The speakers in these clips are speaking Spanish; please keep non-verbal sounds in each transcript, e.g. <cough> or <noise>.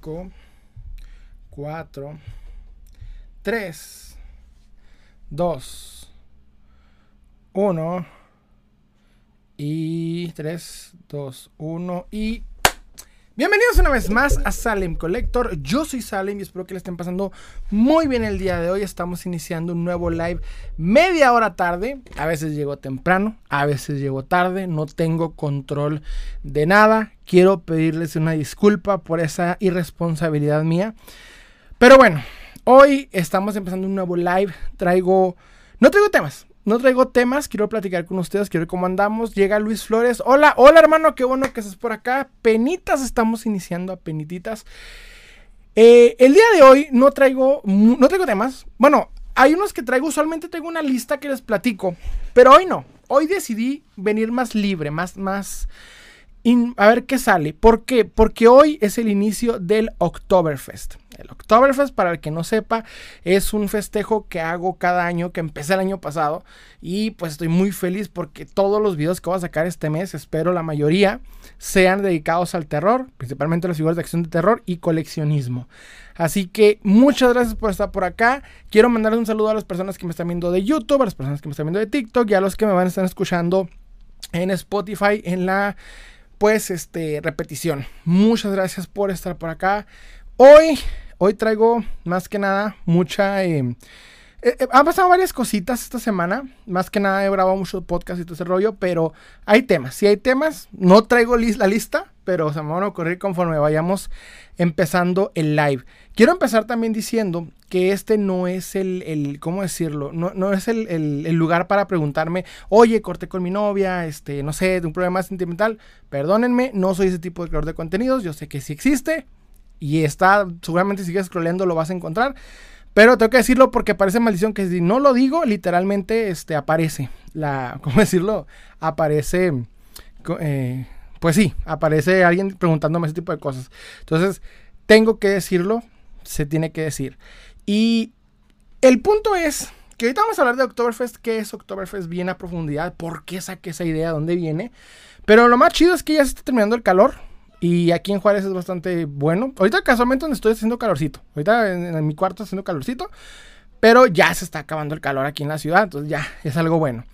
4, 3, 2, 1 y 3, 2, 1 y Bienvenidos una vez más a Salem Collector. Yo soy Salem y espero que le estén pasando muy bien el día de hoy. Estamos iniciando un nuevo live media hora tarde. A veces llego temprano, a veces llego tarde. No tengo control de nada. Quiero pedirles una disculpa por esa irresponsabilidad mía. Pero bueno, hoy estamos empezando un nuevo live. Traigo... No traigo temas, no traigo temas, quiero platicar con ustedes, quiero ver cómo andamos. Llega Luis Flores. Hola, hola hermano, qué bueno que estás por acá. Penitas, estamos iniciando a penititas. Eh, el día de hoy no traigo, no traigo temas. Bueno, hay unos que traigo, usualmente tengo una lista que les platico, pero hoy no. Hoy decidí venir más libre, más, más, a ver qué sale. ¿Por qué? Porque hoy es el inicio del Oktoberfest. El Oktoberfest, para el que no sepa, es un festejo que hago cada año, que empecé el año pasado. Y pues estoy muy feliz porque todos los videos que voy a sacar este mes, espero la mayoría, sean dedicados al terror, principalmente las figuras de acción de terror y coleccionismo. Así que muchas gracias por estar por acá. Quiero mandarles un saludo a las personas que me están viendo de YouTube, a las personas que me están viendo de TikTok y a los que me van a estar escuchando en Spotify en la pues este repetición. Muchas gracias por estar por acá. Hoy hoy traigo más que nada mucha eh, eh, eh, han pasado varias cositas esta semana. Más que nada he grabado muchos podcasts y todo ese rollo. Pero hay temas. Si hay temas, no traigo la lista. Pero se me van a ocurrir conforme vayamos empezando el live. Quiero empezar también diciendo que este no es el, ¿cómo decirlo? No, no es el, el, lugar para preguntarme, oye, corté con mi novia, este, no sé, de un problema sentimental. Perdónenme, no soy ese tipo de creador de contenidos. Yo sé que sí existe. Y está, seguramente si sigues scrolleando lo vas a encontrar. Pero tengo que decirlo porque parece maldición que si no lo digo, literalmente este, aparece. La, <laughs> ¿Cómo decirlo? Aparece. Eh, pues sí, aparece alguien preguntándome ese tipo de cosas. Entonces, tengo que decirlo, se tiene que decir. Y el punto es que ahorita vamos a hablar de Oktoberfest, qué es Oktoberfest bien a profundidad, por qué saqué esa idea, dónde viene. Pero lo más chido es que ya se está terminando el calor. Y aquí en Juárez es bastante bueno. Ahorita casualmente donde estoy haciendo calorcito. Ahorita en, mi cuarto haciendo calorcito. Pero ya se está acabando el calor aquí en la ciudad. Entonces ya es algo bueno.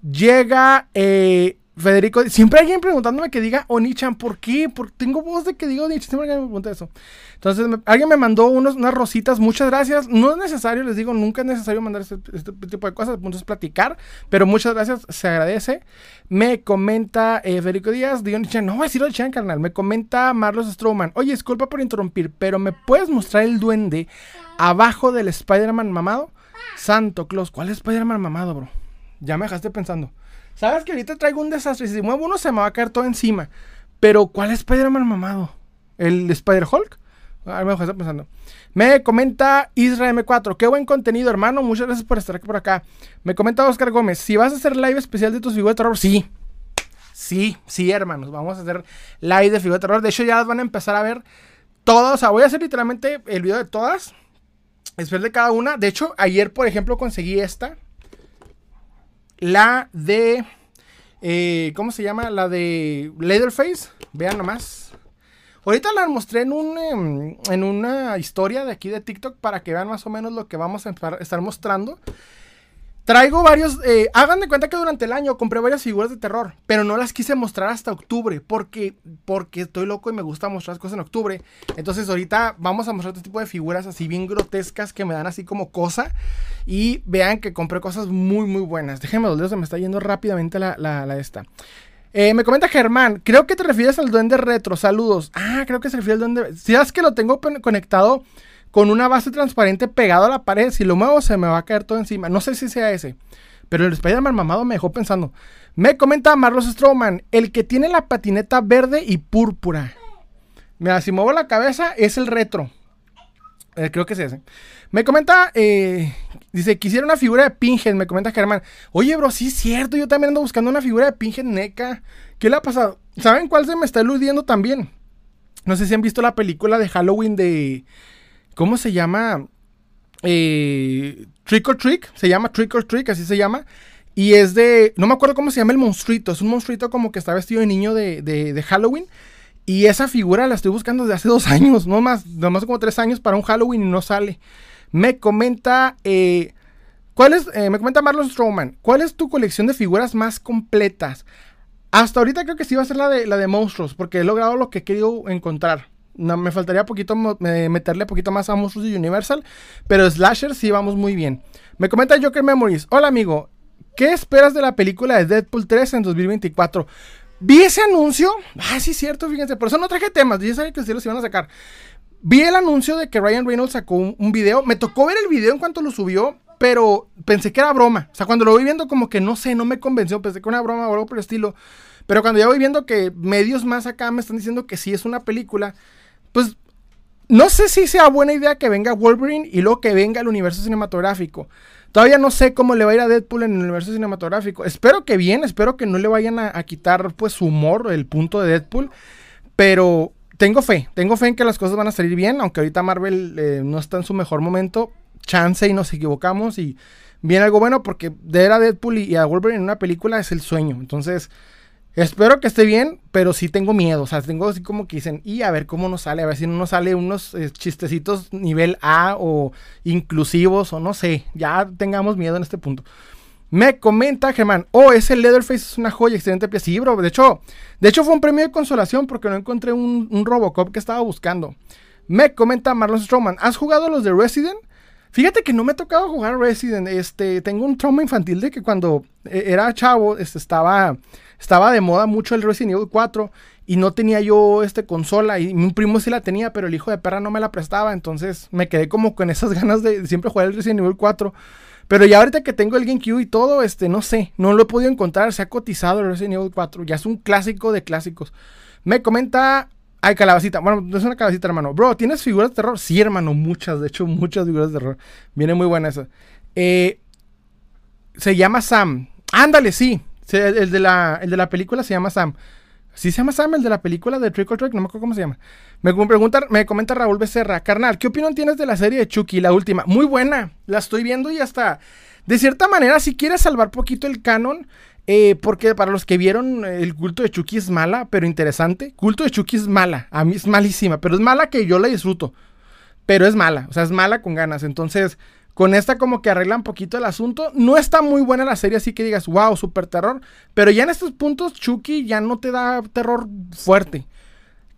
Llega eh, Federico, siempre alguien preguntándome que diga Onichan, ¿por qué? Porque tengo voz de que diga Onichan, siempre alguien me pregunta eso. Entonces, alguien me mandó unos, unas rositas, muchas gracias. No es necesario, les digo, nunca es necesario mandar este, este tipo de cosas, el punto es platicar, pero muchas gracias, se agradece. Me comenta eh, Federico Díaz, de Onichan, no voy a decir Onichan, carnal. Me comenta Marlos Strowman, oye, disculpa por interrumpir, pero ¿me puedes mostrar el duende abajo del Spider-Man mamado? Santo Claus, ¿cuál es Spider-Man mamado, bro? Ya me dejaste pensando. Sabes que ahorita traigo un desastre. Si muevo uno, se me va a caer todo encima. Pero, ¿cuál Spider-Man mamado? ¿El Spider-Hulk? A me está pensando. Me comenta Isra M4. Qué buen contenido, hermano. Muchas gracias por estar aquí por acá. Me comenta Oscar Gómez. Si vas a hacer live especial de tus figuras de terror, sí. Sí, sí, hermanos. Vamos a hacer live de figuras de terror. De hecho, ya las van a empezar a ver todas. O sea, voy a hacer literalmente el video de todas. Espero de cada una. De hecho, ayer, por ejemplo, conseguí esta la de... Eh, ¿Cómo se llama? La de Leatherface. Vean nomás. Ahorita la mostré en, un, em, en una historia de aquí de TikTok para que vean más o menos lo que vamos a estar mostrando. Traigo varios. Eh, hagan de cuenta que durante el año compré varias figuras de terror, pero no las quise mostrar hasta octubre porque, porque estoy loco y me gusta mostrar cosas en octubre. Entonces, ahorita vamos a mostrar este tipo de figuras así bien grotescas que me dan así como cosa. Y vean que compré cosas muy, muy buenas. Déjenme los dedos, se me está yendo rápidamente la, esta. Eh, me comenta Germán, creo que te refieres al duende retro. Saludos. Ah, creo que se refiere al duende. Si es que lo tengo conectado con una base transparente pegado a la pared. Si lo muevo se me va a caer todo encima. No sé si sea ese. Pero el Spider-Man mamado me dejó pensando. Me comenta Marlos Strowman, el que tiene la patineta verde y púrpura. Mira, si muevo la cabeza es el retro. Eh, creo que es ese. Me comenta, eh, dice, quisiera una figura de Pinhead. Me comenta Germán. Oye, bro, sí es cierto. Yo también ando buscando una figura de Pinhead NECA. ¿Qué le ha pasado? ¿Saben cuál se me está eludiendo también? No sé si han visto la película de Halloween de ¿Cómo se llama? Eh, Trick or Trick. Se llama Trick or Trick, así se llama. Y es de. No me acuerdo cómo se llama el monstruito. Es un monstruito como que está vestido de niño de, de, Halloween. Y esa figura la estoy buscando desde hace <laughs> dos años, no más, más como tres años para un Halloween y no sale. Me comenta, eh, ¿cuál es, eh, me comenta Marlon Strowman, ¿cuál es tu colección de figuras más completas? Hasta ahorita creo que sí va a ser la de, la de monstruos, porque he logrado lo que he querido encontrar. No, me faltaría poquito meterle poquito más a monstruos de Universal, pero Slasher sí vamos muy bien. Me comenta Joker Memories, hola amigo, ¿qué esperas de la película de Deadpool 3 en 2024? Vi ese anuncio. Ah, sí, cierto, fíjense. Por eso no traje temas. Ya sabía que sí los iban a sacar. Vi el anuncio de que Ryan Reynolds sacó un, video. Me tocó ver el video en cuanto lo subió, pero pensé que era broma. O sea, cuando lo voy viendo, como que no sé, no me convenció. Pensé que era una broma o algo por el estilo. Pero cuando ya voy viendo que medios más acá me están diciendo que sí es una película, pues no sé si sea buena idea que venga Wolverine y luego que venga el universo cinematográfico. Todavía no sé cómo le va a ir a Deadpool en el universo cinematográfico. Espero que bien, espero que no le vayan a, quitar pues su humor, el punto de Deadpool. Pero tengo fe, tengo fe en que las cosas van a salir bien, aunque ahorita Marvel eh, no está en su mejor momento. Chance y nos equivocamos y viene algo bueno porque ver a Deadpool y, y a Wolverine en una película es el sueño. Entonces, Espero que esté bien, pero sí tengo miedo. O sea, tengo así como que dicen, y a ver cómo nos sale, a ver si no nos sale unos eh, chistecitos nivel A o inclusivos o no sé. Ya tengamos miedo en este punto. Me comenta Germán, oh, ese Leatherface es una joya, excelente pieza. Bro, de hecho, de hecho fue un premio de consolación porque no encontré un, un Robocop que estaba buscando. Me comenta Marlon Strowman, ¿has jugado los de Resident? Fíjate que no me ha tocado jugar Resident. Este, tengo un trauma infantil de que cuando eh, era chavo, este, estaba estaba de moda mucho el Resident Evil 4 y no tenía yo este consola y mi primo sí la tenía, pero el hijo de perra no me la prestaba, entonces me quedé como con esas <laughs> ganas de siempre jugar el Resident Evil 4. Pero ya ahorita que tengo el GameCube y todo, este, no sé, no lo he podido encontrar, se ha cotizado el Resident Evil 4, ya es un clásico de clásicos. Me comenta, ay, calabacita, bueno, no es una calabacita, hermano. Bro, ¿tienes figuras de terror? Sí, hermano, muchas, de hecho, muchas figuras de terror. Viene muy buena esa. Eh, se llama Sam. Ándale, sí, el, de la, el de la película se llama Sam. ¿Sí se llama Sam el de la película de Trick or? No me acuerdo cómo se llama. Me, pregunta, me comenta Raúl Becerra. Carnal, ¿qué opinión tienes de la serie de Chucky, la última? Muy buena. La estoy viendo y hasta... De cierta manera, si quieres salvar poquito el canon, eh, porque para los que vieron, el culto de Chucky es mala, pero interesante. Culto de Chucky es mala. A mí es malísima, pero es mala que yo la disfruto. Pero es mala, o sea, es mala con ganas. Entonces, con esta como que arregla un poquito el asunto. No está muy buena la serie, así que digas, wow, super terror. Pero ya en estos puntos, Chucky ya no te da terror fuerte.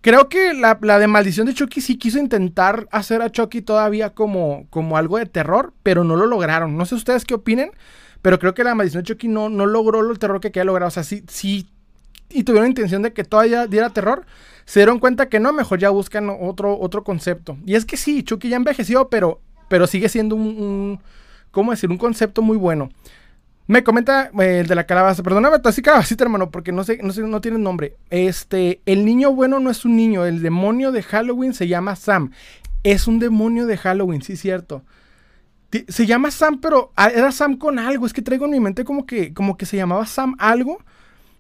Creo que la, de maldición de Chucky sí quiso intentar hacer a Chucky todavía como, como algo de terror, pero no lo lograron. No sé ustedes qué opinen, pero creo que la maldición de Chucky no, no logró el terror que quería lograr. O sea, sí, sí, y tuvieron intención de que todavía diera terror. Se dieron cuenta que no, mejor ya buscan otro, otro concepto. Y es que sí, Chucky ya envejeció, pero pero sigue siendo un, ¿cómo decir? Un concepto muy bueno. Me comenta eh, el de la calabaza, perdóname, así calabacita, hermano, porque no sé, no sé, no tiene nombre. Este, el niño bueno no es un niño, el demonio de Halloween se llama Sam. Es un demonio de Halloween, sí, cierto. Se llama Sam, pero ah, era Sam con algo. Es que traigo en mi mente como que, como que se llamaba Sam algo,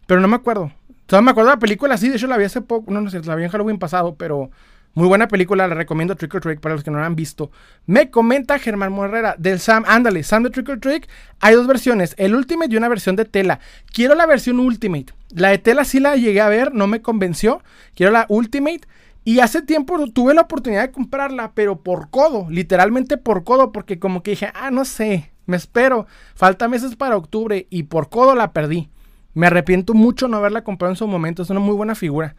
pero no me acuerdo. Todavía me acuerdo de la película, sí, de hecho la vi hace poco, no, no sé, la vi en Halloween pasado, pero muy buena película, la recomiendo Trick or Trick para los que no la han visto. Me comenta Germán Morrera del Sam, ándale, Sam de Trick or Trick. Hay dos versiones, el Ultimate y una versión de tela. Quiero la versión Ultimate. La de tela sí la llegué a ver, no me convenció. Quiero la Ultimate. Y hace tiempo tuve la oportunidad de comprarla, pero por codo, literalmente por codo, porque como que dije, ah, no sé, me espero, falta meses para octubre y por codo la perdí. Me arrepiento mucho no haberla comprado en su momento, es una muy buena figura.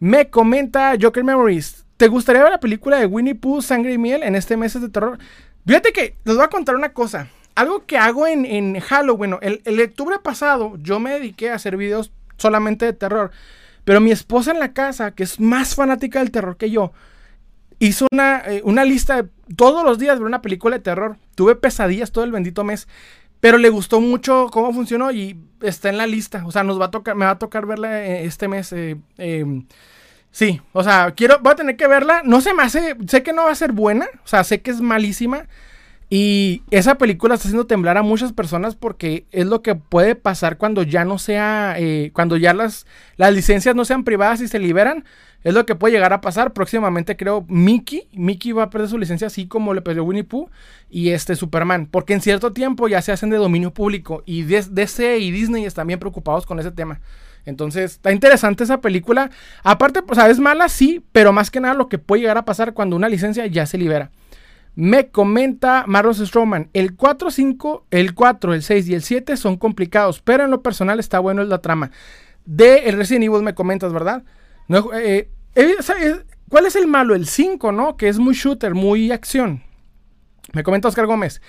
Me comenta Joker Memories, ¿Te gustaría ver la película de Winnie Pooh, Sangre y Miel en este mes de terror? Fíjate que les voy a contar una cosa. Algo que hago en, Halloween. Bueno, el, octubre pasado yo me dediqué a hacer videos solamente de terror. Pero mi esposa en la casa, que es más fanática del terror que yo, hizo una, eh, una lista de todos los días ver una película de terror. Tuve pesadillas todo el bendito mes. Pero le gustó mucho cómo funcionó y está en la lista. O sea, nos va a tocar, me va a tocar verla eh, este mes. Eh, em, Sí, o sea, quiero, voy a tener que verla. No se me hace, sé que no va a ser buena, o sea, sé que es malísima. Y esa película está haciendo temblar a muchas personas porque es lo que puede pasar cuando ya no sea, eh, cuando ya las, las licencias no sean privadas y se liberan. Es lo que puede llegar a pasar. Próximamente creo Mickey, Mickey va a perder su licencia así como le perdió Winnie Pooh y este Superman. Porque en cierto tiempo ya se hacen de dominio público y DC y Disney están bien preocupados con ese tema. Entonces, está interesante esa película. Aparte, sea, es mala, sí, pero más que nada lo que puede llegar a pasar cuando una licencia ya se libera. Me comenta Marlos Stroman, el 4, 5, el 4, el 6 y el 7 son complicados, pero en lo personal está bueno la trama. De el Resident Evil me comentas, ¿verdad? No, eh, eh, ¿Cuál es el malo? El 5, ¿no? Que es muy shooter, muy acción. Me comenta Oscar Gómez.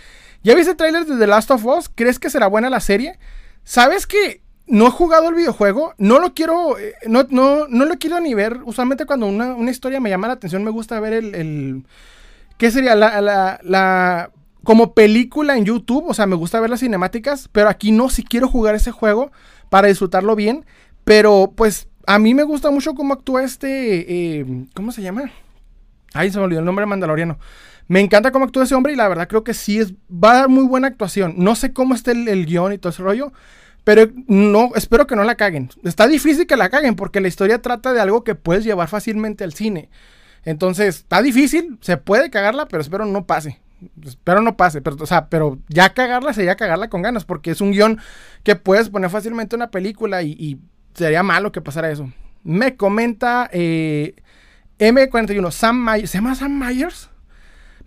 ¿Ya viste el trailer de The Last of Us? ¿Crees que será buena la serie? ¿Sabes que no he jugado el videojuego? No lo quiero, no, no, no lo quiero ni ver. Usualmente cuando una, una, historia me llama la atención, me gusta ver el, el ¿Qué sería? La, la, la, como película en YouTube, o sea, me gusta ver las cinemáticas, pero aquí no, si quiero jugar ese juego para disfrutarlo bien, pero pues a mí me gusta mucho cómo actúa este, eh, ¿cómo se llama? Ay, se me olvidó el nombre Mandaloriano. Me encanta cómo actúa ese hombre y la verdad creo que sí es, va a dar muy buena actuación. No sé cómo está el, el guion y todo ese rollo, pero no, espero que no la caguen. Está difícil que la caguen porque la historia trata de algo que puedes llevar fácilmente al cine. Entonces, está difícil, se puede cagarla, pero espero no pase. Espero no pase, pero, o sea, pero ya cagarla sería cagarla con ganas, porque es un guion que puedes poner fácilmente en una película y, sería malo que pasara eso. Me comenta eh, M41, Sam Myers, ¿se llama Sam Myers?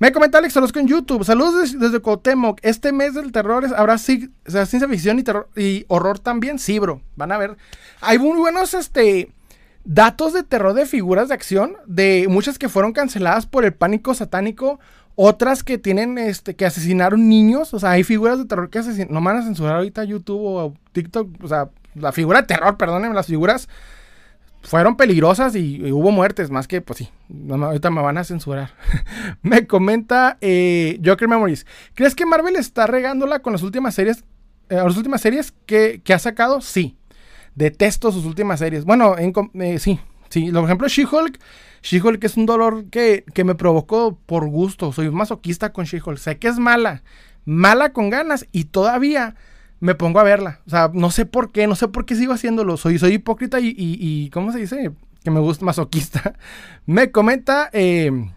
Me comenta Alex Orozco en YouTube. Saludos desde, desde Este mes del terror habrá ciencia ficción y, terror, y horror también. Sí, bro. Van a ver. Hay muy buenos este, datos de terror de figuras de acción, de muchas que fueron canceladas por el pánico satánico, otras que tienen, este, que asesinaron niños, o sea, hay figuras de terror que asesinaron, no van a censurar ahorita YouTube o TikTok, o sea, la figura de terror, perdónenme, las figuras fueron peligrosas y, hubo muertes, más que, pues sí, ahorita me van a censurar. <laughs> me comenta eh, Joker Memories, ¿crees que Marvel está regándola con las últimas series, eh, las últimas series que, que ha sacado? Sí. Detesto sus últimas series. Bueno, eh, sí, sí. Por ejemplo, She-Hulk. She-Hulk es un dolor que, me provocó por gusto. Soy masoquista con She-Hulk. Sé que es mala. Mala con ganas. Y todavía me pongo a verla. O sea, no sé por qué. No sé por qué sigo haciéndolo. Soy, soy hipócrita y, ¿Cómo se dice? Que me gusta masoquista. <laughs> me comenta. Eh,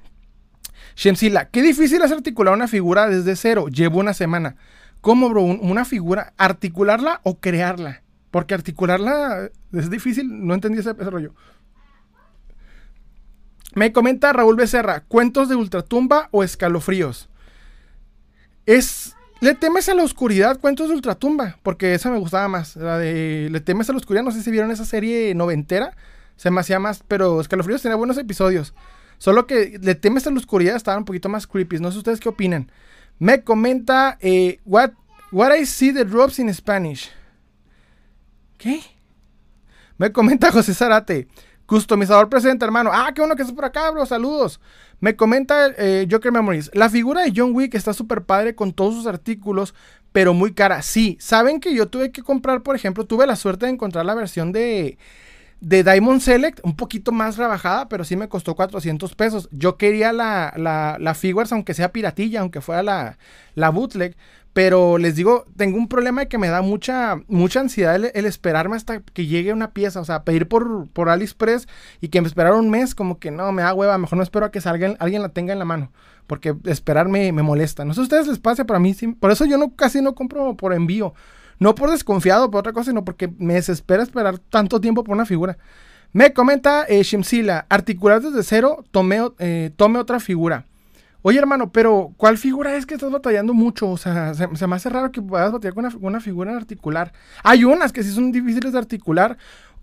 Shemsila, qué difícil es articular una figura desde cero. Llevo una semana. ¿Cómo, bro? Una figura, articularla o crearla. Porque articularla es difícil, no entendí ese, rollo. Me comenta Raúl Becerra, ¿cuentos de ultratumba o escalofríos? Es. Le temes a la oscuridad, cuentos de ultratumba, porque esa me gustaba más. La de Le temes a la oscuridad, no sé si vieron esa serie noventera, se me hacía más, pero escalofríos tenía buenos episodios. Solo que Le temes a la oscuridad estaba un poquito más creepy. No sé ustedes qué opinan. Me comenta, eh, what, what I see the drops in Spanish. ¿Qué? Me comenta José Zarate. Customizador presente, hermano. Ah, qué bueno que estás por acá, bro. Saludos. Me comenta eh, Joker Memories. La figura de John Wick está súper padre con todos sus artículos, pero muy cara. Sí, saben que yo tuve que comprar, por ejemplo, tuve la suerte de encontrar la versión de, de Diamond Select, un poquito más rebajada, pero sí me costó 400 pesos. Yo quería la, la, la Figures, aunque sea piratilla, aunque fuera la, la bootleg, pero les digo, tengo un problema de que me da mucha, mucha ansiedad el, esperarme hasta que llegue una pieza. O sea, pedir por, por AliExpress y que me esperara un mes, como que no, me da hueva. Mejor no espero a que salga, alguien la tenga en la mano. Porque esperarme me molesta. No sé a ustedes les pasa, pero a mí sí. Por eso yo no, casi no compro por envío. No por desconfiado, por otra cosa, sino porque me desespera esperar tanto tiempo por una figura. Me comenta eh, Shimsila, articular desde cero, tome, eh, tome otra figura. Oye, hermano, pero ¿cuál figura es que estás batallando mucho? O sea, se, me hace raro que puedas batallar con una, figura en articular. Hay unas que sí son difíciles de articular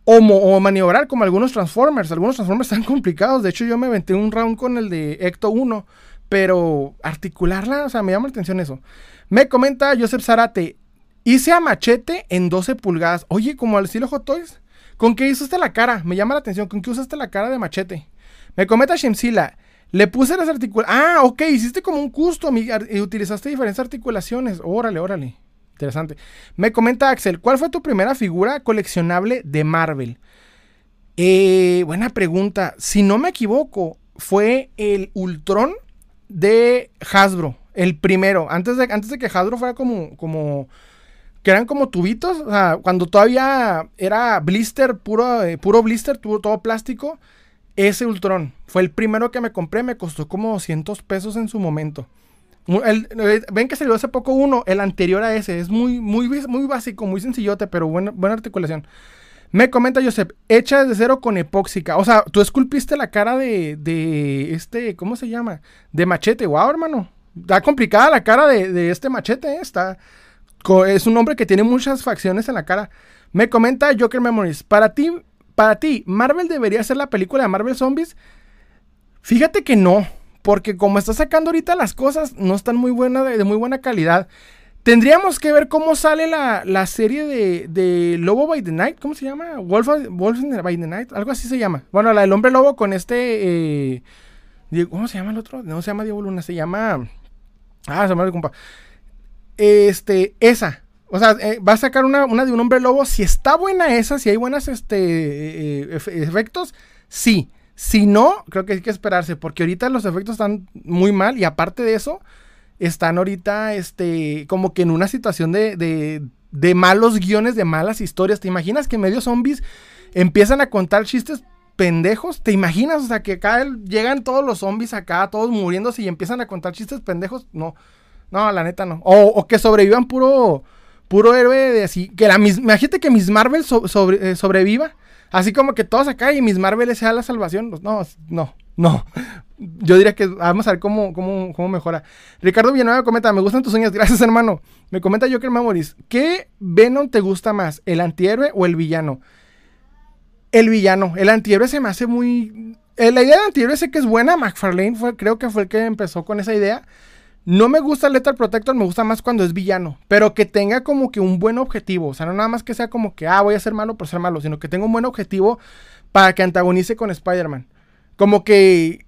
o, maniobrar, como algunos Transformers. Algunos Transformers están complicados. De hecho, yo me aventé un round con el de Ecto 1, pero articularla, o sea, me llama la atención eso. Me comenta Joseph Zarate, hice a machete en 12 pulgadas. Oye, como al estilo Hot Toys. ¿Con qué usaste la cara? Me llama la atención. ¿Con qué usaste la cara de machete? Me comenta Shemsila. Le puse las articulaciones. Ah, ok, hiciste como un custom y, utilizaste diferentes articulaciones. Órale, órale. Interesante. Me comenta Axel, ¿cuál fue tu primera figura coleccionable de Marvel? Eh, buena pregunta. Si no me equivoco, fue el Ultron de Hasbro. El primero. Antes de, antes de que Hasbro fuera como, como. Que eran como tubitos. O sea, cuando todavía era blister, puro, eh, puro blister, todo plástico. Ese Ultron fue el primero que me compré, me costó como 200 pesos en su momento. Eh, ven que salió hace poco uno, el anterior a ese, es muy, muy, muy básico, muy sencillote, pero buena, buena articulación. Me comenta Joseph, hecha desde cero con epóxica. O sea, tú esculpiste la cara de, de este, ¿cómo se llama? De machete. Wow, hermano. Está complicada la cara de, este machete. ¿eh? Está, es un hombre que tiene muchas facciones en la cara. Me comenta Joker Memories. Para ti, para ti, ¿Marvel debería ser la película de Marvel Zombies? Fíjate que no. Porque como está sacando ahorita las cosas, no están muy buenas, de, muy buena calidad. Tendríamos que ver cómo sale la, serie de, Lobo by the Night. ¿Cómo se llama? Wolf, Wolf by the Night. Algo así se llama. Bueno, la del hombre lobo con este. Eh, ¿Cómo se llama el otro? No se llama Diego Luna, se llama. Ah, se me compa. Este, esa. O sea, eh, va a sacar una, una, de un hombre lobo. Si está buena esa, si hay buenas este, eh, efectos, sí. Si no, creo que hay que esperarse, porque ahorita los efectos están muy mal y aparte de eso, están ahorita este, como que en una situación de, de, de malos guiones, de malas historias. ¿Te imaginas que medio zombies empiezan a contar chistes pendejos? ¿Te imaginas? O sea, que acá llegan todos los zombies acá, todos muriéndose y empiezan a contar chistes pendejos. No, no, la neta no. O, que sobrevivan puro, puro héroe de así. Que la imagínate que Miss Marvel eh, sobreviva Así como que todos acá y mis Marvel sea la salvación. Pues, no, no, no. <laughs> Yo diría que vamos a ver cómo, cómo, cómo mejora. Ricardo Villanueva comenta, me gustan tus uñas. <laughs> Gracias, hermano. Me comenta Joker Memories. ¿Qué Venom te gusta más? ¿El antihéroe o el villano? El villano. El antihéroe se me hace muy... Eh, la idea del antihéroe sé que es buena. McFarlane fue, creo que fue el que empezó con esa idea. No me gusta Lethal Protector, me gusta más cuando es villano, pero que tenga como que un buen objetivo, o sea, no nada más que sea como que, ah, voy a ser malo por ser malo, sino que tenga un buen objetivo para que antagonice con Spider-Man. Como que,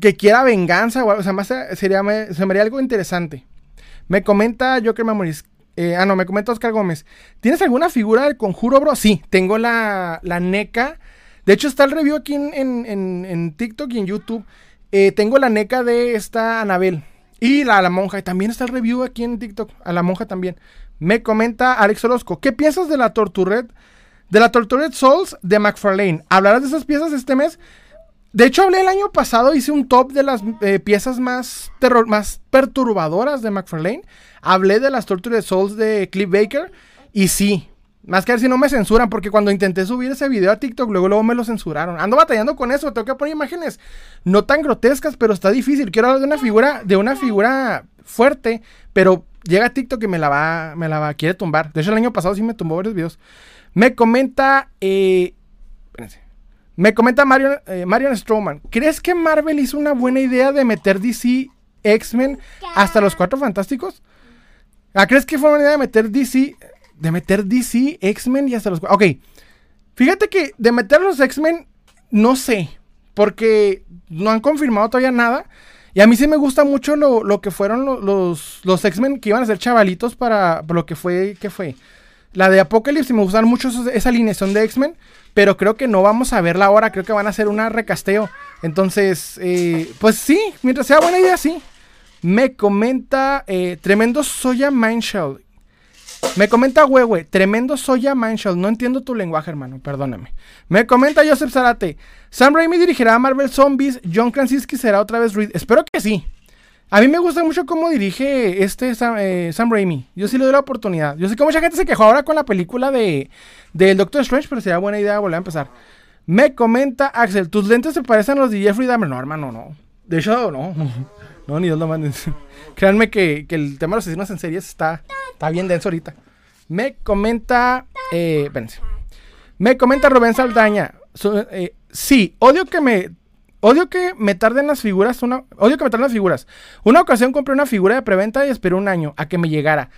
que quiera venganza, o sea, más sería, se me haría algo interesante. Me comenta Joker Memories, eh, ah, no, me comenta Oscar Gómez, ¿tienes alguna figura del conjuro, bro? Sí, tengo la, la NECA, de hecho está el review aquí en, TikTok y en YouTube, eh, tengo la NECA de esta Anabel. Y la, la monja. Y también está el review aquí en TikTok. A la monja también. Me comenta Alex Orozco. ¿Qué piensas de la Tortured? De la Tortured Souls de McFarlane. ¿Hablarás de esas piezas este mes? De hecho, hablé el año pasado, hice un top de las eh, piezas más, terror, más perturbadoras de McFarlane. Hablé de las Tortured Souls de Cliff Baker. Y sí, más que a ver si no me censuran, porque cuando intenté subir ese video a TikTok, luego, luego me lo censuraron. Ando batallando con eso, tengo que poner imágenes no tan grotescas, pero está difícil. Quiero hablar de una figura, de una figura fuerte, pero llega TikTok y me la va, me la va, quiere tumbar. De hecho, el año pasado sí me tumbó varios videos. Me comenta, eh, espérense. Me comenta Marion, eh, Marion Strowman. ¿Crees que Marvel hizo una buena idea de meter DC X-Men hasta los Cuatro Fantásticos? Ah, ¿Crees que fue una idea de meter DC de meter DC, X-Men y hasta los... Ok, fíjate que de meter los X-Men, no sé, porque no han confirmado todavía nada. Y a mí sí me gusta mucho lo, que fueron los, los, X-Men que iban a ser chavalitos para, lo que fue, ¿qué fue? La de Apocalypse, me gustaron mucho esa alineación de X-Men, pero creo que no vamos a verla ahora, creo que van a hacer una recasteo. Entonces, eh, pues sí, mientras sea buena idea, sí. Me comenta eh, Tremendo Soya Mindshell. Me comenta Huehue, tremendo Soya Manshall. No entiendo tu lenguaje, hermano, perdóname. Me comenta Joseph Zarate. Sam Raimi dirigirá Marvel Zombies. John Krasinski será otra vez Reed. Espero que sí. A mí me gusta mucho cómo dirige este Sam, eh, Raimi. Yo sí le doy la oportunidad. Yo sé que mucha gente se quejó ahora con la película de del Doctor Strange, pero sería buena idea volver a empezar. Me comenta Axel, tus lentes se parecen a los de Jeffrey Dahmer. No, hermano, no. De hecho, no. <laughs> No, ni Dios lo manden. <laughs> Créanme que, el tema de los asesinos en series está, está bien denso ahorita. Me comenta. Eh, Me comenta Rubén Saldaña. Eh, sí, odio que me. Odio que me tarden las figuras. Una, odio que me tarden las figuras. Una ocasión compré una figura de preventa y esperé un año a que me llegara.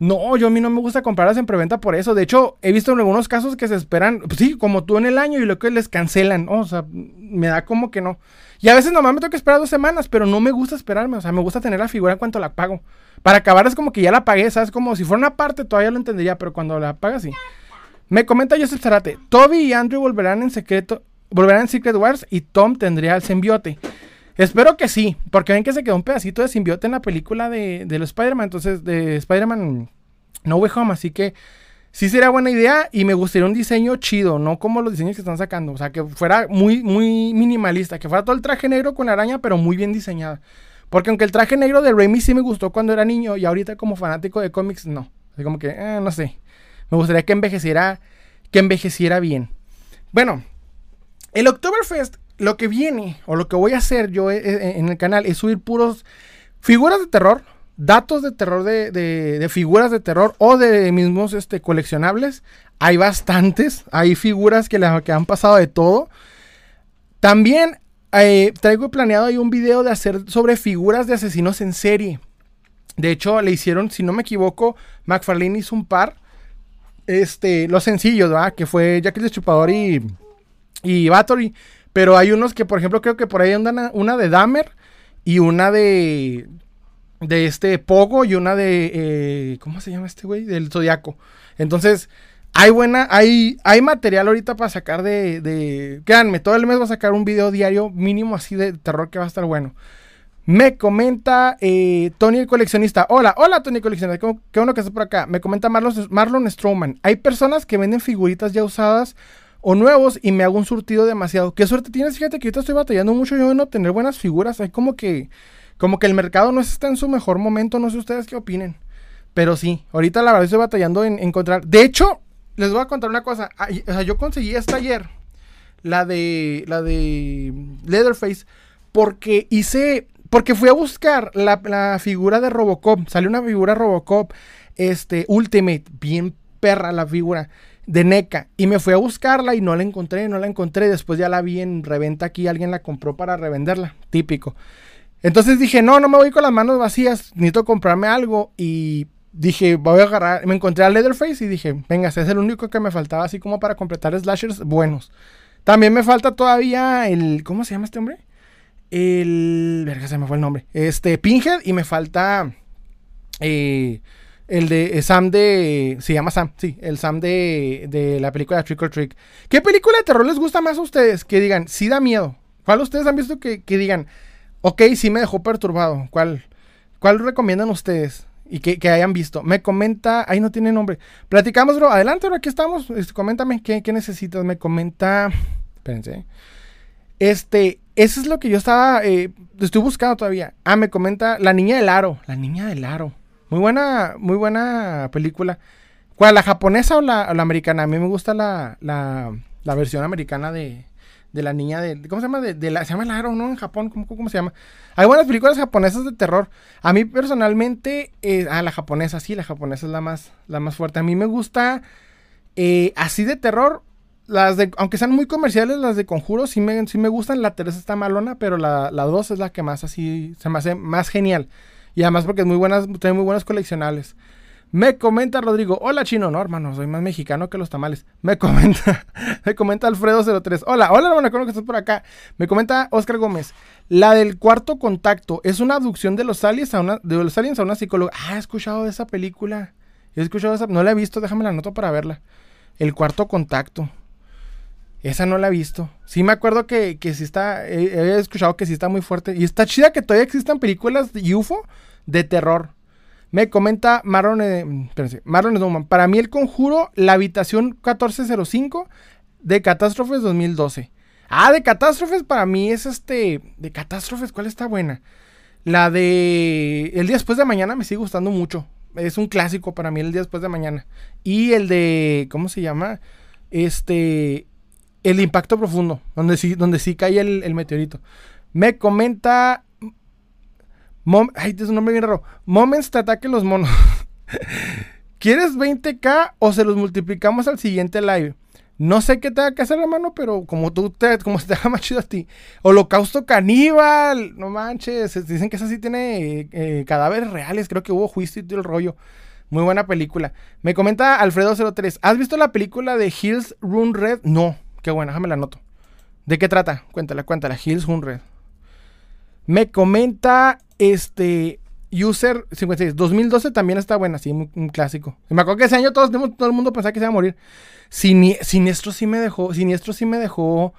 No, yo a mí no me gusta comprarlas en preventa por eso. De hecho, he visto en algunos casos que se esperan, pues sí, como tú en el año y lo que les cancelan. o sea, me da como que no. Y a veces nomás me tengo que esperar dos semanas, pero no me gusta esperarme. O sea, me gusta tener la figura en cuanto la pago. Para acabar es como que ya la pagué, ¿sabes? Como si fuera una parte todavía lo entendería, pero cuando la pagas sí. Me comenta Joseph Zarate, Toby y Andrew volverán en secreto, volverán en Secret Wars y Tom tendría el simbiote. Espero que sí, porque ven que se quedó un pedacito de simbiote en la película de, de los Spider-Man, entonces de Spider-Man No Way Home, así que sí sería buena idea y me gustaría un diseño chido, no como los diseños que están sacando, o sea, que fuera muy, muy minimalista, que fuera todo el traje negro con araña, pero muy bien diseñada. Porque aunque el traje negro de Raimi sí me gustó cuando era niño y ahorita como fanático de cómics, no. Así como que, eh, no sé. Me gustaría que envejeciera, que envejeciera bien. Bueno, el Oktoberfest, lo que viene, o lo que voy a hacer yo eh, eh, en el canal, es subir puros figuras de terror, datos de terror de, figuras de terror o de mismos este, coleccionables. Hay bastantes, hay figuras que, que han pasado de todo. También eh, traigo planeado ahí un video de hacer sobre figuras de asesinos en serie. De hecho, le hicieron, si no me equivoco, McFarlane hizo un par. Este, los sencillos, ¿verdad? Que fue Jack el Destripador y, y Battery. Pero hay unos que, por ejemplo, creo que por ahí andan una de Dahmer y una de. De este Pogo y una de. Eh, ¿Cómo se llama este güey? Del Zodiaco. Entonces, hay buena, hay, hay material ahorita para sacar de, de. Todo el mes va a sacar un video diario mínimo así de terror que va a estar bueno. Me comenta eh, Tony el coleccionista. Hola, hola Tony coleccionista. Qué, bueno que estás por acá. Me comenta Marlon, Marlon Strowman. Hay personas que venden figuritas ya usadas o nuevos y me hago un surtido demasiado. ¿Qué suerte tienes? Fíjate que ahorita estoy batallando mucho yo en no tener buenas figuras. Hay como que, como que el mercado no está en su mejor momento. No sé ustedes qué opinen. Pero sí, ahorita la verdad estoy batallando en encontrar. De hecho, les voy a contar una cosa. o sea, yo conseguí esta ayer, la de, la de Leatherface, porque hice, porque fui a buscar la, figura de Robocop. Salió una figura Robocop, este, Ultimate, bien perra la figura de NECA. Y me fui a buscarla y no la encontré, no la encontré. Después ya la vi en reventa aquí, alguien la compró para revenderla, típico. Entonces dije, no, no me voy con las manos vacías, necesito comprarme algo y dije, voy a agarrar, me encontré a Leatherface y dije, venga, ese es el único que me faltaba así como para completar slashers buenos. También me falta todavía el, ¿cómo se llama este hombre? El, verga, se me fue el nombre. Este, Pinhead y me falta eh, el de eh, Sam de, se llama Sam, sí, el Sam de, de la película Trick or Trick. ¿Qué película de terror les gusta más a ustedes? Que digan, sí da miedo. ¿Cuál ustedes han visto que, que digan, ok, sí me dejó perturbado? ¿Cuál, cuál recomiendan ustedes? y que, hayan visto. Me comenta, ahí no tiene nombre. Platicamos. Adelante, bro, aquí estamos. Este, coméntame, ¿qué, necesitas? Me comenta. Espérense. Este, eso es lo que yo estaba. Eh, estoy buscando todavía. Ah, me comenta La Niña del Aro. La Niña del Aro. Muy buena, muy buena película. ¿Cuál? ¿La japonesa o la, americana? A mí me gusta la, la, versión americana de, de la niña de. ¿Cómo se llama? La, se llama Laro, ¿no? En Japón, ¿cómo, ¿cómo, se llama? Hay buenas películas japonesas de terror. A mí personalmente. Eh, ah, la japonesa, sí, la japonesa es la más, la más fuerte. A mí me gusta. Eh, así de terror. Las de, aunque sean muy comerciales, las de conjuro sí me, sí me gustan. La tercera está malona, pero la, la es la que más así se me hace más genial. Y además porque es muy buenas, tiene muy buenas coleccionables. Me comenta Rodrigo, hola chino, no hermano, soy más mexicano que los tamales. Me comenta, <laughs> me comenta Alfredo03, hola, hola hermano, ¿cómo que estás por acá? Me comenta Oscar Gómez, la del cuarto contacto es una abducción de los aliens a una, de los aliens a una psicóloga. Ah, he escuchado de esa película, he escuchado esa, no la he visto, déjame la nota para verla. El cuarto contacto. Esa no la he visto. Sí me acuerdo que, que sí está, he, escuchado que sí está muy fuerte. Y está chida que todavía existan películas de UFO de terror. Me comenta Marlon, eh, Marlon Para mí el conjuro, la habitación 1405 de Catástrofes 2012. Ah, de Catástrofes para mí es este... De Catástrofes, ¿cuál está buena? La de... El día después de mañana me sigue gustando mucho. Es un clásico para mí el día después de mañana. Y el de... ¿Cómo se llama? Este... El impacto profundo. Donde sí, donde sí cae el, el meteorito. Me comenta Ay, es un nombre bien raro. Moments te ataquen los monos. <laughs> ¿Quieres 20k o se los multiplicamos al siguiente live? No sé qué tenga que hacer, hermano, pero como tú te, como se te haga más chido a ti. Holocausto caníbal, no manches. Dicen que esa sí tiene eh, cadáveres reales. Creo que hubo juicio y todo el rollo. Muy buena película. Me comenta Alfredo03. ¿Has visto la película de Hills Run Red? No. Qué buena, déjame la anoto. ¿De qué trata? Cuéntala, cuéntala. Hills Run Red. Me comenta este User 56. 2012 también está buena, sí, un, clásico. me acuerdo que ese año todo el mundo pensaba que se iba a morir. Siniestro sí me dejó, Siniestro sí me dejó,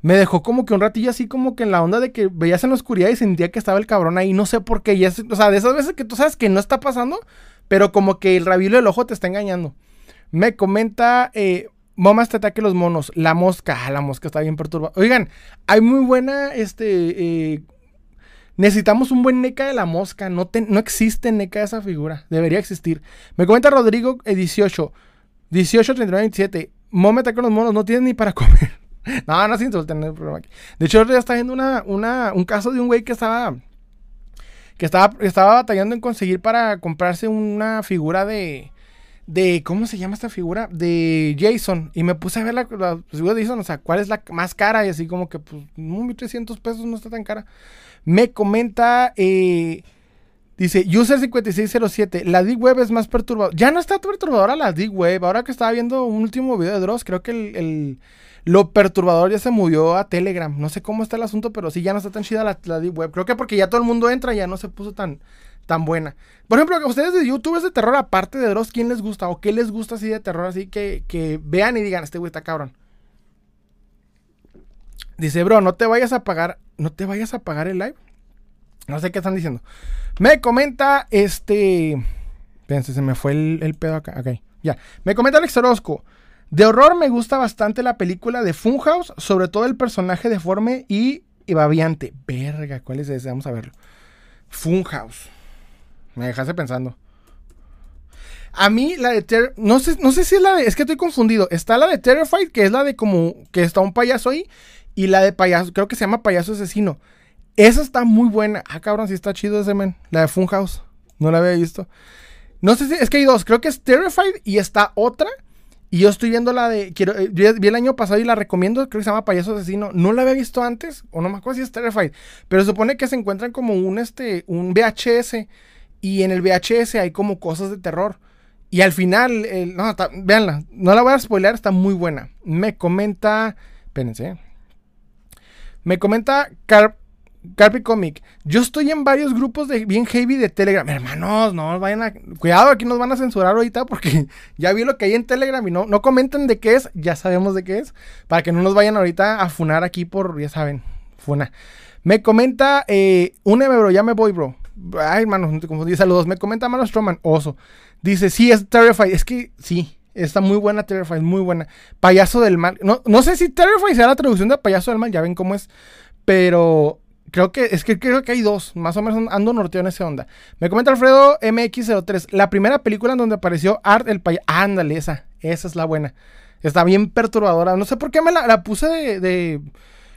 me dejó como que un ratillo así como que en la onda de que veías en la oscuridad y sentía que estaba el cabrón ahí, no sé por qué. Y o sea, de esas veces que tú sabes que no está pasando, pero como que el rabilo del ojo te está engañando. Me comenta eh, Momas te ataque los monos. La mosca. Ah, la mosca está bien perturbada. Oigan, hay muy buena este, eh, Necesitamos un buen NECA de la mosca. No, no existe NECA de esa figura. Debería existir. Me comenta Rodrigo 18. 18, 39, 27. Mómete con los monos, no tienes ni para <laughs> comer. no, no se insulten, no hay problema aquí. De hecho, ya está viendo una, una, un caso de un güey que estaba. Que estaba, estaba batallando en conseguir para comprarse una figura de. De. ¿Cómo se llama esta figura? De Jason. Y me puse a ver la, la figura de Jason. O sea, ¿cuál es la más cara? Y así como que, pues, 1.300 pesos no está tan cara. Me comenta. Eh, Dice, User5607, la D-Web es más perturbadora. Ya no está perturbadora la D-Web. Ahora que estaba viendo un último video de Dross, creo que el, lo perturbador ya se movió a Telegram. No sé cómo está el asunto, pero sí, ya no está tan chida la, la D-Web. Creo que porque ya todo el mundo entra, ya no se puso tan, tan buena. Por ejemplo, a ustedes de YouTube es de terror aparte de Dross, ¿quién les gusta? ¿O qué les gusta así de terror? Así que, que vean y digan, este güey está cabrón. Dice, bro, no te vayas a pagar, no te vayas a pagar el live. No sé qué están diciendo. Me comenta este. Fíjense, se me fue el, pedo acá. Ok, ya. Me comenta Alex Orozco. De horror me gusta bastante la película de Funhouse, sobre todo el personaje deforme y, y babiante. Verga, ¿cuál es ese? Vamos a verlo. Funhouse. Me dejaste pensando. A mí la de Ter no sé, no sé si es la de, es que estoy confundido. Está la de Terrified, que es la de como que está un payaso ahí, y la de payaso, creo que se llama payaso asesino. Esa está muy buena. Ah, cabrón, sí está chido ese men. La de Funhouse. No la había visto. No sé si. Es que hay dos. Creo que es Terrified y está otra. Y yo estoy viendo la de. Quiero, eh, vi el año pasado y la recomiendo. Creo que se llama Payaso Asesino. No la había visto antes. O no me acuerdo si es Terrified. Pero supone que se encuentran como un, este, un VHS. Y en el VHS hay como cosas de terror. Y al final. no, véanla. No la voy a spoiler. Está muy buena. Me comenta. Espérense. Me comenta Car Carpi Comic, yo estoy en varios grupos de bien heavy de Telegram. Hermanos, no vayan a. Cuidado, aquí nos van a censurar ahorita porque <laughs> ya vi lo que hay en Telegram y no, no comenten de qué es, ya sabemos de qué es. Para que no nos vayan ahorita a funar aquí por, ya saben, funa. Me comenta eh, un bro, ya me voy, bro. Ay, hermanos, no te confundí. Saludos. Me comenta Mano Stroman, oso. Dice, sí, es Terrified. Es que sí, Está muy buena Terrified, muy buena. Payaso del mal. No, no sé si Terrified sea la traducción de Payaso del mal, ya ven cómo es. Pero Creo que, es que creo que hay dos, más o menos ando norteo en esa onda. Me comenta Alfredo MX03, la primera película en donde apareció Art el payaso. Ándale, esa, esa es la buena. Está bien perturbadora. No sé por qué me la, puse de,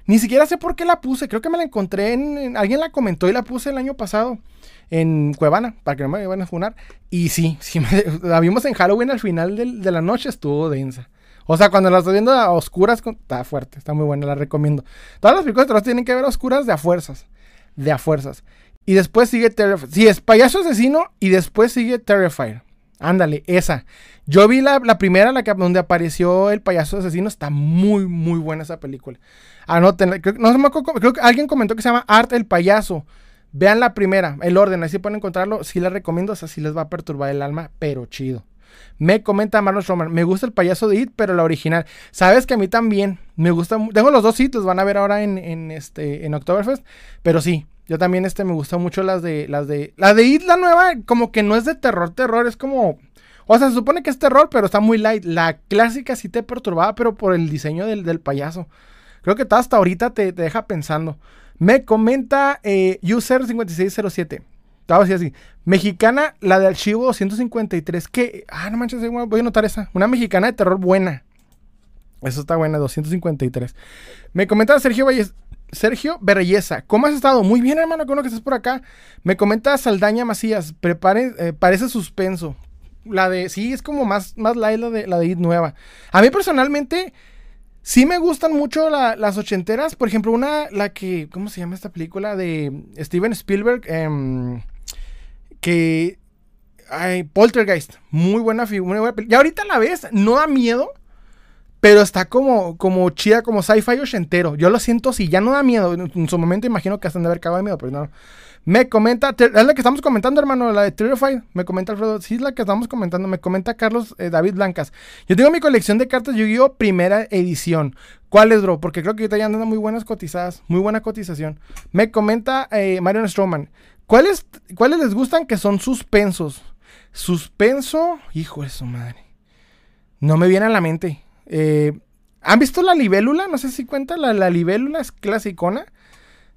Ni siquiera sé por qué la puse. Creo que me la encontré en, Alguien la comentó y la puse el año pasado en Cuevana, para que no me vayan a funar. Y sí, sí <laughs> la vimos en Halloween al final de la noche, estuvo densa. O sea, cuando la estoy viendo a oscuras, está fuerte, está muy buena, la recomiendo. Todas las películas de tienen que ver a oscuras de a fuerzas. De a fuerzas. Y después sigue Terrifier. Sí, es payaso asesino y después sigue Terrifier. Ándale, esa. Yo vi la, primera, la que, donde apareció el payaso asesino. Está muy, muy buena esa película. Anótenla. Creo, no, creo que alguien comentó que se llama Art el payaso. Vean la primera, el orden, así pueden encontrarlo. Sí les recomiendo, o sea, sí les va a perturbar el alma, pero chido. Me comenta Marlon Stroman, me gusta el payaso de It, pero la original. Sabes que a mí también me gusta. Tengo los dos sitios, van a ver ahora en, en este en Oktoberfest, pero sí, yo también este me gusta mucho las de las de la de It la nueva, como que no es de terror, terror, es como o sea, se supone que es terror, pero está muy light. La clásica sí te perturbaba, pero por el diseño del, payaso. Creo que hasta ahorita te, deja pensando. Me comenta eh, User5607. Estaba así, así. Mexicana, la de Archivo 253. Que, ah, no manches, voy a notar esa. Una mexicana de terror buena. Eso está buena, 253. Me comenta Sergio Valles. Sergio Berreyesa, ¿cómo has estado? Muy bien, hermano, con lo que estás por acá. Me comenta Saldaña Macías, prepare, eh, parece suspenso. La de, sí, es como más, más light la de, la de It nueva. A mí personalmente, sí me gustan mucho las ochenteras. Por ejemplo, una, la que, ¿cómo se llama esta película? De Steven Spielberg. Eh, que ay, Poltergeist, muy buena figura, Y ahorita la ves, no da miedo, pero está como, como chida, como sci-fi ochentero. Yo lo siento si ya no da miedo. En su momento imagino que hasta de haber cagado de miedo, pero no. Me comenta, es la que estamos comentando, hermano, la de Terrified. Me comenta Alfredo, sí es la que estamos comentando. Me comenta Carlos eh, David Blancas. Yo tengo mi colección de cartas Yu-Gi-Oh! primera edición. ¿Cuál es, bro? Porque creo que ahorita ya andan muy buenas cotizadas, muy buena cotización. Me comenta eh, Marion Stroman. ¿Cuáles, ¿Cuáles les gustan que son suspensos? Suspenso, hijo de su madre. No me viene a la mente. Eh, ¿Han visto la libélula? No sé si cuenta. La, la libélula es clasicona.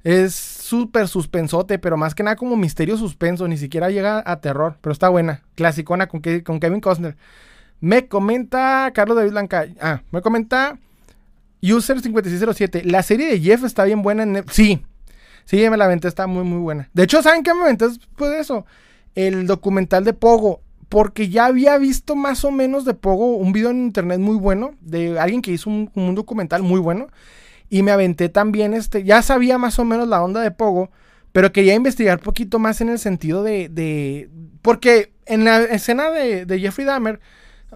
Es súper suspensote, pero más que nada como misterio suspenso. Ni siquiera llega a terror, pero está buena. Clasicona con, con Kevin Costner. Me comenta Carlos David Blanca. Ah, me comenta User5607. La serie de Jeff está bien buena en Sí, sí, me la aventé, está muy, muy buena. De hecho, ¿saben qué me aventé de eso? El documental de Pogo. Porque ya había visto más o menos de Pogo un video en internet muy bueno. De alguien que hizo un documental muy bueno. Y me aventé también este. Ya sabía más o menos la onda de Pogo. Pero quería investigar poquito más en el sentido de. de porque en la escena de, de Jeffrey Dahmer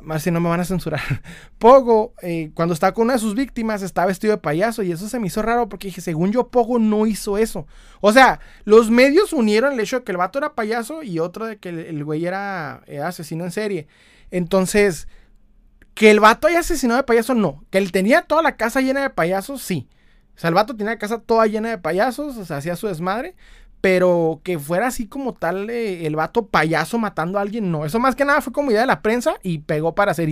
más si no me van a censurar. <laughs> Pogo, eh, cuando está con una de sus víctimas, está vestido de payaso. Y eso se me hizo raro porque dije, según yo, Pogo no hizo eso. O sea, los medios unieron el hecho de que el vato era payaso y otro de que el, güey era, asesino en serie. Entonces, que el vato haya asesinado de payaso, no. Que él tenía toda la casa llena de payasos, sí. O sea, el vato tenía la casa toda llena de payasos, o sea, hacía su desmadre. Pero que fuera así como tal eh, el vato payaso matando a alguien, no. Eso más que nada fue como idea de la prensa y pegó para hacer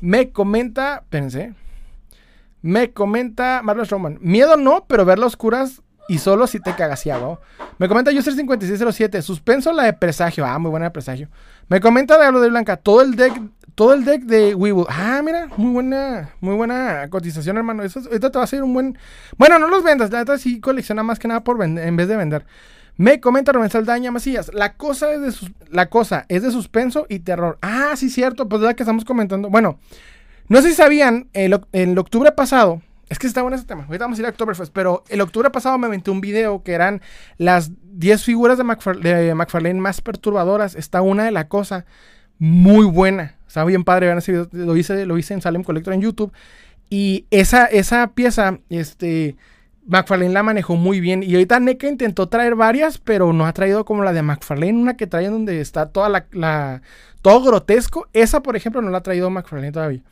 Me comenta, pensé. Me comenta Marlos Roman. Miedo no, pero ver las oscuras y solo si te cagas y agua. Me comenta User5607. Suspenso la de presagio. Ah, muy buena de presagio. Me comenta Diablo de Blanca. Todo el deck, todo el deck de Weewood. Ah, mira, muy buena, muy buena cotización, hermano. Eso, te va a ser un buen. Bueno, no los vendas. La neta sí colecciona más que nada por en vez de vender. Me comenta Rubén Saldaña Macías. La cosa es de la cosa es de suspenso y terror. Ah, sí, cierto. Pues ya que estamos comentando. Bueno, no sé si sabían, el, octubre pasado es que está bueno ese tema. Ahorita vamos a ir a Oktoberfest. Pero el octubre pasado me aventé un video que eran las 10 figuras de, McFarlane más perturbadoras. Está una de la cosa muy buena. Está bien padre. Vean ese video. Lo hice, lo hice en Salem Collector en YouTube. Y esa, esa pieza, este. McFarlane la manejó muy bien. Y ahorita NECA intentó traer varias, pero no ha traído como la de McFarlane, una que trae donde está toda la, todo grotesco. Esa, por ejemplo, no la ha traído McFarlane todavía.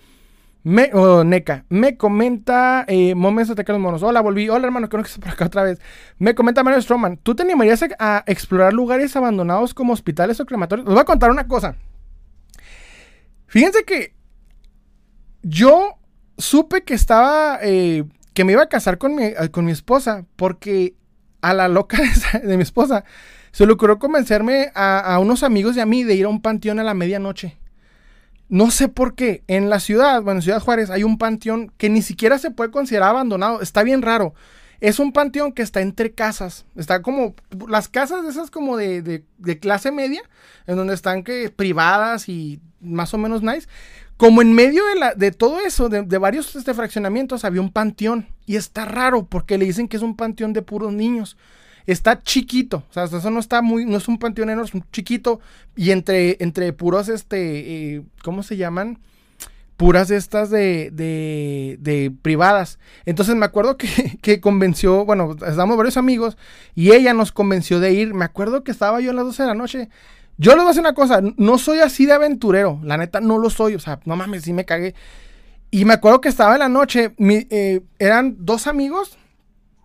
Me, Neca, me comenta eh, Momentos de los Monos. Hola, volví. Hola, hermano, creo que estoy por acá otra vez. Me comenta Mario Stroman. ¿Tú te animarías a, explorar lugares abandonados como hospitales o crematorios? Les voy a contar una cosa. Fíjense que yo supe que estaba, eh, que me iba a casar con mi, eh, con mi esposa, porque a la loca <laughs> de, mi esposa se le ocurrió convencerme a, unos amigos a mí de ir a un panteón a la medianoche. No sé por qué. En la ciudad, bueno, en Ciudad Juárez, hay un panteón que ni siquiera se puede considerar abandonado. Está bien raro. Es un panteón que está entre casas. Está como. Las casas esas como de, clase media, en donde están que privadas y más o menos nice. Como en medio de, todo eso, de, varios este, fraccionamientos, había un panteón. Y está raro porque le dicen que es un panteón de puros niños está chiquito, o sea, eso no está muy, no es un panteón enorme, es un chiquito y entre, entre puros, este, eh, ¿cómo se llaman? Puras estas de, de, de privadas. Entonces me acuerdo que, <laughs> que convenció, bueno, estábamos varios amigos y ella nos convenció de ir. Me acuerdo que estaba yo a las 12 de la noche. Yo les voy a decir una cosa, no soy así de aventurero, la neta no lo soy, o sea, no mames, sí me cagué. Y me acuerdo que estaba en la noche, eh, eran dos amigos,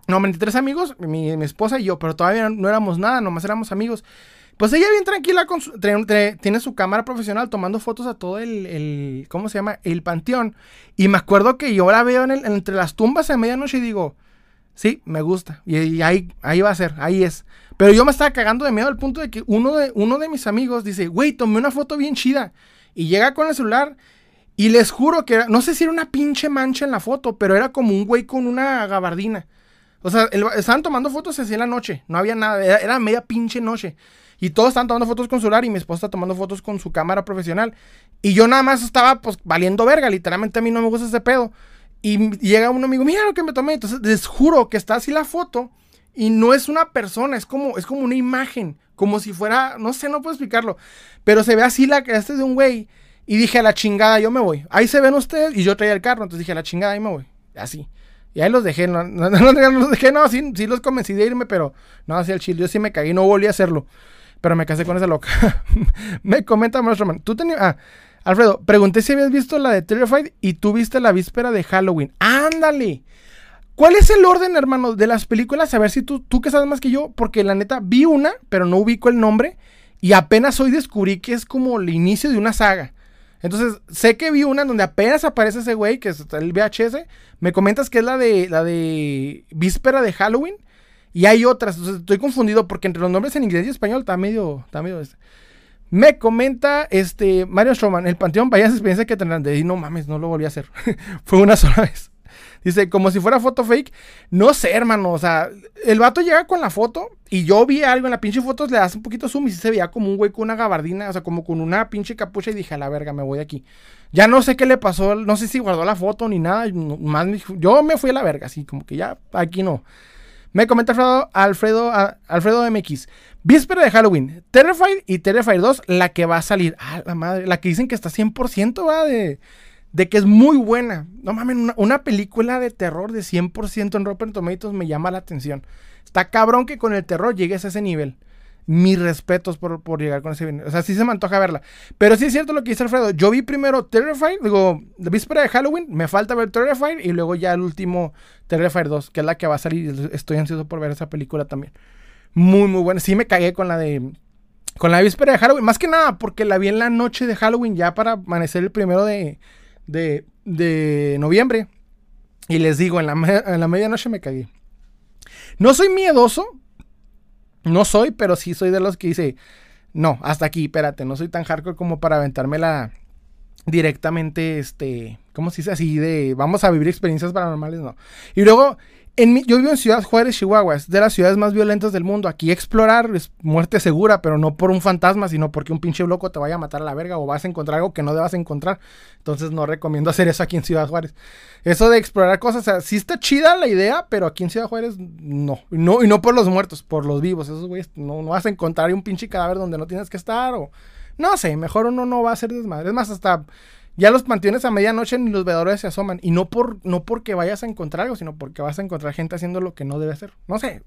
no, 23 amigos, mi, esposa y yo, pero todavía no, éramos nada, nomás éramos amigos. Pues ella bien tranquila, con tiene su cámara profesional tomando fotos a todo el, ¿cómo se llama? El panteón. Y me acuerdo que yo la veo en entre las tumbas a medianoche y digo, sí, me gusta. Y, ahí, ahí va a ser, ahí es. Pero yo me estaba cagando de miedo al punto de que uno de, uno de mis amigos dice, güey, tomé una foto bien chida. Y llega con el celular y les juro que, no sé si era una pinche mancha en la foto, pero era como un güey con una gabardina. O sea, estaban tomando fotos así en la noche. No había nada. Era, media pinche noche. Y todos estaban tomando fotos con su celular y mi esposa tomando fotos con su cámara profesional. Y yo nada más estaba pues valiendo verga. Literalmente a mí no me gusta ese pedo. Y llega un amigo, mira lo que me tomé. Entonces les juro que está así la foto. Y no es una persona, es como, es como una imagen. Como si fuera, no sé, no puedo explicarlo. Pero se ve así la que este es de un güey. Y dije a la chingada, yo me voy. Ahí se ven ustedes. Y yo traía el carro. Entonces dije a la chingada, ahí me voy. Así. Y ahí los dejé, no, no, <laughs> los dejé, no, sí, sí, los convencí de irme, pero no hacía el chill. Yo sí me caí, no volví a hacerlo. Pero me casé con esa loca. <laughs> me comenta Roman, tú tenías... Ah, Alfredo, pregunté si habías visto la de Terrified y tú viste la víspera de Halloween. ¡Ándale! ¿Cuál es el orden, hermano, de las películas? A ver si tú, tú que sabes más que yo, porque la neta vi una, pero no ubico el nombre. Y apenas hoy descubrí que es como el inicio de una saga. Entonces, sé que vi una donde apenas aparece ese güey, que es el VHS. Me comentas que es la de la de víspera de Halloween. Y hay otras. Entonces, estoy confundido porque entre los nombres en inglés y español está medio. Está medio este. Me comenta este Mario Stroman, el Panteón, vaya experiencia que tendrán. De no mames, no lo volví a hacer. <laughs> Fue una sola vez. Dice, como si fuera foto fake. No sé, hermano. O sea, el vato llega con la foto y yo vi algo en la pinche foto, le das un poquito zoom y se veía como un güey con una gabardina, o sea, como con una pinche capucha y dije, a la verga, me voy de aquí. Ya no sé qué le pasó, no sé si guardó la foto ni nada. Más yo me fui a la verga, así como que ya aquí no. Me comenta Alfredo, Alfredo, Alfredo MX. Víspera de Halloween, Terrified y Terrified 2, la que va a salir. Ah, la madre, la que dicen que está 100% va de de que es muy buena. No mames, una, película de terror de 100% en Rotten Tomatoes me llama la atención. Está cabrón que con el terror llegues a ese nivel. Mis respetos por, llegar con ese nivel. O sea, sí se me antoja verla. Pero sí es cierto lo que dice Alfredo. Yo vi primero Terrified, digo, la víspera de Halloween, me falta ver Terrified y luego ya el último Terrified 2, que es la que va a salir. Estoy ansioso por ver esa película también. Muy, muy buena. Sí me cagué con la de con la víspera de Halloween. Más que nada porque la vi en la noche de Halloween, ya para amanecer el primero de, de, noviembre. Y les digo, en la, en la medianoche me cagué. No soy miedoso. No soy, pero sí soy de los que dice, no, hasta aquí, espérate, no soy tan hardcore como para aventármela directamente, este, ¿cómo se dice así? De, vamos a vivir experiencias paranormales, no. Y luego, yo vivo en Ciudad Juárez, Chihuahua, es de las ciudades más violentas del mundo. Aquí explorar es muerte segura, pero no por un fantasma, sino porque un pinche loco te vaya a matar a la verga o vas a encontrar algo que no debas encontrar. Entonces no recomiendo hacer eso aquí en Ciudad Juárez. Eso de explorar cosas, o sea, sí está chida la idea, pero aquí en Ciudad Juárez no. No, y no por los muertos, por los vivos. Esos güeyes no, no vas a encontrar un pinche cadáver donde no tienes que estar o... No sé, mejor uno no va a hacer desmadre. Es más, hasta ya los panteones a medianoche ni los veedores se asoman. Y no, por, no porque vayas a encontrar algo, sino porque vas a encontrar gente haciendo lo que no debe hacer. No sé.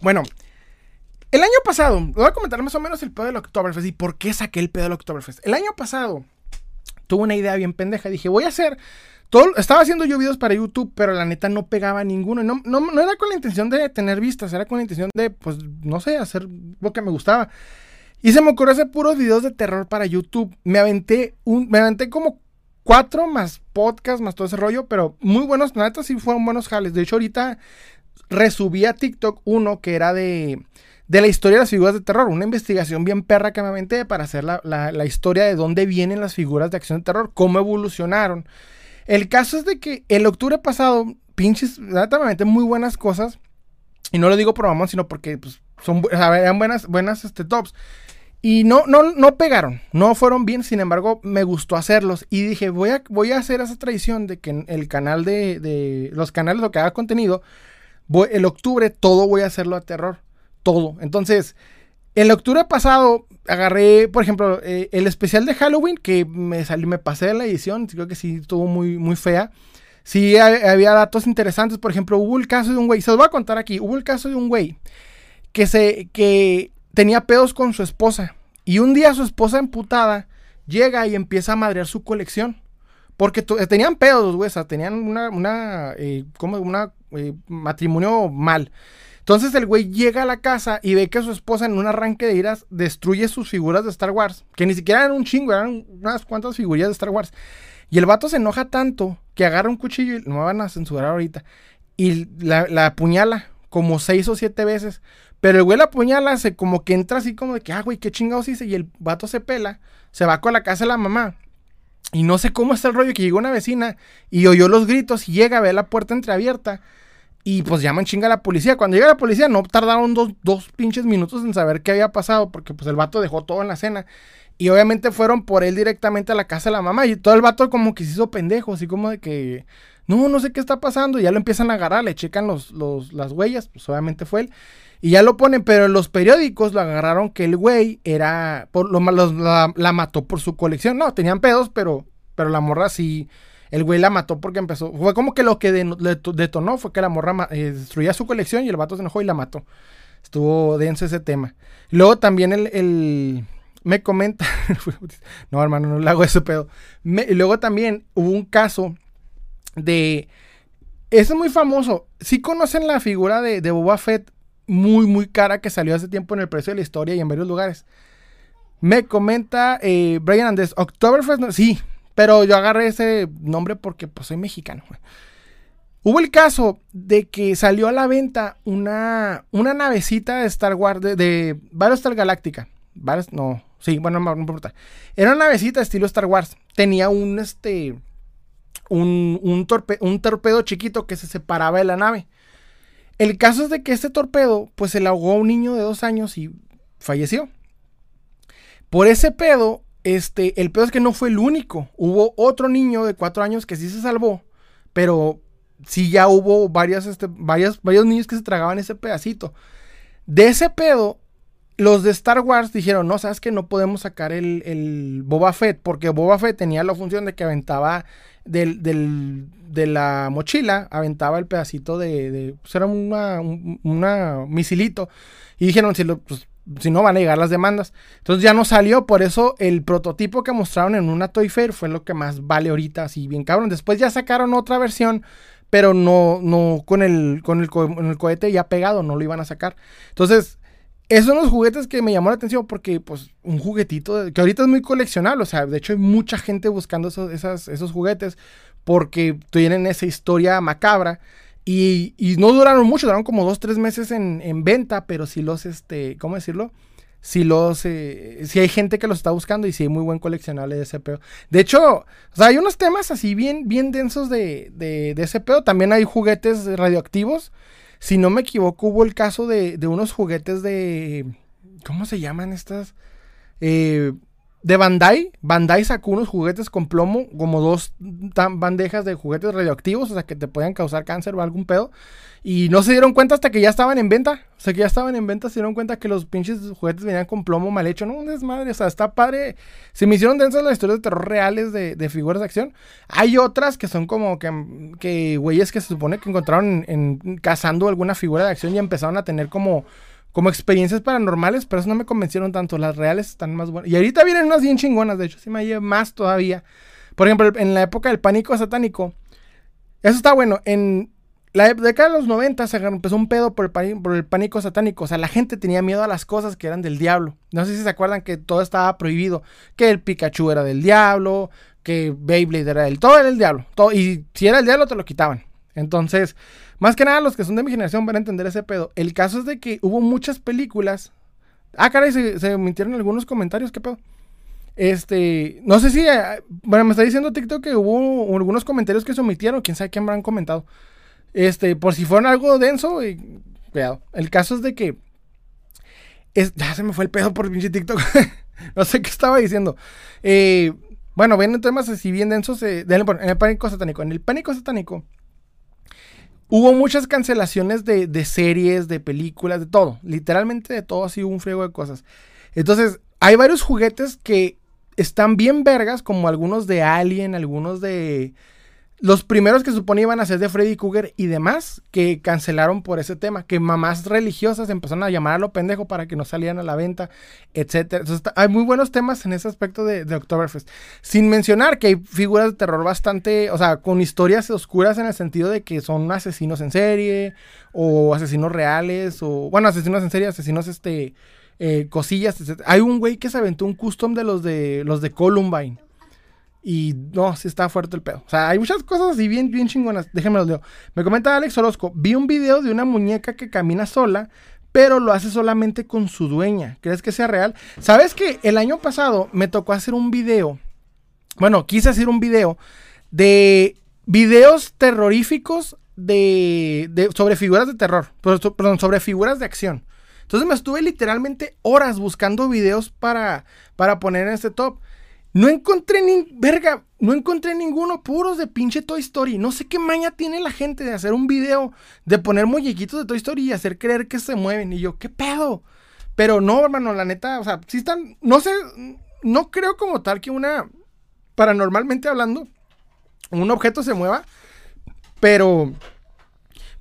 Bueno, el año pasado, voy a comentar más o menos el pedo del Oktoberfest y por qué saqué el pedo del Oktoberfest. El año pasado tuve una idea bien pendeja. Dije, voy a hacer. Todo, estaba haciendo yo videos para YouTube, pero la neta no pegaba ninguno. No, no, no era con la intención de tener vistas, era con la intención de, pues, no sé, hacer lo que me gustaba. Y se me ocurrió hacer puros videos de terror para YouTube. Me aventé un, me aventé como cuatro más podcast, más todo ese rollo, pero muy buenos, neta sí fueron buenos jales. De hecho, ahorita resubí a TikTok uno que era de, de la historia de las figuras de terror, una investigación bien perra que me aventé para hacer la, la, historia de dónde vienen las figuras de acción de terror, cómo evolucionaron. El caso es de que el octubre pasado, pinches, neta me aventé muy buenas cosas. Y no lo digo por mamón, sino porque pues, son, eran buenas, buenas este, tops. Y no, no, no pegaron, no fueron bien, sin embargo, me gustó hacerlos. Y dije, voy a, voy a hacer esa tradición de que el canal de, de los canales, lo que haga contenido, voy, el octubre todo voy a hacerlo a terror. Todo. Entonces, el octubre pasado agarré, por ejemplo, eh, el especial de Halloween, que me salí, me pasé de la edición, creo que sí estuvo muy, muy fea. Sí había datos interesantes, por ejemplo, hubo el caso de un güey, se los voy a contar aquí, hubo el caso de un güey que se, que tenía pedos con su esposa. Y un día su esposa emputada llega y empieza a madrear su colección. Porque eh, tenían pedos, güey. O sea, tenían una, una, eh, como una eh, matrimonio mal. Entonces el güey llega a la casa y ve que su esposa en un arranque de iras destruye sus figuras de Star Wars. Que ni siquiera eran un chingo, eran unas cuantas figurillas de Star Wars. Y el vato se enoja tanto que agarra un cuchillo y no me van a censurar ahorita. Y la, la apuñala como seis o siete veces. Pero el güey la apuñala, se como que entra así como de que, ah, güey, qué chingados hice. Y el vato se pela, se va con la casa de la mamá. Y no sé cómo está el rollo que llegó una vecina y oyó los gritos y llega, ve la puerta entreabierta. Y pues llaman chinga a la policía. Cuando llega la policía no tardaron dos, dos pinches minutos en saber qué había pasado porque pues el vato dejó todo en la cena. Y obviamente fueron por él directamente a la casa de la mamá. Y todo el vato como que se hizo pendejo, así como de que, no, no sé qué está pasando. Y ya lo empiezan a agarrar, le checan los, los, las huellas, pues obviamente fue él. Y ya lo ponen, pero en los periódicos lo agarraron que el güey era. Por, lo, la, la, mató por su colección. No, tenían pedos, pero, pero la morra sí. El güey la mató porque empezó. Fue como que lo que detonó fue que la morra eh, destruía su colección y el vato se enojó y la mató. Estuvo denso ese tema. Luego también el. me comenta. <laughs> no, hermano, no le hago ese pedo. luego también hubo un caso de. Es muy famoso. Si conocen la figura de, de Boba Fett, muy, muy cara que salió hace tiempo en el precio de la historia y en varios lugares. Me comenta eh, Brian Andrés, Oktoberfest, sí, pero yo agarré ese nombre porque pues soy mexicano. Hubo el caso de que salió a la venta una, una navecita de Star Wars, de, de Battlestar Galactica. no, sí, bueno, no, importa. Era una navecita estilo Star Wars. Tenía un, este, un, un, un torpedo chiquito que se separaba de la nave. El caso es de que este torpedo, pues se le ahogó a un niño de dos años y falleció. Por ese pedo, este, el pedo es que no fue el único. Hubo otro niño de cuatro años que sí se salvó, pero sí ya hubo varias, este, varios niños que se tragaban ese pedacito. De ese pedo, los de Star Wars dijeron, no, sabes que no podemos sacar el, el, Boba Fett, porque Boba Fett tenía la función de que aventaba del, de la mochila, aventaba el pedacito de, de pues era una, un misilito. Y dijeron, si, pues, si no van a llegar las demandas. Entonces ya no salió, por eso el prototipo que mostraron en una Toy Fair fue lo que más vale ahorita, así bien cabrón. Después ya sacaron otra versión pero no, no con el, con el, cohete ya pegado, no lo iban a sacar. Entonces, esos son los juguetes que me llamó la atención porque, pues, un juguetito que ahorita es muy coleccionable. O sea, de hecho, hay mucha gente buscando esos, esos juguetes porque tienen esa historia macabra. Y, y, no duraron mucho, duraron como dos, tres meses en, en venta, pero sí los, este, ¿cómo decirlo? si los eh, si hay gente que los está buscando y si hay muy buen coleccionable de ese pedo. De hecho, o sea, hay unos temas así bien, bien densos de, de, de ese pedo. También hay juguetes radioactivos. Si no me equivoco, hubo el caso de, de unos juguetes de. ¿Cómo se llaman estas? Eh, de Bandai. Bandai sacó unos juguetes con plomo, como dos bandejas de juguetes radioactivos, o sea, que te pueden causar cáncer o algún pedo. Y no se dieron cuenta hasta que ya estaban en venta. O sea, que ya estaban en venta, se dieron cuenta que los pinches juguetes venían con plomo mal hecho. No, un desmadre. O sea, está padre. Se me hicieron densas las historias de terror reales de, figuras de acción. Hay otras que son como que, que güeyes que se supone que encontraron en, cazando alguna figura de acción y empezaron a tener como como experiencias paranormales, pero eso no me convencieron tanto. Las reales están más buenas. Y ahorita vienen unas bien chingonas, de hecho, sí me lleva más todavía. Por ejemplo, en la época del pánico satánico, eso está bueno. En la década de los 90 se empezó un pedo por el, pánico satánico. O sea, la gente tenía miedo a las cosas que eran del diablo. No sé si se acuerdan que todo estaba prohibido. Que el Pikachu era del diablo, que Beyblade era del... Todo era del diablo. Todo, y si era el diablo te lo quitaban. Entonces, más que nada los que son de mi generación van a entender ese pedo. El caso es de que hubo muchas películas. Ah, caray, se, se emitieron algunos comentarios. ¿Qué pedo? Este, no sé si... Eh, bueno, me está diciendo TikTok que hubo algunos comentarios que se omitieron. Quién sabe quién habrán comentado. Este, por si fueron algo denso, y, cuidado. El caso es de que. Es, ya se me fue el pedo por pinche TikTok. <laughs> no sé qué estaba diciendo. Eh, bueno, ven temas así bien densos. en el pánico satánico. En el pánico satánico. Hubo muchas cancelaciones de, de, series, de películas, de todo. Literalmente de todo, así un friego de cosas. Entonces, hay varios juguetes que están bien vergas, como algunos de Alien, algunos de los primeros que supone iban a ser de Freddy Krueger y demás, que cancelaron por ese tema, que mamás religiosas empezaron a llamar a lo pendejo para que no salieran a la venta, etc. hay muy buenos temas en ese aspecto de, de Oktoberfest. Sin mencionar que hay figuras de terror bastante, o sea, con historias oscuras en el sentido de que son asesinos en serie, o asesinos reales, o, bueno, asesinos en serie, asesinos, este, eh, cosillas, etc. Hay un güey que se aventó un custom de los de, los de Columbine y no, sí está fuerte el pedo. O sea, hay muchas cosas así bien, bien chingonas. Déjenme los leo. Me comenta Alex Orozco. Vi un video de una muñeca que camina sola, pero lo hace solamente con su dueña. ¿Crees que sea real? ¿Sabes que el año pasado me tocó hacer un video? Bueno, quise hacer un video de videos terroríficos de, de sobre figuras de terror. Perdón, sobre figuras de acción. Entonces me estuve literalmente horas buscando videos para, para poner en este top. No encontré ni. Verga, no encontré ninguno. Puros de pinche Toy Story. No sé qué maña tiene la gente de hacer un video de poner muñequitos de Toy Story y hacer creer que se mueven. Y yo, ¿qué pedo? Pero no, hermano, la neta, o sea, sí están. No sé. No creo como tal que una. Paranormalmente hablando, un objeto se mueva. Pero.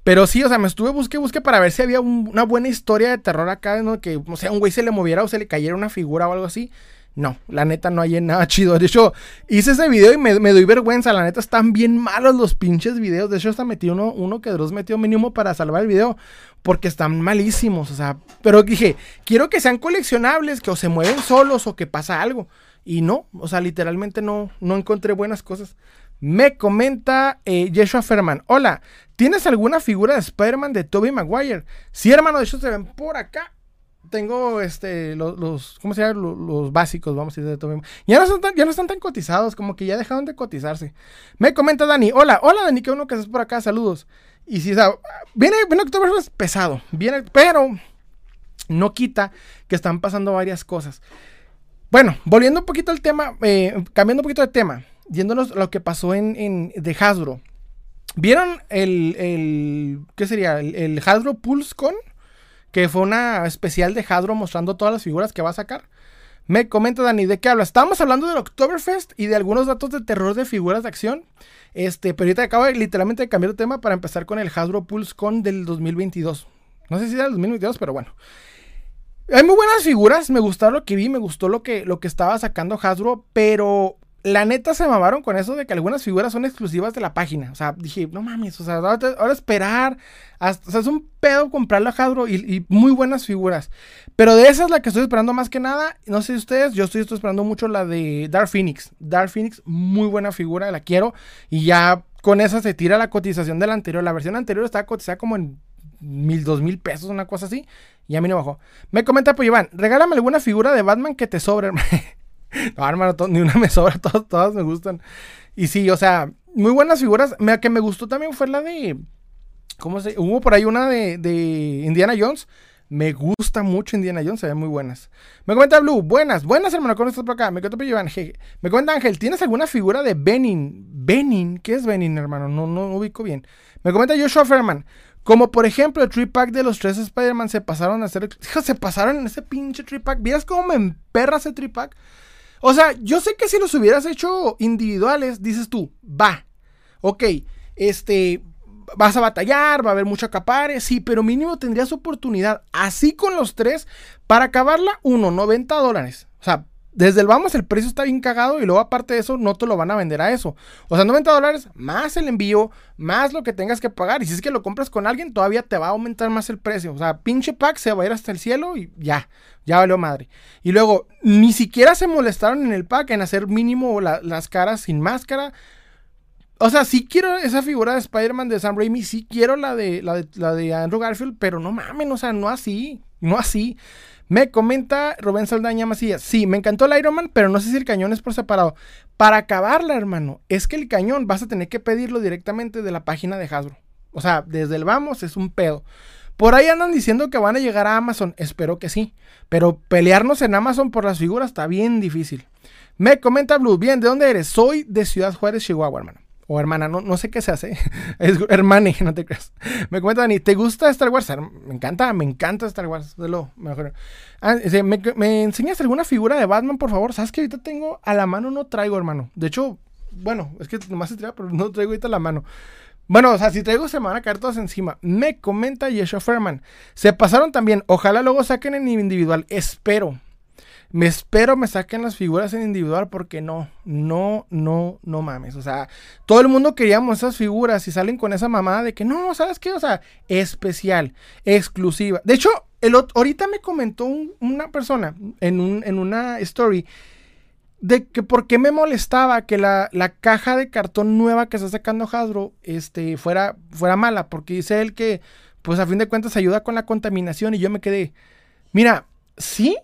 Pero sí, o sea, me estuve busque, busque para ver si había una buena historia de terror acá, ¿no? Que, o sea, un güey se le moviera o se le cayera una figura o algo así. No, la neta no hay nada chido. De hecho, hice ese video y me, doy vergüenza. La neta están bien malos los pinches videos. De hecho, hasta metí uno, que Dross metió mínimo para salvar el video. Porque están malísimos. O sea, pero dije, quiero que sean coleccionables, que o se mueven solos o que pasa algo. Y no, o sea, literalmente no, no encontré buenas cosas. Me comenta eh, Yeshua Ferman. Hola, ¿tienes alguna figura de Spider-Man de Tobey Maguire? Sí, hermano, de hecho se ven por acá. Tengo este los, ¿cómo se llama? Los, básicos, vamos a decir, de Tobey ya no, ya no están tan cotizados, como que ya dejaron de cotizarse. Me comenta Dani. Hola, hola Dani, qué bueno que estás por acá, saludos. Y si, o sea, viene, viene octubre es pesado, viene, pero no quita que están pasando varias cosas. Bueno, volviendo un poquito al tema, eh, cambiando un poquito de tema, yéndonos a lo que pasó en, en de Hasbro. ¿Vieron el, el ¿qué sería? El, el, Hasbro PulseCon, que fue una especial de Hasbro mostrando todas las figuras que va a sacar. Me comenta Dani, ¿de qué habla? Estábamos hablando del Oktoberfest y de algunos datos de terror de figuras de acción. Este, pero ahorita acabo de, literalmente de cambiar de tema para empezar con el Hasbro PulseCon del 2022. No sé si era el 2022, pero bueno. Hay muy buenas figuras, me gustó lo que vi, me gustó lo que, lo que estaba sacando Hasbro, pero la neta se mamaron con eso de que algunas figuras son exclusivas de la página. O sea, dije, no mames, o sea, ahora, esperar. O sea, es un pedo comprarlo a Hasbro y, muy buenas figuras. Pero de esas la que estoy esperando más que nada, no sé si ustedes, yo estoy, estoy esperando mucho la de Dark Phoenix. Dark Phoenix, muy buena figura, la quiero. Y ya con esa se tira la cotización de la anterior. La versión anterior estaba cotizada como en mil, dos mil pesos, una cosa así. Y a mí no bajó. Me comenta pues Iván, regálame alguna figura de Batman que te sobre, <laughs> <laughs> no, hermano, ni una me sobra, <laughs> todas, me gustan. Y sí, o sea, muy buenas figuras. La que me gustó también fue la de. ¿Cómo se? Hubo por ahí una de, de Indiana Jones. Me gusta mucho Indiana Jones, se ven muy buenas. Me comenta Blue, buenas, buenas hermano, ¿cómo estás por acá? Me comenta me comenta Ángel, ¿tienes alguna figura de Benin? Benin, ¿qué es Benin, hermano? No, no, ubico bien. Me comenta Joshua Ferman, como por ejemplo el trip pack de los tres Spider-Man se pasaron a hacer. Se pasaron en ese pinche trip pack. ¿Vieras cómo me emperra ese trip pack? O sea, yo sé que si los hubieras hecho individuales, dices tú, va. Ok, este. Vas a batallar, va a haber mucho acapare, sí, pero mínimo tendrías oportunidad, así con los tres, para acabarla, uno, 90 dólares. O sea, desde el vamos el precio está bien cagado y luego aparte de eso no te lo van a vender a eso. O sea, 90 dólares más el envío, más lo que tengas que pagar. Y si es que lo compras con alguien, todavía te va a aumentar más el precio. O sea, pinche pack se va a ir hasta el cielo y ya, ya valió madre. Y luego, ni siquiera se molestaron en el pack en hacer mínimo las caras sin máscara. O sea, sí quiero esa figura de Spider-Man de Sam Raimi, sí quiero la de, la de, la de Andrew Garfield, pero no mames, o sea, no así, no así. Me comenta Rubén Saldaña Macías. Sí, me encantó el Iron Man, pero no sé si el cañón es por separado. Para acabarla, hermano, es que el cañón vas a tener que pedirlo directamente de la página de Hasbro. O sea, desde el vamos es un pedo. Por ahí andan diciendo que van a llegar a Amazon. Espero que sí. Pero pelearnos en Amazon por las figuras está bien difícil. Me comenta Blue. Bien, ¿de dónde eres? Soy de Ciudad Juárez, Chihuahua, hermano o hermana, no, no sé qué se hace. <laughs> Es hermane, <laughs> no te creas. Me comenta Dani, ¿te gusta Star Wars? Me encanta, me encanta Star Wars. De lo mejor. Ah, ¿me, enseñas alguna figura de Batman, por favor? ¿Sabes que ahorita tengo a la mano? No traigo, hermano. De hecho, bueno, es que nomás se trae, pero no traigo ahorita a la mano. Bueno, o sea, si traigo se me van a caer todas encima. Me comenta Yeshua Ferman. Se pasaron también. Ojalá luego saquen en individual. Espero. Me espero me saquen las figuras en individual porque no, no, no, no mames. O sea, todo el mundo queríamos esas figuras y salen con esa mamada de que no, ¿sabes qué? O sea, especial, exclusiva. De hecho, el, ahorita me comentó una persona en, un, en una story de que por qué me molestaba que la, caja de cartón nueva que está sacando Hasbro este, fuera, fuera mala. Porque dice él que, pues a fin de cuentas, ayuda con la contaminación. Y yo me quedé, mira, sí,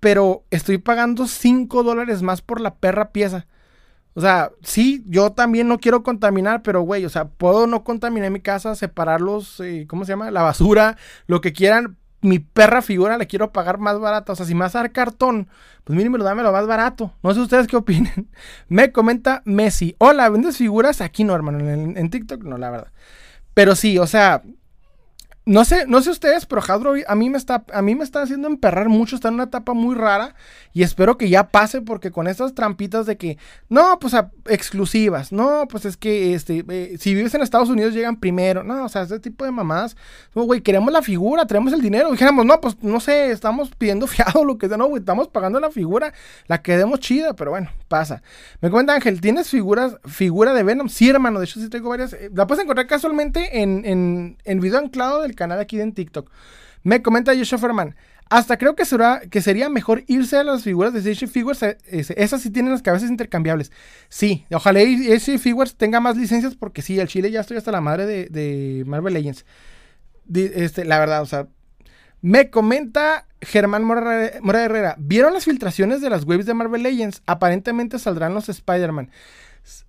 pero estoy pagando 5 dólares más por la perra pieza. O sea, sí, yo también no quiero contaminar, pero güey, o sea, puedo no contaminar mi casa, separarlos, eh, ¿cómo se llama? La basura, lo que quieran. Mi perra figura le quiero pagar más barata. O sea, si me vas cartón, pues mínimo dame lo más barato. No sé ustedes qué opinen. <laughs> Me comenta Messi. Hola, ¿vendes figuras? Aquí no, hermano. En, en TikTok no, la verdad. Pero sí, o sea, no sé, no sé ustedes, pero Hasbro a mí me está, a mí me está haciendo emperrar mucho, está en una etapa muy rara y espero que ya pase porque con estas trampitas de que, no, pues exclusivas, no, pues es que este, eh, si vives en Estados Unidos llegan primero, no, o sea, ese tipo de mamadas, no, güey, queremos la figura, tenemos el dinero, dijéramos, no, pues no sé, estamos pidiendo <laughs> fiado, lo que sea, no, güey, estamos pagando la figura, la que demos chida, pero bueno, pasa. Me cuenta Ángel, ¿tienes figuras, figura de Venom? Sí, hermano, de hecho sí tengo varias, eh, la puedes encontrar casualmente en, en, en video anclado del canal aquí en TikTok. Me comenta Joshua Ferman. Hasta creo que, será, que sería mejor irse a las figuras de Station Figures. eh, Esas sí tienen las cabezas intercambiables. Sí, ojalá ese Figures tenga más licencias porque sí, al Chile ya estoy hasta la madre de, Marvel Legends. Este, la verdad, o sea, me comenta Germán Mora, Mora Herrera. ¿Vieron las filtraciones de las waves de Marvel Legends? Aparentemente saldrán los Spider-Man.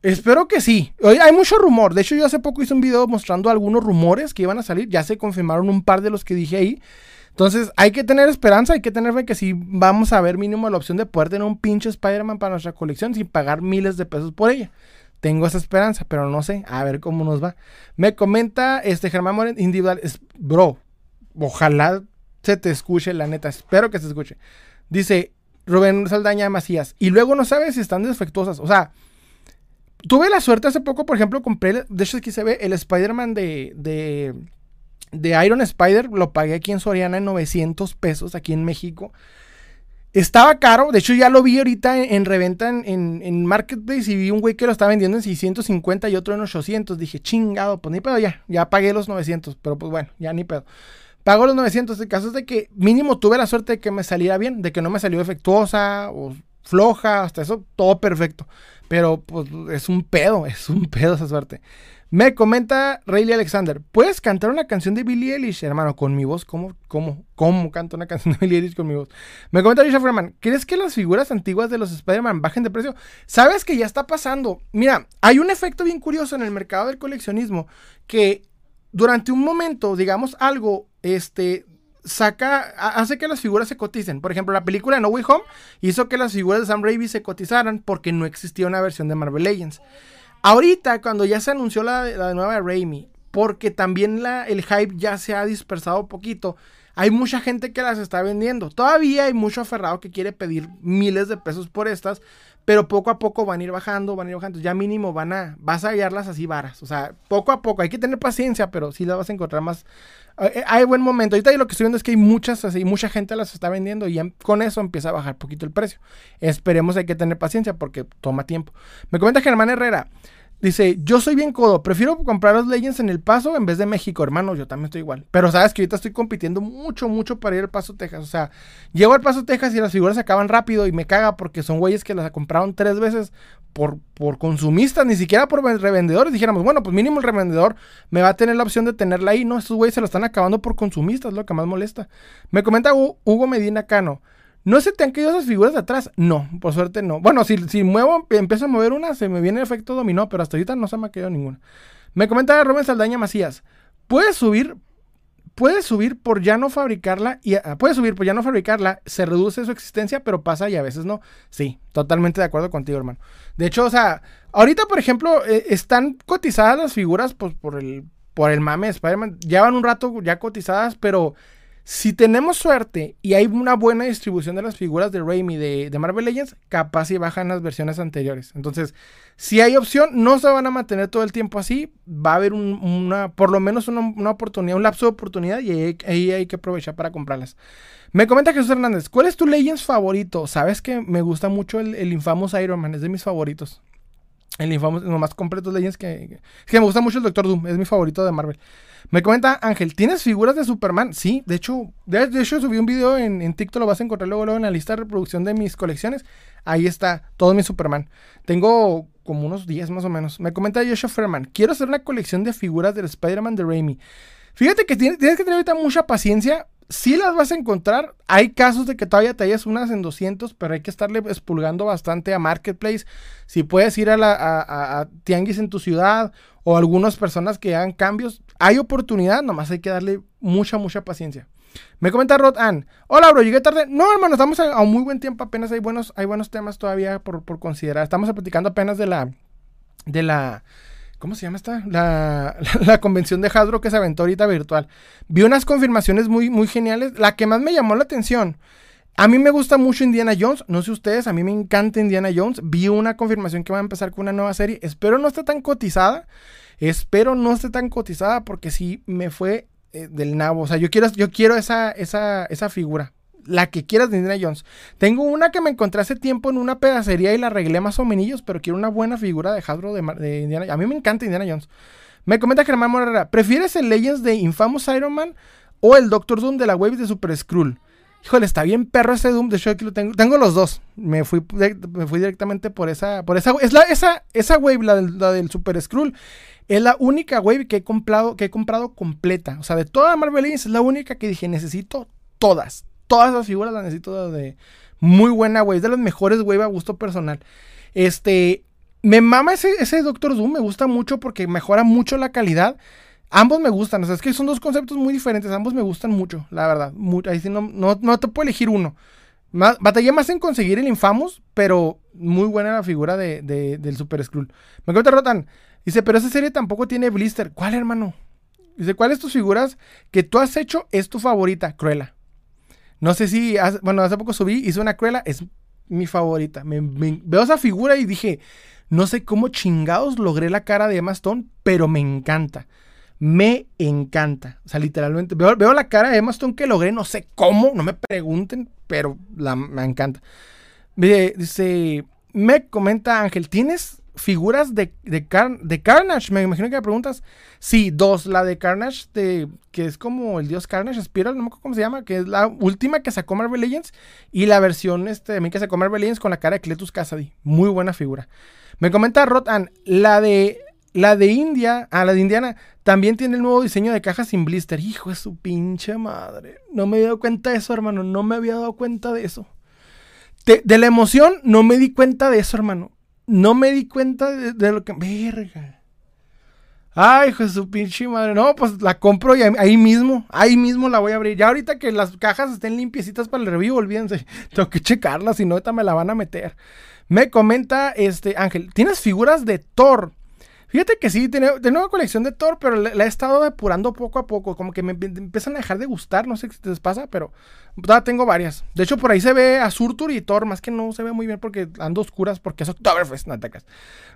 Espero que sí. Hay mucho rumor. De hecho, yo hace poco hice un video mostrando algunos rumores que iban a salir. Ya se confirmaron un par de los que dije ahí. Entonces, hay que tener esperanza, hay que tener fe que sí vamos a ver mínimo la opción de poder tener un pinche Spider-Man para nuestra colección sin pagar miles de pesos por ella. Tengo esa esperanza, pero no sé. A ver cómo nos va. Me comenta este Germán Moren individual. es- bro, ojalá se te escuche, la neta. Espero que se escuche. Dice Rubén Saldaña Macías. Y luego no sabes si están defectuosas. O sea, tuve la suerte hace poco, por ejemplo, compré. De hecho, aquí se ve el Spider-Man de, de, de Iron Spider. Lo pagué aquí en Soriana en 900 pesos, aquí en México. Estaba caro, de hecho ya lo vi ahorita en, en reventa en, en- Marketplace y vi un güey que lo estaba vendiendo en 650 y otro en 800. Dije, chingado, pues ni pedo ya, ya pagué los 900, pero pues bueno, ya ni pedo. Pago los 900, el caso es de que mínimo tuve la suerte de que me saliera bien, de que no me salió defectuosa o floja, hasta eso, todo perfecto. Pero pues es un pedo, <laughs> es un pedo esa suerte. Me comenta Rayleigh Alexander, ¿puedes cantar una canción de Billie Eilish, hermano, con mi voz? ¿Cómo, cómo, cómo canto una canción de Billie Eilish con mi voz? Me comenta Richard Freeman, ¿crees que las figuras antiguas de los Spider-Man bajen de precio? Sabes que ya está pasando. Mira, hay un efecto bien curioso en el mercado del coleccionismo que durante un momento, digamos algo, este saca, ha- hace que las figuras se coticen. Por ejemplo, la película No Way Home hizo que las figuras de Sam Raimi se cotizaran porque no existía una versión de Marvel Legends. Ahorita, cuando ya se anunció la, la nueva de Raimi, porque también la, el hype ya se ha dispersado un poquito, hay mucha gente que las está vendiendo. Todavía hay mucho aferrado que quiere pedir miles de pesos por estas, pero poco a poco van a ir bajando, van a ir bajando. Ya mínimo van a, vas a hallarlas así varas. O sea, poco a poco, hay que tener paciencia, pero sí las vas a encontrar más. eh, Hay buen momento. Ahorita lo que estoy viendo es que hay muchas así, mucha gente las está vendiendo y con eso empieza a bajar poquito el precio. Esperemos, hay que tener paciencia porque toma tiempo. Me comenta Germán Herrera. Dice, yo soy bien codo, prefiero comprar los Legends en El Paso en vez de México, hermano, yo también estoy igual. Pero sabes que ahorita estoy compitiendo mucho, mucho para ir al Paso, Texas. O sea, llego al Paso, Texas y las figuras se acaban rápido y me caga porque son güeyes que las compraron tres veces por, por consumistas, ni siquiera por ven- revendedores. Dijéramos, bueno, pues mínimo el revendedor me va a tener la opción de tenerla ahí. No, estos güeyes se lo están acabando por consumistas, lo que más molesta. Me comenta Hu- Hugo Medina Cano. ¿No se te han caído esas figuras de atrás? No, por suerte no. Bueno, si, si muevo, empiezo a mover una, se me viene el efecto dominó, pero hasta ahorita no se me ha caído ninguna. Me comenta Rubén Saldaña Macías. ¿Puedes subir? Puedes subir por ya no fabricarla y ah, puedes subir por ya no fabricarla, se reduce su existencia, pero pasa y a veces no. Sí, totalmente de acuerdo contigo, hermano. De hecho, o sea, ahorita, por ejemplo, eh, están cotizadas las figuras pues, por el por el mame de Spider-Man. Llevan un rato ya cotizadas, pero si tenemos suerte y hay una buena distribución de las figuras de Raimi de, de Marvel Legends, capaz si bajan las versiones anteriores. Entonces, si hay opción, no se van a mantener todo el tiempo así. Va a haber un- una, por lo menos una, oportunidad, un lapso de oportunidad y ahí, ahí hay que aprovechar para comprarlas. Me comenta Jesús Hernández, ¿cuál es tu Legends favorito? Sabes que me gusta mucho el, el Infamous Iron Man, es de mis favoritos. El Infamous, nomás completos Legends que, que, que me gusta mucho el Doctor Doom, es mi favorito de Marvel. Me comenta Ángel, ¿tienes figuras de Superman? Sí, de hecho, de, hecho subí un video en, en TikTok, lo vas a encontrar luego, en la lista de reproducción de mis colecciones. Ahí está, todo mi Superman. Tengo como unos 10 más o menos. Me comenta Joshua Ferman, quiero hacer una colección de figuras del Spider-Man de Raimi. Fíjate que tienes, que tener ahorita mucha paciencia. Sí las vas a encontrar. Hay casos de que todavía te hayas unas en 200, pero hay que estarle expulgando bastante a Marketplace. Si puedes ir a, la, a- a Tianguis en tu ciudad o algunas personas que hagan cambios, hay oportunidad, nomás hay que darle mucha, mucha paciencia. Me comenta Rod Ann. Hola, bro, llegué tarde. No, hermano, estamos a, a un muy buen tiempo. Apenas hay buenos, hay buenos temas todavía por, considerar. Estamos platicando apenas de la. De la. ¿Cómo se llama esta? La, la, <laughs> la convención de Hasbro que se aventó ahorita virtual. Vi unas confirmaciones muy, muy geniales. La que más me llamó la atención. A mí me gusta mucho Indiana Jones. No sé ustedes, a mí me encanta Indiana Jones. Vi una confirmación que va a empezar con una nueva serie. Espero no esté tan cotizada. Espero no esté tan cotizada porque sí me fue eh, del nabo. O sea, yo quiero, yo quiero esa, esa, esa figura. La que quieras de Indiana Jones. Tengo una que me encontré hace tiempo en una pedacería y la arreglé más o menos, pero quiero una buena figura de Hasbro de, de Indiana A mí me encanta Indiana Jones. Me comenta Germán Morera, ¿prefieres el Legends de Infamous Iron Man o el Doctor Doom de la wave de Super Skrull. Híjole, está bien perro ese Doom. De hecho, aquí lo tengo. Tengo los dos. Me fui, me fui directamente por esa. Por esa. Es la, esa, esa wave, la del, la del Super Skrull. Es la única wave que he comprado, que he comprado completa. O sea, de toda Marvel Legends es la única que dije, necesito todas. Todas las figuras las necesito de muy buena wave. Es de las mejores wave a gusto personal. Este. Me mama ese, ese Doctor Doom. Me gusta mucho porque mejora mucho la calidad. Ambos me gustan, o sea, es que son dos conceptos muy diferentes, ambos me gustan mucho, la verdad. ahí sí no, no, te puedo elegir uno. batallé más en conseguir el Infamous, pero muy buena la figura de, del Super Skrull. Me cuenta Rotan, dice, pero esa serie tampoco tiene blister. ¿Cuál, hermano? Dice, ¿cuáles tus figuras que tú has hecho es tu favorita? Cruella. No sé si, bueno, hace poco subí, hice una Cruella, es mi favorita. Me, veo esa figura y dije, no sé cómo chingados logré la cara de Emma Stone, pero me encanta me encanta. O sea, literalmente, veo, la cara de Emma Stone que logré, no sé cómo, no me pregunten, pero la, me encanta. Dice, me comenta Ángel, ¿tienes figuras de, de, Carnage? Me imagino que me preguntas. Sí, dos, la de Carnage, de, que es como el dios Carnage, Spiral, no me acuerdo cómo se llama, que es la última que sacó Marvel Legends, y la versión este, también que sacó Marvel Legends con la cara de Cletus Cassidy. Muy buena figura. Me comenta Rotan, la de la de India, ah, la de Indiana, también tiene el nuevo diseño de caja sin blister. Hijo de su pinche madre. No me había dado cuenta de eso, hermano. No me había dado cuenta de eso. De, la emoción, no me di cuenta de eso, hermano. No me di cuenta de, lo que. Verga. Ay, hijo de su pinche madre. No, pues la compro y ahí, mismo, ahí mismo la voy a abrir. Ya ahorita que las cajas estén limpiecitas para el review, olvídense. <laughs> Tengo que checarlas, si no, ahorita me la van a meter. Me comenta este Ángel, ¿tienes figuras de Thor? Fíjate que sí, tengo, una colección de Thor, pero la, he estado depurando poco a poco. Como que me, empiezan a dejar de gustar. No sé si les pasa, pero todavía tengo varias. De hecho, por ahí se ve a Surtur y Thor, más que no se ve muy bien porque ando oscuras porque es Oktoberfest, no atacas.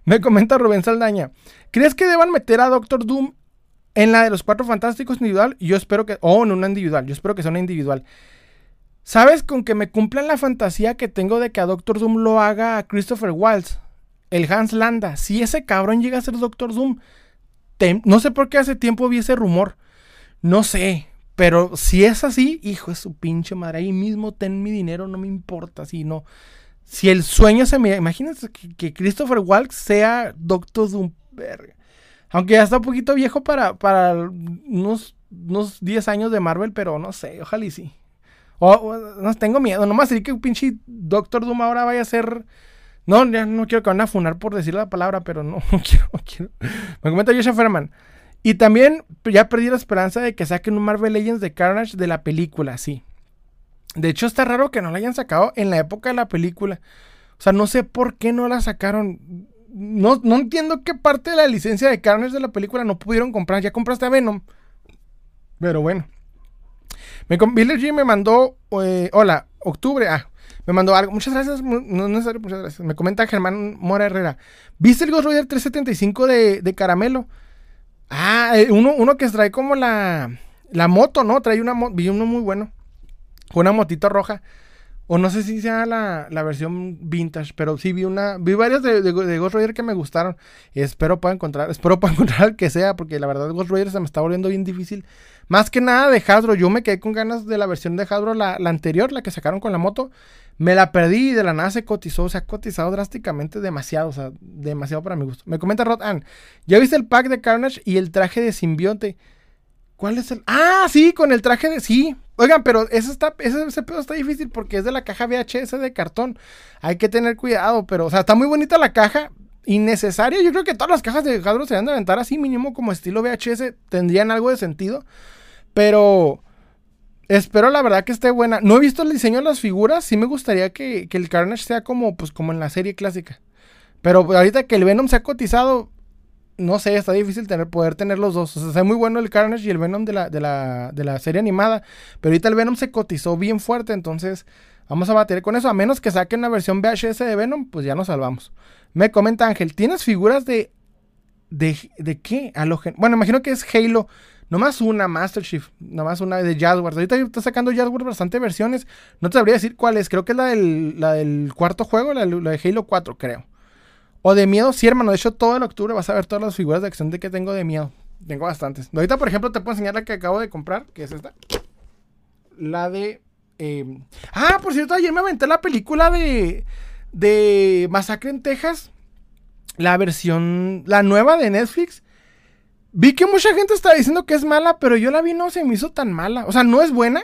Me comenta Rubén Saldaña. ¿Crees que deban meter a Doctor Doom en la de los cuatro fantásticos individual? Yo espero que. O en una individual. Yo espero que sea una individual. ¿Sabes? Con que me cumplan la fantasía que tengo de que a Doctor Doom lo haga a Christopher Waltz el Hans Landa, si ese cabrón llega a ser Doctor Doom, no sé por qué hace tiempo vi ese rumor, no sé, pero si es así, hijo de su pinche madre, ahí mismo ten mi dinero, no me importa, si no, si el sueño se me, imagínense que, Christopher Waltz sea Doctor Doom, verga. Aunque ya está un poquito viejo para, para unos, unos 10 años de Marvel, pero no sé, ojalá y sí. O, no tengo miedo, nomás sería que un pinche Doctor Doom ahora vaya a ser no, no quiero que van a funar por decir la palabra, pero no, <laughs> quiero, no quiero. Me comenta Joshua Ferman. Y también ya perdí la esperanza de que saquen un Marvel Legends de Carnage de la película, sí. De hecho, está raro que no la hayan sacado en la época de la película. O sea, no sé por qué no la sacaron. No, no entiendo qué parte de la licencia de Carnage de la película no pudieron comprar. Ya compraste a Venom. Pero bueno. Me, G me mandó. Eh, hola, octubre. Ah, me mandó algo. Muchas gracias. No necesario, muchas gracias. Me comenta Germán Mora Herrera. ¿Viste el Ghost Rider 375 de, de caramelo? Ah, eh, uno, uno que trae como la, la moto, ¿no? Trae una moto. Vi uno muy bueno. Con una motito roja. O no sé si sea la, versión vintage, pero sí vi una. Vi varios de, de, Ghost Rider que me gustaron. espero pueda encontrar. Espero pueda <laughs> encontrar el que sea. Porque la verdad Ghost Rider se me está volviendo bien difícil. Más que nada de Hasbro. Yo me quedé con ganas de la versión de Hasbro, la, la anterior, la que sacaron con la moto. Me la perdí y de la nada se cotizó, se ha cotizado drásticamente demasiado, o sea, demasiado para mi gusto. Me comenta Rod Ann, ¿ya viste el pack de Carnage y el traje de simbionte? ¿Cuál es el...? Ah, sí, con el traje de... Sí. Oigan, pero ese, está, ese, pedo está difícil porque es de la caja VHS de cartón. Hay que tener cuidado, pero, o sea, está muy bonita la caja. Innecesaria. Yo creo que todas las cajas de Hasbro se deben de aventar así, mínimo como estilo VHS. Tendrían algo de sentido. Pero Espero la verdad que esté buena. No he visto el diseño de las figuras. Sí me gustaría que, el Carnage sea como, pues, como en la serie clásica. Pero ahorita que el Venom se ha cotizado, no sé, está difícil tener, poder tener los dos. O sea, es muy bueno el Carnage y el Venom de la, de, la, de la serie animada. Pero ahorita el Venom se cotizó bien fuerte, entonces vamos a batir con eso. A menos que saquen una versión VHS de Venom, pues ya nos salvamos. Me comenta Ángel, ¿tienes figuras de... ¿De, de qué? Bueno, imagino que es Halo. Nomás una Master Chief, nomás una de Jaguars. Ahorita está sacando Jaguars bastante versiones. No te sabría decir cuál es. Creo que es la del, la del cuarto juego, la, de Halo 4, creo. O de miedo, sí, hermano. De hecho, todo el octubre vas a ver todas las figuras de acción de que tengo de miedo. Tengo bastantes. Ahorita, por ejemplo, te puedo enseñar la que acabo de comprar, que es esta. La de... Em, ah, por cierto, ayer me aventé la película de... De Masacre en Texas. La versión... La nueva de Netflix. Vi que mucha gente está diciendo que es mala, pero yo la vi no se me hizo tan mala. O sea, no es buena.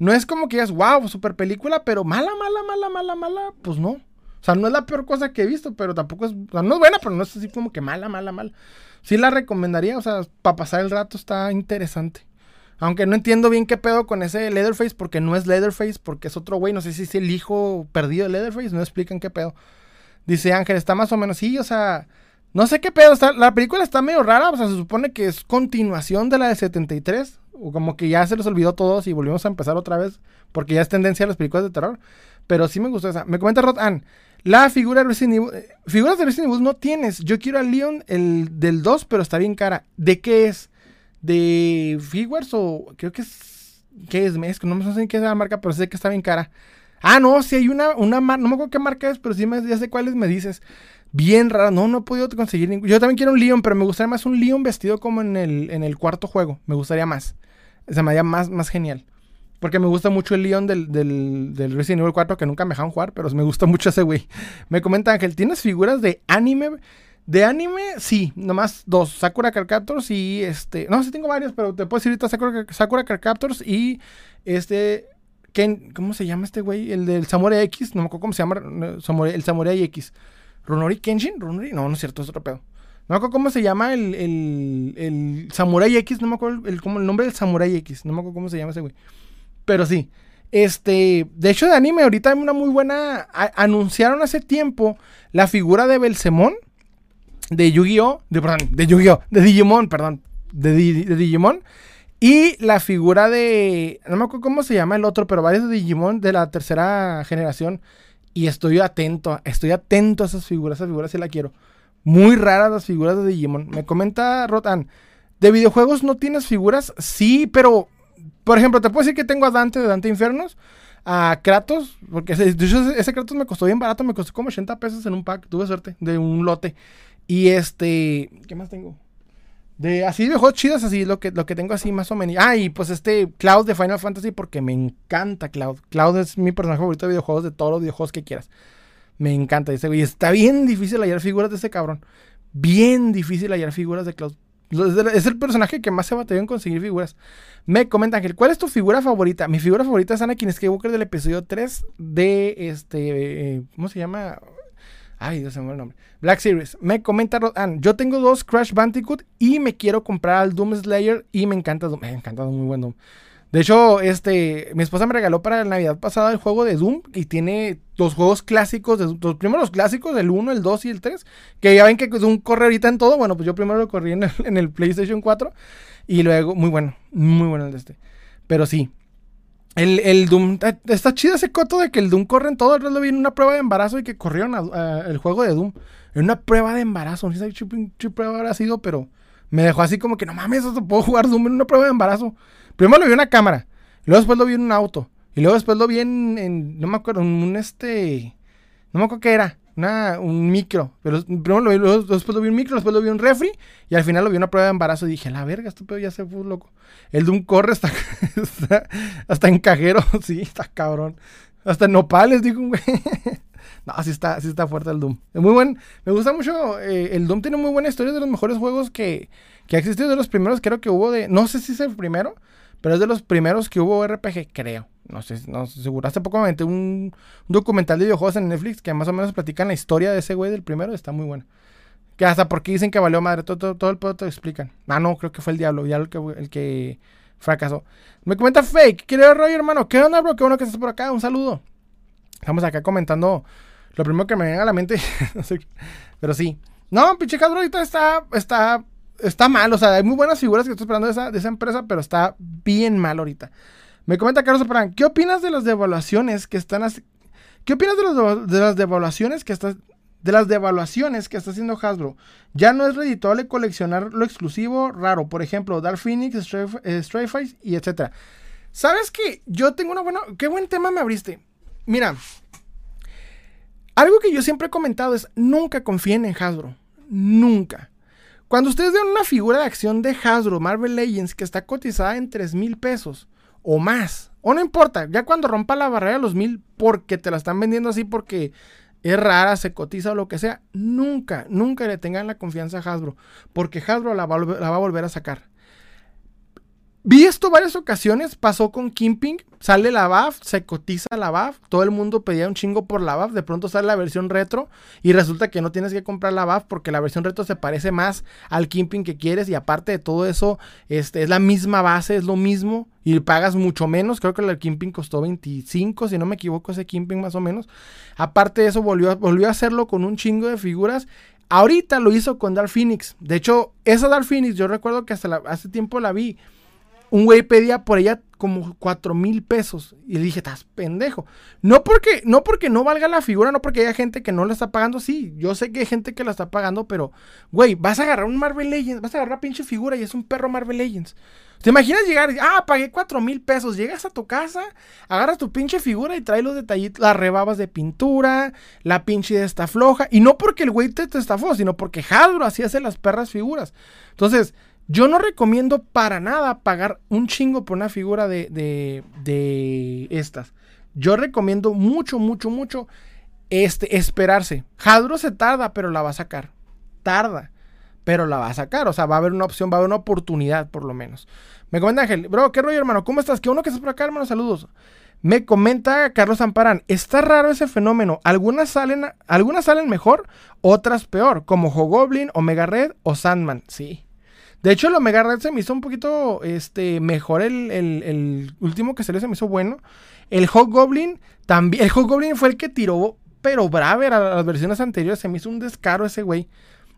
No es como que es wow, super película, pero mala, mala, mala, mala, mala, pues no. O sea, no es la peor cosa que he visto, pero tampoco es. O sea, no es buena, pero no es así como que mala, mala, mala. Sí la recomendaría, o sea, para pasar el rato está interesante. Aunque no entiendo bien qué pedo con ese Leatherface, porque no es Leatherface, porque es otro güey. No sé si es el hijo perdido de Leatherface, no explican qué pedo. Dice Ángel, está más o menos, sí, o sea, no sé qué pedo. Está, la película está medio rara, o sea, se supone que es continuación de la de 73. O como que ya se los olvidó todos y volvimos a empezar otra vez, porque ya es tendencia a las películas de terror. Pero sí me gustó esa. Me comenta Rod Ann. La figura de Resident Evil. Eh, figuras de Resident Evil no tienes. Yo quiero a Leon el del 2, pero está bien cara. ¿De qué es? ¿De Figures o.? Creo que es. ¿Qué es? Es que no sé qué es la marca, pero sé que está bien cara. Ah, no, si hay una, una. No me acuerdo qué marca es, pero sí me, ya sé cuáles me dices. Bien rara. No, no he podido conseguir ningún. Yo también quiero un Leon, pero me gustaría más un Leon vestido como en el, en el cuarto juego. Me gustaría más. Se me haría más, más genial. Porque me gusta mucho el Leon del, del, del, Resident Evil 4, que nunca me dejaron jugar, pero me gusta mucho ese güey. Me comenta Ángel, ¿tienes figuras de anime? De anime, sí, nomás dos. Sakura Carcaptors y este. No, sí tengo varios, pero te puedo decir ahorita Sakura, Sakura Carcaptors y este. Ken, ¿Cómo se llama este güey? El del Samurai X. No me acuerdo cómo se llama. el Samurai X. ¿Runori Kenshin? ¿Runori? No, no es cierto, es otro pedo. No me acuerdo cómo se llama el, el, el Samurai X. No me acuerdo el, el nombre del Samurai X. No me acuerdo cómo se llama ese güey. Pero sí. Este, de hecho de anime ahorita hay una muy buena anunciaron hace tiempo la figura de Belsemón de Yu-Gi-Oh, de perdón, de Yu-Gi-Oh, de Digimon, perdón, de, Digimon y la figura de no me acuerdo cómo se llama el otro, pero varios de Digimon de la tercera generación y estoy atento, estoy atento a esas figuras, esas figuras sí la quiero. Muy raras las figuras de Digimon. Me comenta Rotan, ¿de videojuegos no tienes figuras? Sí, pero por ejemplo, te puedo decir que tengo a Dante de Dante Infernos, a Kratos, porque ese, ese, Kratos me costó bien barato, me costó como 80 pesos en un pack, tuve suerte, de un lote. Y este, ¿qué más tengo? De así de juegos chidos, así lo que, lo que tengo así más o menos. Ah, y pues este Cloud de Final Fantasy, porque me encanta Cloud. Cloud es mi personaje favorito de videojuegos, de todos los videojuegos que quieras. Me encanta ese güey. Está bien difícil hallar figuras de ese cabrón. Bien difícil hallar figuras de Cloud. Es el personaje que más se batalló en conseguir figuras. Me comenta Ángel, ¿cuál es tu figura favorita? Mi figura favorita es Anakin Skywalker del episodio 3 de este. Eh, ¿Cómo se llama? Ay, Dios se me el nombre. Black Series. Me comenta Rodan, yo tengo dos Crash Bandicoot y me quiero comprar al Doom Slayer y me encanta Doom. Me encanta Doom, muy bueno. De hecho, este, mi esposa me regaló para la Navidad pasada el juego de Doom y tiene los juegos clásicos, de, los primeros clásicos, el 1, el 2 y el 3, que ya ven que Doom corre ahorita en todo. Bueno, pues yo primero lo corrí en el, PlayStation 4 y luego, muy bueno, muy bueno el de este. Pero sí, el, el, Doom, eh, está chido ese coto de que el Doom corre en todo. El lo vi en una prueba de embarazo y que corrieron el juego de Doom. En una prueba de embarazo. No sé qué prueba habrá sido, pero me dejó así como que no mames, puedo jugar Doom en una prueba de embarazo. Primero lo vi en una cámara, luego después lo vi en un auto, y luego después lo vi en, no me acuerdo, en un este, no me acuerdo qué era, una, un micro, pero primero lo vi, luego después lo vi un micro, después lo vi un refri, y al final lo vi una prueba de embarazo y dije, la verga, este pedo ya se fue loco. El Doom corre hasta, <laughs> hasta, en cajero, <laughs> sí, está cabrón. Hasta en nopales, dijo un güey. <laughs> No, sí está, sí está fuerte el Doom. Es muy buen. Me gusta mucho. Eh, el Doom tiene muy buena historia. de los mejores juegos que, que ha existido. De los primeros, creo que hubo de. No sé si es el primero. Pero es de los primeros que hubo RPG, creo. No sé, no sé seguro. Hace poco me un, documental de videojuegos en Netflix que más o menos platican la historia de ese güey del primero. Está muy bueno. Que hasta porque dicen que valió madre. Todo, todo, el pueblo te explican. Ah, no, creo que fue el diablo. Ya el que, el que fracasó. Me comenta Fake. Quiero Roy, hermano. ¿Qué onda, bro? Qué bueno que estás por acá. Un saludo. Estamos acá comentando lo primero que me viene a la mente. <laughs> pero sí. No, pinche ahorita está, está está mal, o sea, hay muy buenas figuras que estoy esperando de esa, de esa empresa, pero está bien mal ahorita. Me comenta Carlos Soprán, ¿qué opinas de las devaluaciones que están ¿Qué opinas de, las devaluaciones que de las devaluaciones que está haciendo Hasbro? Ya no es redituable coleccionar lo exclusivo raro, por ejemplo, Dark Phoenix, Stray, eh, y etcétera. ¿Sabes qué? Yo tengo una buena, qué buen tema me abriste. Mira, algo que yo siempre he comentado es nunca confíen en Hasbro, nunca. Cuando ustedes ven una figura de acción de Hasbro, Marvel Legends, que está cotizada en 3 mil pesos o más, o no importa, ya cuando rompa la barrera de los mil porque te la están vendiendo así porque es rara, se cotiza o lo que sea, nunca, nunca le tengan la confianza a Hasbro, porque Hasbro la va, la va a volver a sacar. Vi esto varias ocasiones, pasó con Kimping, sale la BAF, se cotiza la BAF, todo el mundo pedía un chingo por la BAF, de pronto sale la versión retro y resulta que no tienes que comprar la BAF porque la versión retro se parece más al Kimping que quieres y aparte de todo eso, este, es la misma base, es lo mismo y pagas mucho menos, creo que el Kimping costó 25, si no me equivoco, ese Kimping más o menos. Aparte de eso, volvió, volvió a hacerlo con un chingo de figuras Ahorita lo hizo con Dark Phoenix. De hecho, esa Dark Phoenix, yo recuerdo que hasta hace tiempo la vi un güey pedía por ella como 4 mil pesos. Y le dije, estás pendejo. No porque, no porque no valga la figura, no porque haya gente que no la está pagando. Sí, yo sé que hay gente que la está pagando, pero, güey, vas a agarrar un Marvel Legends, vas a agarrar una pinche figura y es un perro Marvel Legends. ¿Te imaginas llegar? Ah, pagué 4 mil pesos. Llegas a tu casa, agarras tu pinche figura y traes los detallitos, las rebabas de pintura, la pinche de esta floja. Y no porque el güey te, estafó, sino porque Hasbro así hace las perras figuras. Entonces, yo no recomiendo para nada pagar un chingo por una figura de, de, estas. Yo recomiendo mucho, mucho, mucho este, esperarse. Hadro se tarda, pero la va a sacar. Tarda, pero la va a sacar. O sea, va a haber una opción, va a haber una oportunidad, por lo menos. Me comenta Ángel, bro, ¿qué rollo, hermano? ¿Cómo estás? Qué uno que estás por acá, hermano. Saludos. Me comenta Carlos Amparán, está raro ese fenómeno. Algunas salen, algunas salen mejor, otras peor, como Hogoblin, Omega Red o Sandman. Sí. De hecho, el Omega Red se me hizo un poquito este, mejor. El, último que salió se me hizo bueno. El Hog Goblin también. El Hog Goblin fue el que tiró, pero Braver a las versiones anteriores. Se me hizo un descaro ese güey.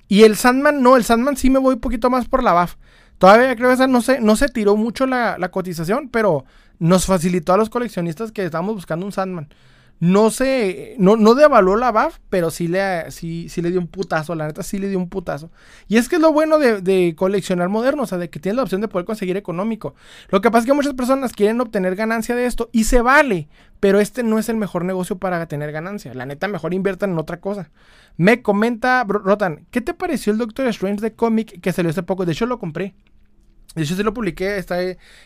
Y el Sandman, no, el Sandman sí me voy un poquito más por la BAF. Todavía creo que esa no se, no se tiró mucho la, la cotización, pero nos facilitó a los coleccionistas que estábamos buscando un Sandman no se, no, no devaluó la BAF, pero sí le, sí, sí le dio un putazo, la neta sí le dio un putazo. Y es que es lo bueno de, coleccionar moderno, o sea, de que tienes la opción de poder conseguir económico. Lo que pasa es que muchas personas quieren obtener ganancia de esto y se vale, pero este no es el mejor negocio para tener ganancia. La neta, mejor inviertan en otra cosa. Me comenta Rotan, ¿qué te pareció el Doctor Strange de cómic que salió hace poco? De hecho, lo compré. De hecho, sí lo publiqué. Está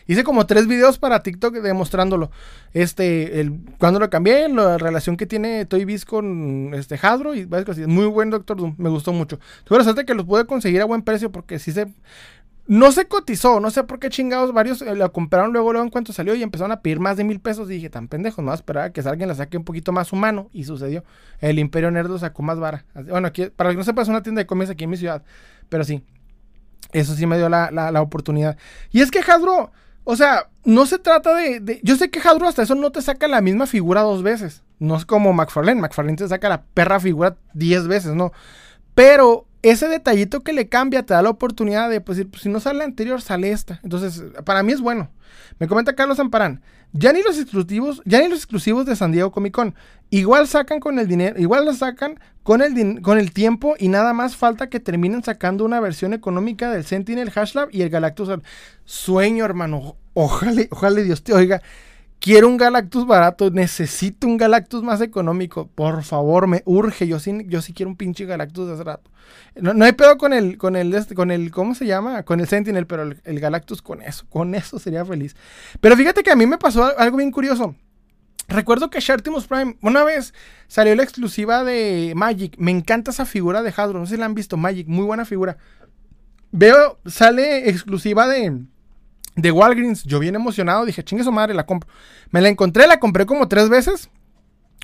hice como tres videos para TikTok demostrándolo. Este, el, cuando lo cambié, la relación que tiene Toy Biz con este Hadro y varias cosas. Muy buen Doctor Doom, me gustó mucho. Tuve la suerte que los pude conseguir a buen precio porque sí se. No se cotizó, no sé por qué chingados varios eh, lo compraron luego, luego en cuanto salió y empezaron a pedir más de mil pesos. Y dije, tan pendejos, no esperaba que alguien la saque un poquito más humano. Y sucedió. El Imperio Nerd sacó más vara. Bueno, aquí, para que no sepas, es una tienda de cómics aquí en mi ciudad. Pero sí, eso sí me dio la, oportunidad. Y es que Hasbro, o sea, no se trata de, Yo sé que Hasbro hasta eso no te saca la misma figura dos veces. No es como McFarlane. McFarlane te saca la perra figura diez veces, ¿no? Pero ese detallito que le cambia te da la oportunidad de, pues, pues, si no sale la anterior, sale esta. Entonces, para mí es bueno. Me comenta Carlos Amparán. Ya ni los exclusivos, ya ni los exclusivos de San Diego Comic Con. Igual sacan con el dinero, igual lo sacan con el, con el tiempo y nada más falta que terminen sacando una versión económica del Sentinel Hashlab y el Galactus. Sueño, hermano. Ojalá, ojalá Dios te oiga. Quiero un Galactus barato, necesito un Galactus más económico. Por favor, me urge. Yo sí, yo sí quiero un pinche Galactus de hace rato. No, hay pedo con el, con el, este, con el, ¿cómo se llama? Con el Sentinel, pero el, Galactus con eso, con eso sería feliz. Pero fíjate que a mí me pasó algo bien curioso. Recuerdo que Shartimus Prime, una vez salió la exclusiva de Magic. Me encanta esa figura de Hasbro. No sé si la han visto, Magic, muy buena figura. Veo, sale exclusiva de, de Walgreens. Yo bien emocionado, dije, chingue su madre, la compro. Me la encontré, la compré como tres veces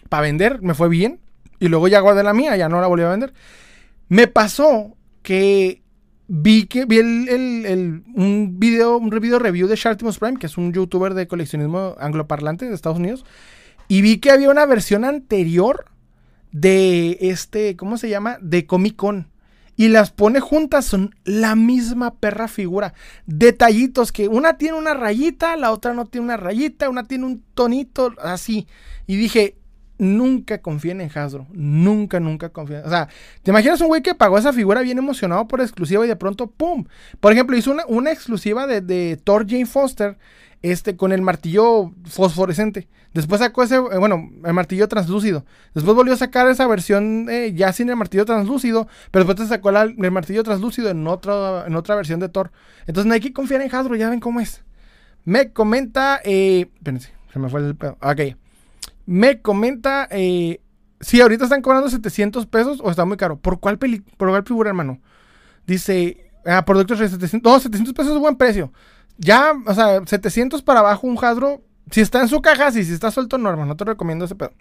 para vender, me fue bien. Y luego ya guardé la mía, ya no la volví a vender. Me pasó que vi que vi el, un video, un video review de Shartimus Prime, que es un youtuber de coleccionismo angloparlante de Estados Unidos. Y vi que había una versión anterior de este, ¿cómo se llama? De Comic Con y las pone juntas, son la misma perra figura. Detallitos que una tiene una rayita, la otra no tiene una rayita, una tiene un tonito así. Y dije, nunca confíen en Hasbro. Nunca, nunca confíen. O sea, ¿te imaginas un güey que pagó esa figura bien emocionado por exclusiva y de pronto, ¡pum! Por ejemplo, hizo una, una exclusiva de, de Thor Jane Foster este, con el martillo fosforescente. Después sacó ese, eh, bueno, el martillo translúcido. Después volvió a sacar esa versión eh, ya sin el martillo translúcido, pero después sacó el martillo translúcido en, otra en otra versión de Thor. Entonces no hay que confiar en Hasbro, ya ven cómo es. Me comenta, eh, espérense, se me fue el pedo. Ok. Me comenta, eh, si ahorita están cobrando 700 pesos o está muy caro. ¿Por cuál, peli por cuál figura, hermano? Dice, ah, por Doctor 700, no, 700 pesos es buen precio. Ya, o sea, 700 para abajo un Hasbro. Si está en su caja, si está suelto, no, hermano. No te recomiendo ese pedo.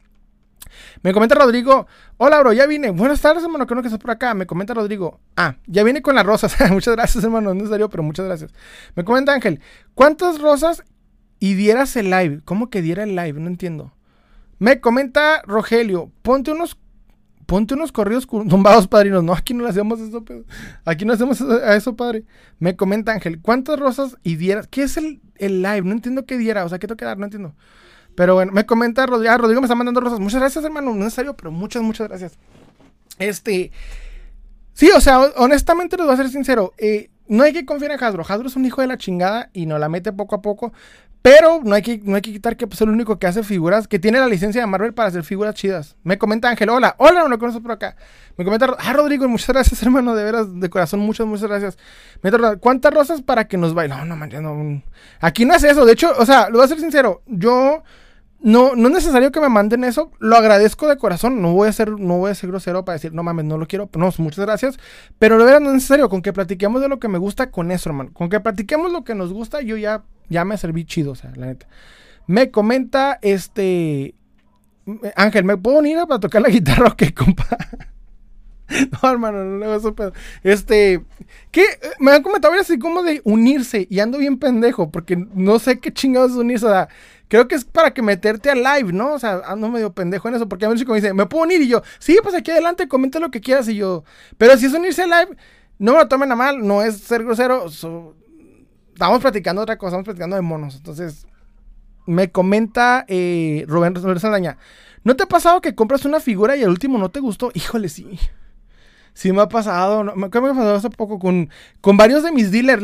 Me comenta Rodrigo, hola bro, ya vine. Buenas tardes, hermano, no que estás por acá. Me comenta Rodrigo, ah, ya vine con las rosas. <laughs> muchas gracias, hermano, no es necesario, pero muchas gracias. Me comenta Ángel, ¿cuántas rosas y dieras el live? ¿Cómo que diera el live? No entiendo. Me comenta Rogelio, ponte unos ponte unos corridos tumbados, padrinos. No, aquí no le hacemos eso, aquí no hacemos a eso, padre. Me comenta Ángel, ¿cuántas rosas y dieras? ¿Qué es el, el live? No entiendo qué diera, o sea, ¿qué tengo que dar? No entiendo. Pero bueno, me comenta Rodrigo, ah, Rodrigo me está mandando rosas. Muchas gracias, hermano, no es necesario, pero muchas, muchas gracias. Este, sí, o sea, honestamente les voy a ser sincero, eh, no hay que confiar en Hasbro. Hasbro es un hijo de la chingada y nos la mete poco a poco. Pero no hay que, no hay que quitar que pues, es el único que hace figuras, que tiene la licencia de Marvel para hacer figuras chidas. Me comenta Ángel, hola, hola, no lo conozco por acá. Me comenta, ah, Rodrigo, muchas gracias, <laughs> hermano, de veras, de corazón, muchas, muchas gracias. Me ¿cuántas rosas para que nos vaya? No, no, man, no. Aquí no es eso, de hecho, o sea, lo voy a ser sincero, yo no, no es necesario que me manden eso. Lo agradezco de corazón. No voy a ser, no voy a ser grosero para decir, no mames, no lo quiero. No, muchas gracias. Pero de verdad no es necesario. Con que platiquemos de lo que me gusta con eso, hermano. Con que platiquemos lo que nos gusta, yo ya, ya me serví chido, o sea, la neta. Me comenta este. Ángel, ¿me puedo unir para tocar la guitarra o qué, compa? <laughs> No, hermano, no le hago eso pedo. Este, ¿qué? Me han comentado así como de unirse y ando bien pendejo porque no sé qué chingados es unirse. O sea, Creo que es para que meterte al live, ¿no? O sea, ando medio pendejo en eso, porque a mí chico me dice, ¿me puedo unir? Y yo, sí, pues aquí adelante, comenta lo que quieras. Y yo, pero si es unirse al live, no me lo tomen a mal, no es ser grosero. Estamos platicando otra cosa, estamos platicando de monos. Entonces, me comenta eh, Rubén, Rubén Saldaña, ¿no te ha pasado que compras una figura y el último no te gustó? Híjole, sí. Sí me ha pasado, ¿no? me ha pasado hace poco con, con varios de mis dealers.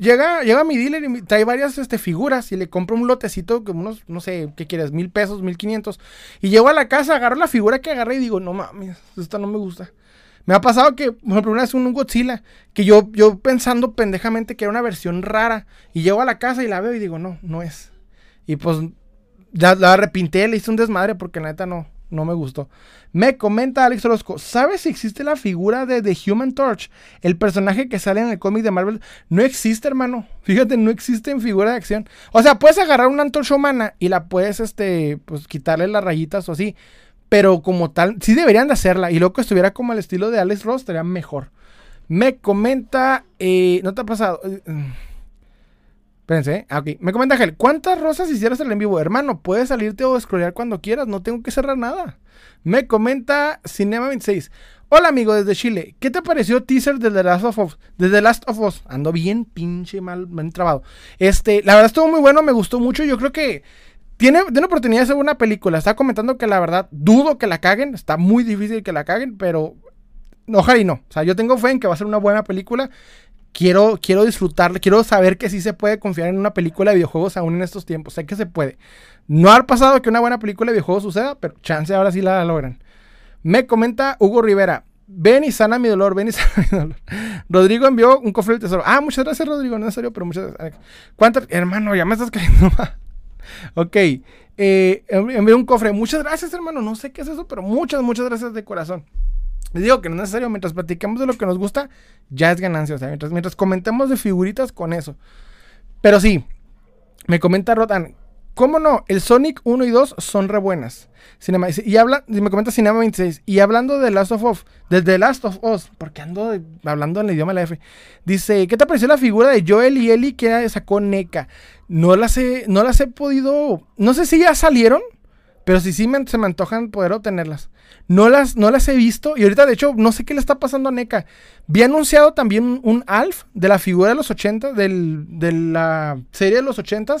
llega, llega mi dealer y trae varias este, figuras y le compro un lotecito, como unos, no sé, ¿qué quieres? Mil pesos, mil quinientos. Y llego a la casa, agarro la figura que agarré y digo, no mames, esta no me gusta. Me ha pasado que, por ejemplo, vez un Godzilla, que yo, yo pensando pendejamente que era una versión rara, y llego a la casa y la veo y digo, no, no es. Y pues ya la repinté, le hice un desmadre porque la neta no, no me gustó. Me comenta Alex Orozco, ¿sabes si existe la figura de The Human Torch? El personaje que sale en el cómic de Marvel. No existe, hermano. Fíjate, no existe en figura de acción. O sea, puedes agarrar una antorcha humana y la puedes, este, pues quitarle las rayitas o así. Pero como tal, sí deberían de hacerla. Y luego que estuviera como el estilo de Alex Ross, estaría mejor. Me comenta, eh, ¿no te ha pasado? Espérense, ah, ok. Me comenta Ángel, ¿cuántas rosas hicieras el en vivo? Hermano, puedes salirte o scrollear cuando quieras, no tengo que cerrar nada. Me comenta Cinema26. Hola amigo desde Chile, ¿qué te pareció teaser de The Last of Us? De The Last of Us. Ando bien pinche mal, bien trabado. Este, la verdad estuvo muy bueno, me gustó mucho. Yo creo que tiene, tiene oportunidad de ser una película. Está comentando que la verdad dudo que la caguen. Está muy difícil que la caguen, pero ojalá y no. O sea, yo tengo fe en que va a ser una buena película quiero, quiero disfrutar, quiero saber que sí se puede confiar en una película de videojuegos aún en estos tiempos. Sé que se puede. No ha pasado que una buena película de videojuegos suceda, pero chance ahora sí la logran. Me comenta Hugo Rivera. Ven y sana mi dolor, ven y <laughs> sana mi dolor. Rodrigo envió un cofre del tesoro. Ah, muchas gracias, Rodrigo. No es serio, pero muchas gracias. ¿Cuántas? Hermano, ya me estás cayendo. <laughs> ok. Eh, envió un cofre. Muchas gracias, hermano. No sé qué es eso, pero muchas, muchas gracias de corazón. Les digo que no es necesario, mientras platiquemos de lo que nos gusta, ya es ganancia. O sea, mientras, mientras comentemos de figuritas con eso. Pero sí, me comenta Rotan, ¿cómo no? El Sonic 1 y 2 son re buenas. Cinema, y habla, me comenta Cinema 26. Y hablando de Last of Us, de The Last of Us, porque ando hablando en el idioma de la F. Dice, ¿qué te pareció la figura de Joel y Ellie que sacó NECA? No las he, no las he podido, no sé si ya salieron. Pero sí, sí se me antojan poder obtenerlas. No las, no las he visto. Y ahorita, de hecho, no sé qué le está pasando a NECA. Vi anunciado también un Alf de la figura de los 80, del, de la serie de los 80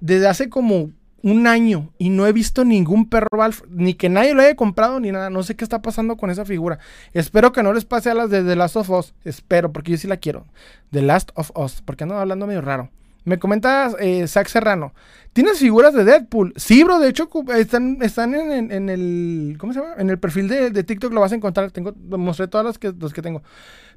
desde hace como un año. Y no he visto ningún perro Alf, ni que nadie lo haya comprado, ni nada. No sé qué está pasando con esa figura. Espero que no les pase a las de The Last of Us. Espero, porque yo sí la quiero. The Last of Us, porque ando hablando medio raro. Me comenta eh, Zach Serrano. ¿Tienes figuras de Deadpool? Sí, bro. De hecho, están, están en, el. ¿Cómo se llama? En el perfil de, TikTok lo vas a encontrar. Tengo, mostré todas las que, los que tengo.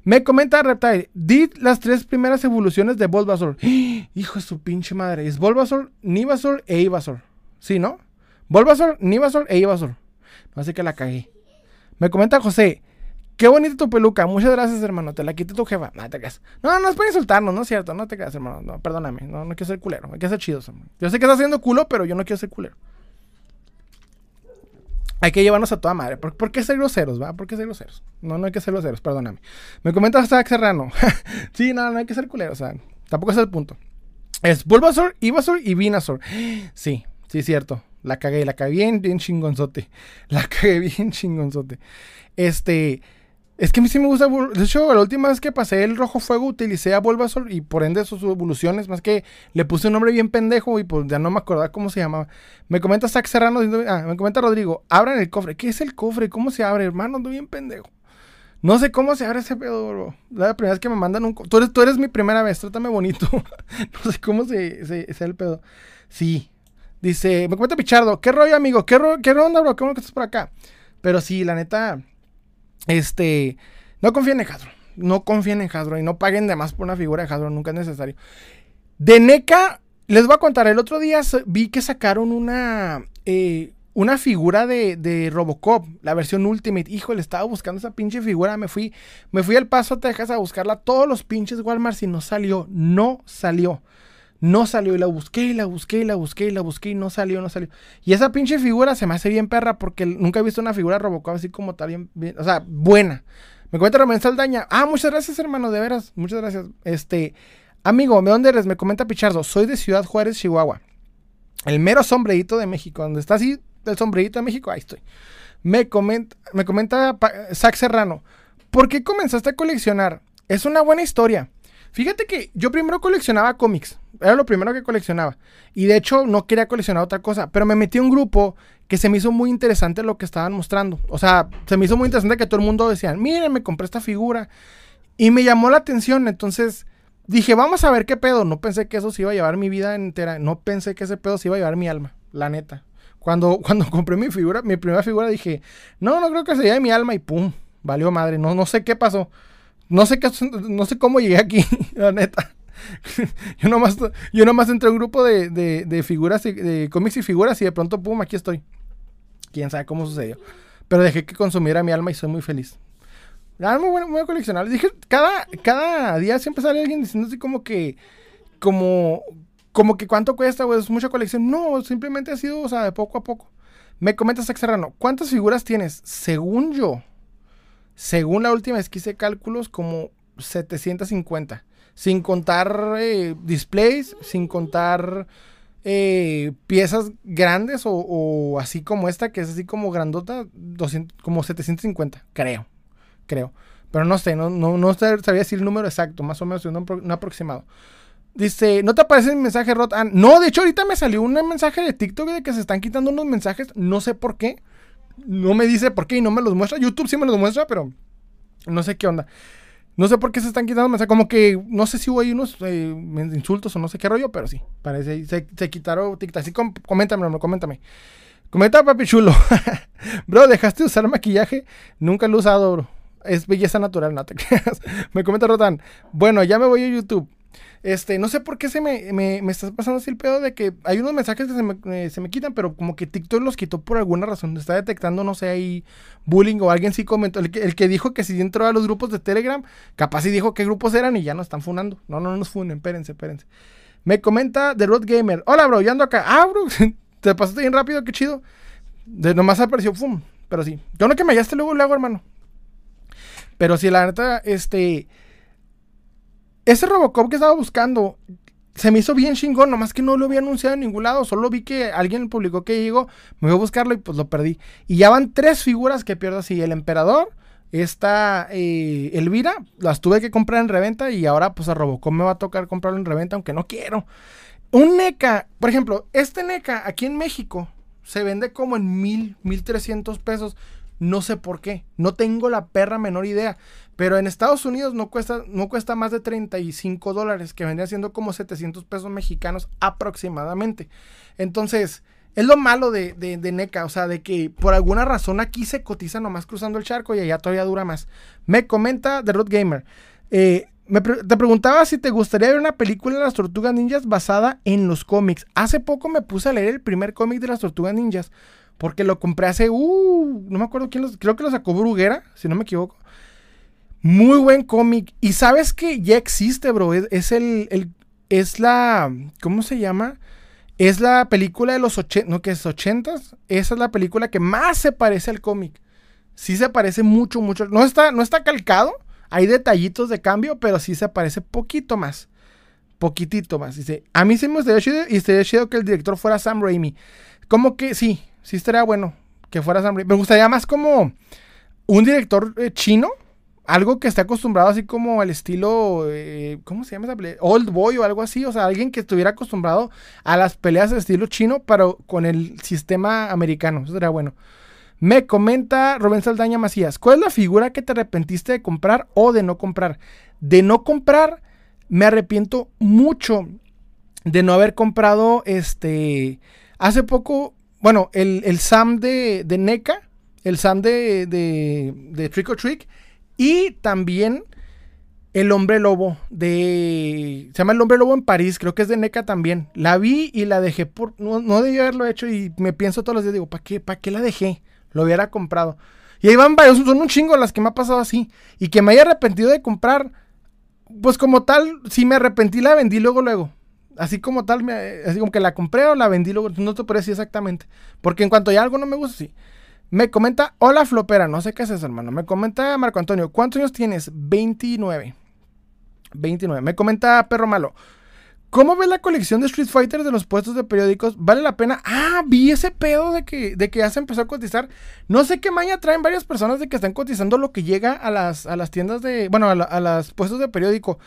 Me comenta Reptile. Di las tres primeras evoluciones de Bulbasaur. <gasps> Hijo de su pinche madre. Es Bulbasaur, Nivasaur e Ivasaur. ¿Sí, no? Bulbasaur, Nivasaur e Ivasaur. Así que la cagué. Me comenta José. Qué bonita tu peluca. Muchas gracias, hermano. Te la quité tu jefa. No, te creas. No, no es para insultarnos, no es cierto. No te creas, hermano. No, perdóname. No, no quiero ser culero. Hay que ser chido. Yo sé que estás haciendo culo, pero yo no quiero ser culero. Hay que llevarnos a toda madre. ¿Por, qué ser groseros, va? ¿Por qué ser groseros? No, no hay que ser groseros, perdóname. Me comenta Zach Serrano. <laughs> sí, no, no hay que ser culero. O sea, tampoco es el punto. Es Bulbasaur, Ivasaur y Venusaur. <gasps> Sí, sí, cierto. La cagué, la cagué bien, bien chingonzote. <laughs> La cagué bien chingonzote. Este. Es que a mí sí me gusta. De hecho, la última vez que pasé el rojo fuego utilicé a Bulbasaur y por ende sus evoluciones. Más que le puse un nombre bien pendejo y pues ya no me acordaba cómo se llamaba. Me comenta Zach Serrano. Ah, me comenta Rodrigo. Abran el cofre. ¿Qué es el cofre? ¿Cómo se abre, hermano? Ando bien pendejo. No sé cómo se abre ese pedo, bro. La primera vez que me mandan un. Tú eres, tú eres mi primera vez. Trátame bonito. <laughs> no sé cómo se, se, el pedo. Sí. Dice, me comenta Pichardo. ¿Qué rollo, amigo? ¿Qué, ro qué onda, bro? ¿Cómo que estás por acá? Pero sí, la neta. Este, no confíen en Hasbro. No confíen en Hasbro y no paguen de más por una figura de Hasbro. Nunca es necesario. De NECA, les voy a contar. El otro día vi que sacaron una, eh, una figura de, Robocop, la versión Ultimate. Híjole, estaba buscando esa pinche figura. Me fui, me fui al paso a Texas a buscarla. Todos los pinches Walmart y no salió. No salió. No salió y la busqué y la busqué y la busqué y la busqué y no salió, no salió. Y esa pinche figura se me hace bien perra porque nunca he visto una figura Robocop así como tal, bien, o sea, buena. Me comenta Román Saldaña. Ah, muchas gracias, hermano, de veras. Muchas gracias. Este, amigo, ¿de dónde eres? Me comenta Pichardo. Soy de Ciudad Juárez, Chihuahua. El mero sombrerito de México. Donde está así el sombrerito de México, ahí estoy. Me comenta, me comenta Zach Serrano. ¿Por qué comenzaste a coleccionar? Es una buena historia. Fíjate que yo primero coleccionaba cómics. Era lo primero que coleccionaba. Y de hecho no quería coleccionar otra cosa. Pero me metí a un grupo que se me hizo muy interesante lo que estaban mostrando. O sea, se me hizo muy interesante que todo el mundo decía, miren, me compré esta figura. Y me llamó la atención. Entonces dije, vamos a ver qué pedo. No pensé que eso se iba a llevar mi vida entera. No pensé que ese pedo se iba a llevar mi alma. La neta. Cuando, <laughs> cuando compré mi figura, mi primera figura, dije, no, no creo que se lleve mi alma. Y pum, valió madre. No, no sé qué pasó. No sé, qué, no sé cómo llegué aquí, <laughs> la neta. <laughs> yo, nomás, yo nomás entré a un grupo de, de, figuras, de cómics y figuras y de pronto, pum, aquí estoy. Quién sabe cómo sucedió. Pero dejé que consumiera mi alma y soy muy feliz. Ah, muy bueno, muy coleccionar. Dije, cada, cada día siempre sale alguien diciendo así como que, como, como que cuánto cuesta, pues mucha colección. No, simplemente ha sido, o sea, de poco a poco. Me comentas, Serrano, ¿cuántas figuras tienes? Según yo, según la última vez que hice cálculos, como 750. Sin contar eh, displays, sin contar eh, piezas grandes o, así como esta, que es así como grandota, 200, como 750, creo. Creo. Pero no sé, no, no, no sabía decir el número exacto, más o menos un, aproximado. Dice, ¿no te aparece el mensaje Rot? Ah, no, de hecho ahorita me salió un mensaje de TikTok de que se están quitando unos mensajes, no sé por qué no me dice por qué y no me los muestra. YouTube sí me los muestra, pero no sé qué onda. No sé por qué se están quitando sea, Como que no sé si hubo ahí unos eh, insultos o no sé qué rollo, pero sí. Parece. Se, se quitaron TikTok. Así coméntame, coméntame. Comenta, papi chulo. <laughs> bro, ¿dejaste de usar maquillaje? Nunca lo he usado, bro. Es belleza natural, no te <laughs> creas. me comenta Rotan. Bueno, ya me voy a YouTube. Este, no sé por qué se me, me, me está pasando así el pedo de que hay unos mensajes que se me, eh, se me quitan, pero como que TikTok los quitó por alguna razón. Está detectando, no sé, ahí bullying o alguien sí comentó. El que, el que dijo que si entró a los grupos de Telegram, capaz sí dijo qué grupos eran y ya no están funando. No, no, no nos funen, espérense, espérense. Me comenta The Road Gamer. Hola, bro, yo ando acá. Ah, bro, <laughs> te pasaste bien rápido, qué chido. De nomás apareció, fum. Pero sí. Yo no que me hallaste luego, luego, hermano. Pero sí, la neta, este. Ese Robocop que estaba buscando se me hizo bien chingón, nomás que no lo había anunciado en ningún lado. Solo vi que alguien publicó que llegó, me voy a buscarlo y pues lo perdí. Y ya van tres figuras que pierdo así: el emperador, esta eh, Elvira, las tuve que comprar en reventa y ahora pues a Robocop me va a tocar comprarlo en reventa, aunque no quiero. Un NECA, por ejemplo, este NECA aquí en México se vende como en mil, mil trescientos pesos. No sé por qué. No tengo la perra menor idea. Pero en Estados Unidos no cuesta, no cuesta más de 35 dólares, que vendría siendo como 700 pesos mexicanos aproximadamente. Entonces, es lo malo de, de, NECA, o sea, de que por alguna razón aquí se cotiza nomás cruzando el charco y allá todavía dura más. Me comenta The Root Gamer. Eh, te preguntaba si te gustaría ver una película de las tortugas ninjas basada en los cómics. Hace poco me puse a leer el primer cómic de las tortugas ninjas. Porque lo compré hace. Uh, no me acuerdo quién los. Creo que lo sacó Bruguera, si no me equivoco. Muy buen cómic. Y sabes que ya existe, bro. Es, el, el, Es la. ¿Cómo se llama? Es la película de los 80, ¿no? Que es 80 Esa es la película que más se parece al cómic. Sí se parece mucho, mucho. No está, no está calcado. Hay detallitos de cambio, pero sí se parece poquito más. Poquitito más. Dice, a mí sí me gustaría chido y estaría chido que el director fuera Sam Raimi. Como que sí, sí estaría bueno que fuera Sam Raimi. Me gustaría más como un director eh, chino algo que esté acostumbrado así como al estilo, eh, ¿cómo se llama esa pelea? Old Boy o algo así, o sea, alguien que estuviera acostumbrado a las peleas de estilo chino, pero con el sistema americano, eso sería bueno. Me comenta Rubén Saldaña Macías, ¿cuál es la figura que te arrepentiste de comprar o de no comprar? De no comprar, me arrepiento mucho de no haber comprado este, hace poco, bueno, el, Sam de, de NECA, el Sam de, de, de Trick or Trick, y también El Hombre Lobo de... Se llama El Hombre Lobo en París, creo que es de NECA también. La vi y la dejé por... No, no debí haberlo hecho y me pienso todos los días, digo, ¿para qué, ¿para qué la dejé? Lo hubiera comprado. Y ahí van varios, son un chingo las que me ha pasado así. Y que me haya arrepentido de comprar, pues como tal, si me arrepentí la vendí luego, luego. Así como tal, me, así como que la compré o la vendí luego, no te puedo exactamente. Porque en cuanto ya algo no me gusta, sí. Me comenta, hola flopera, no sé qué es eso, hermano. Me comenta Marco Antonio, ¿cuántos años tienes? 29. 29. Me comenta Perro Malo. ¿Cómo ves la colección de Street Fighter de los puestos de periódicos? ¿Vale la pena? Ah, vi ese pedo de que, de que ya se empezó a cotizar. No sé qué maña traen varias personas de que están cotizando lo que llega a las, a las tiendas de. Bueno, a, a los puestos de periódico.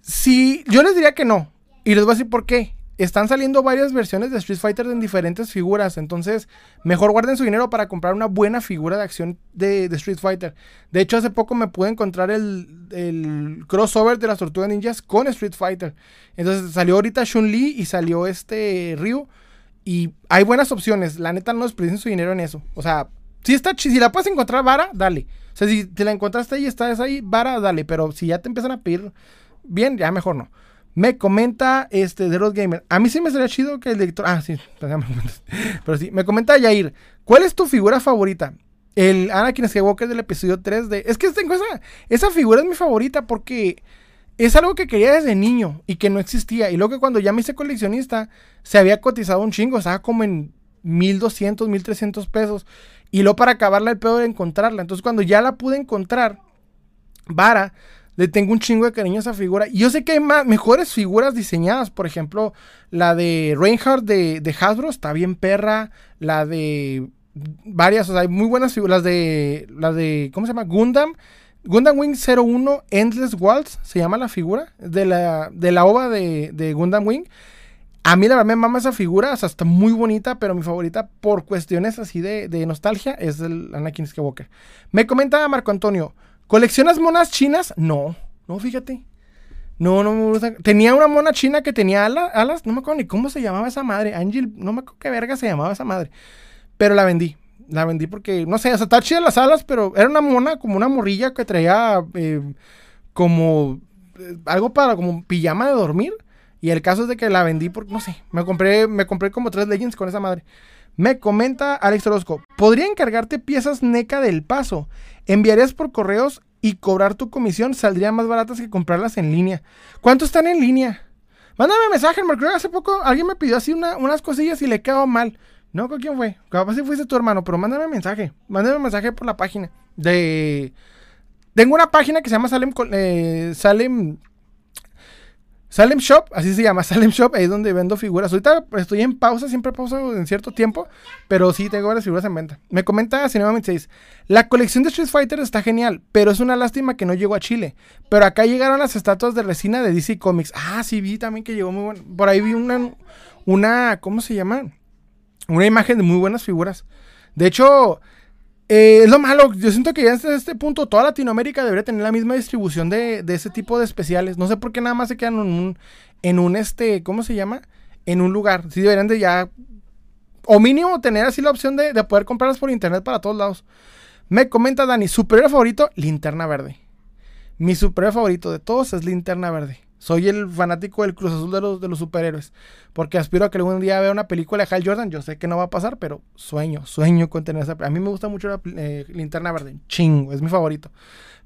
Sí, yo les diría que no. Y les voy a decir por qué están saliendo varias versiones de Street Fighter en diferentes figuras. Entonces, mejor guarden su dinero para comprar una buena figura de acción de, Street Fighter. De hecho, hace poco me pude encontrar el, crossover de las Tortugas Ninjas con Street Fighter. Entonces, salió ahorita Chun-Li y salió este Ryu. Y hay buenas opciones. La neta, no desperdicien su dinero en eso. O sea, si, está, si la puedes encontrar vara, dale. O sea, si te la encontraste ahí y estás ahí, vara, dale. Pero si ya te empiezan a pedir bien, ya mejor no. Me comenta este de Road Gamer. A mí sí me sería chido que el director. Ah, sí, <laughs> pero sí. Me comenta Yair. ¿Cuál es tu figura favorita? El Anakin Skywalker del episodio 3 de. Es que tengo esa, esa figura es mi favorita porque es algo que quería desde niño y que no existía. Y luego que cuando ya me hice coleccionista, se había cotizado un chingo. Estaba como en 1200, 1300 pesos. Y luego para acabarla el peor de encontrarla. Entonces cuando ya la pude encontrar, vara le tengo un chingo de cariño a esa figura. Y yo sé que hay más, mejores figuras diseñadas. Por ejemplo, la de Reinhardt de, Hasbro está bien perra. La de varias, o sea, hay muy buenas figuras. Las de, la de, ¿cómo se llama? Gundam. Gundam Wing 01 Endless Waltz se llama la figura de la, de la ova de, de Gundam Wing. A mí la verdad me mama esa figura, o sea, está muy bonita, pero mi favorita por cuestiones así de, de nostalgia es el Anakin Skywalker. Me comenta Marco Antonio, ¿Coleccionas monas chinas? No, no, fíjate. No, no me gusta. Tenía una mona china que tenía alas, no me acuerdo ni cómo se llamaba esa madre. Angel, no me acuerdo qué verga se llamaba esa madre. Pero la vendí. La vendí porque, no sé, o sea, está chida las alas, pero era una mona, como una morrilla que traía eh, como eh, algo para como pijama de dormir. Y el caso es de que la vendí porque, no sé, me compré, me compré como tres Legends con esa madre. Me comenta Alex Orozco, ¿podría encargarte piezas NECA del paso? ¿Enviarías por correos y cobrar tu comisión? Saldrían más baratas que comprarlas en línea. ¿Cuánto están en línea? Mándame mensaje, que hace poco alguien me pidió así unas cosillas y le quedó mal. No, ¿con quién fue? Capaz si fuiste tu hermano, pero mándame mensaje. Mándame mensaje por la página de... Tengo una página que se llama Salem, eh, Salem Salem Shop, así se llama, <laughs> Salem Shop, ahí es donde vendo figuras. Ahorita estoy en pausa, siempre pausa en cierto tiempo, pero sí tengo varias figuras en venta. Me comenta Cinema 26, la colección de Street Fighter está genial, pero es una lástima que no llegó a Chile. Pero acá llegaron las estatuas de resina de DC Comics. Ah, sí, vi también que llegó muy bueno. Por ahí vi una, una, ¿cómo se llama? Una imagen de muy buenas figuras. De hecho, Eh, es lo malo, yo siento que ya desde este punto toda Latinoamérica debería tener la misma distribución de, de, ese tipo de especiales. No sé por qué nada más se quedan en un, en un este, ¿cómo se llama? En un lugar. Sí deberían de ya, o mínimo tener así la opción de, de poder comprarlas por internet para todos lados. Me comenta Dani, superhéroe favorito, linterna verde. Mi superhéroe favorito de todos es linterna verde. Soy el fanático del Cruz Azul de los, de los superhéroes. Porque aspiro a que algún día vea una película de Hal Jordan. Yo sé que no va a pasar, pero sueño, sueño con tener esa. A mí me gusta mucho la eh, linterna verde. Chingo, es mi favorito.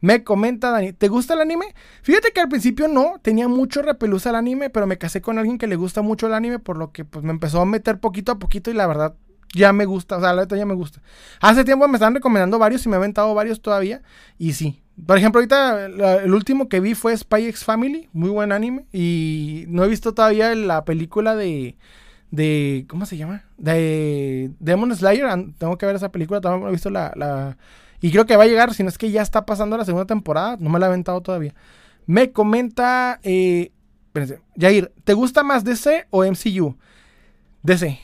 Me comenta Dani, ¿te gusta el anime? Fíjate que al principio no, tenía mucho repelús al anime, pero me casé con alguien que le gusta mucho el anime, por lo que pues me empezó a meter poquito a poquito y la verdad ya me gusta, o sea, la verdad ya me gusta. Hace tiempo me están recomendando varios y me he aventado varios todavía y sí, por ejemplo, ahorita el último que vi fue Spy X Family, muy buen anime. Y no he visto todavía la película de. de ¿Cómo se llama? De Demon Slayer. Tengo que ver esa película, no he visto la, Y creo que va a llegar, si no es que ya está pasando la segunda temporada. No me la he aventado todavía. Me comenta. Eh, espérense, Jair, ¿te gusta más DC o MCU? DC.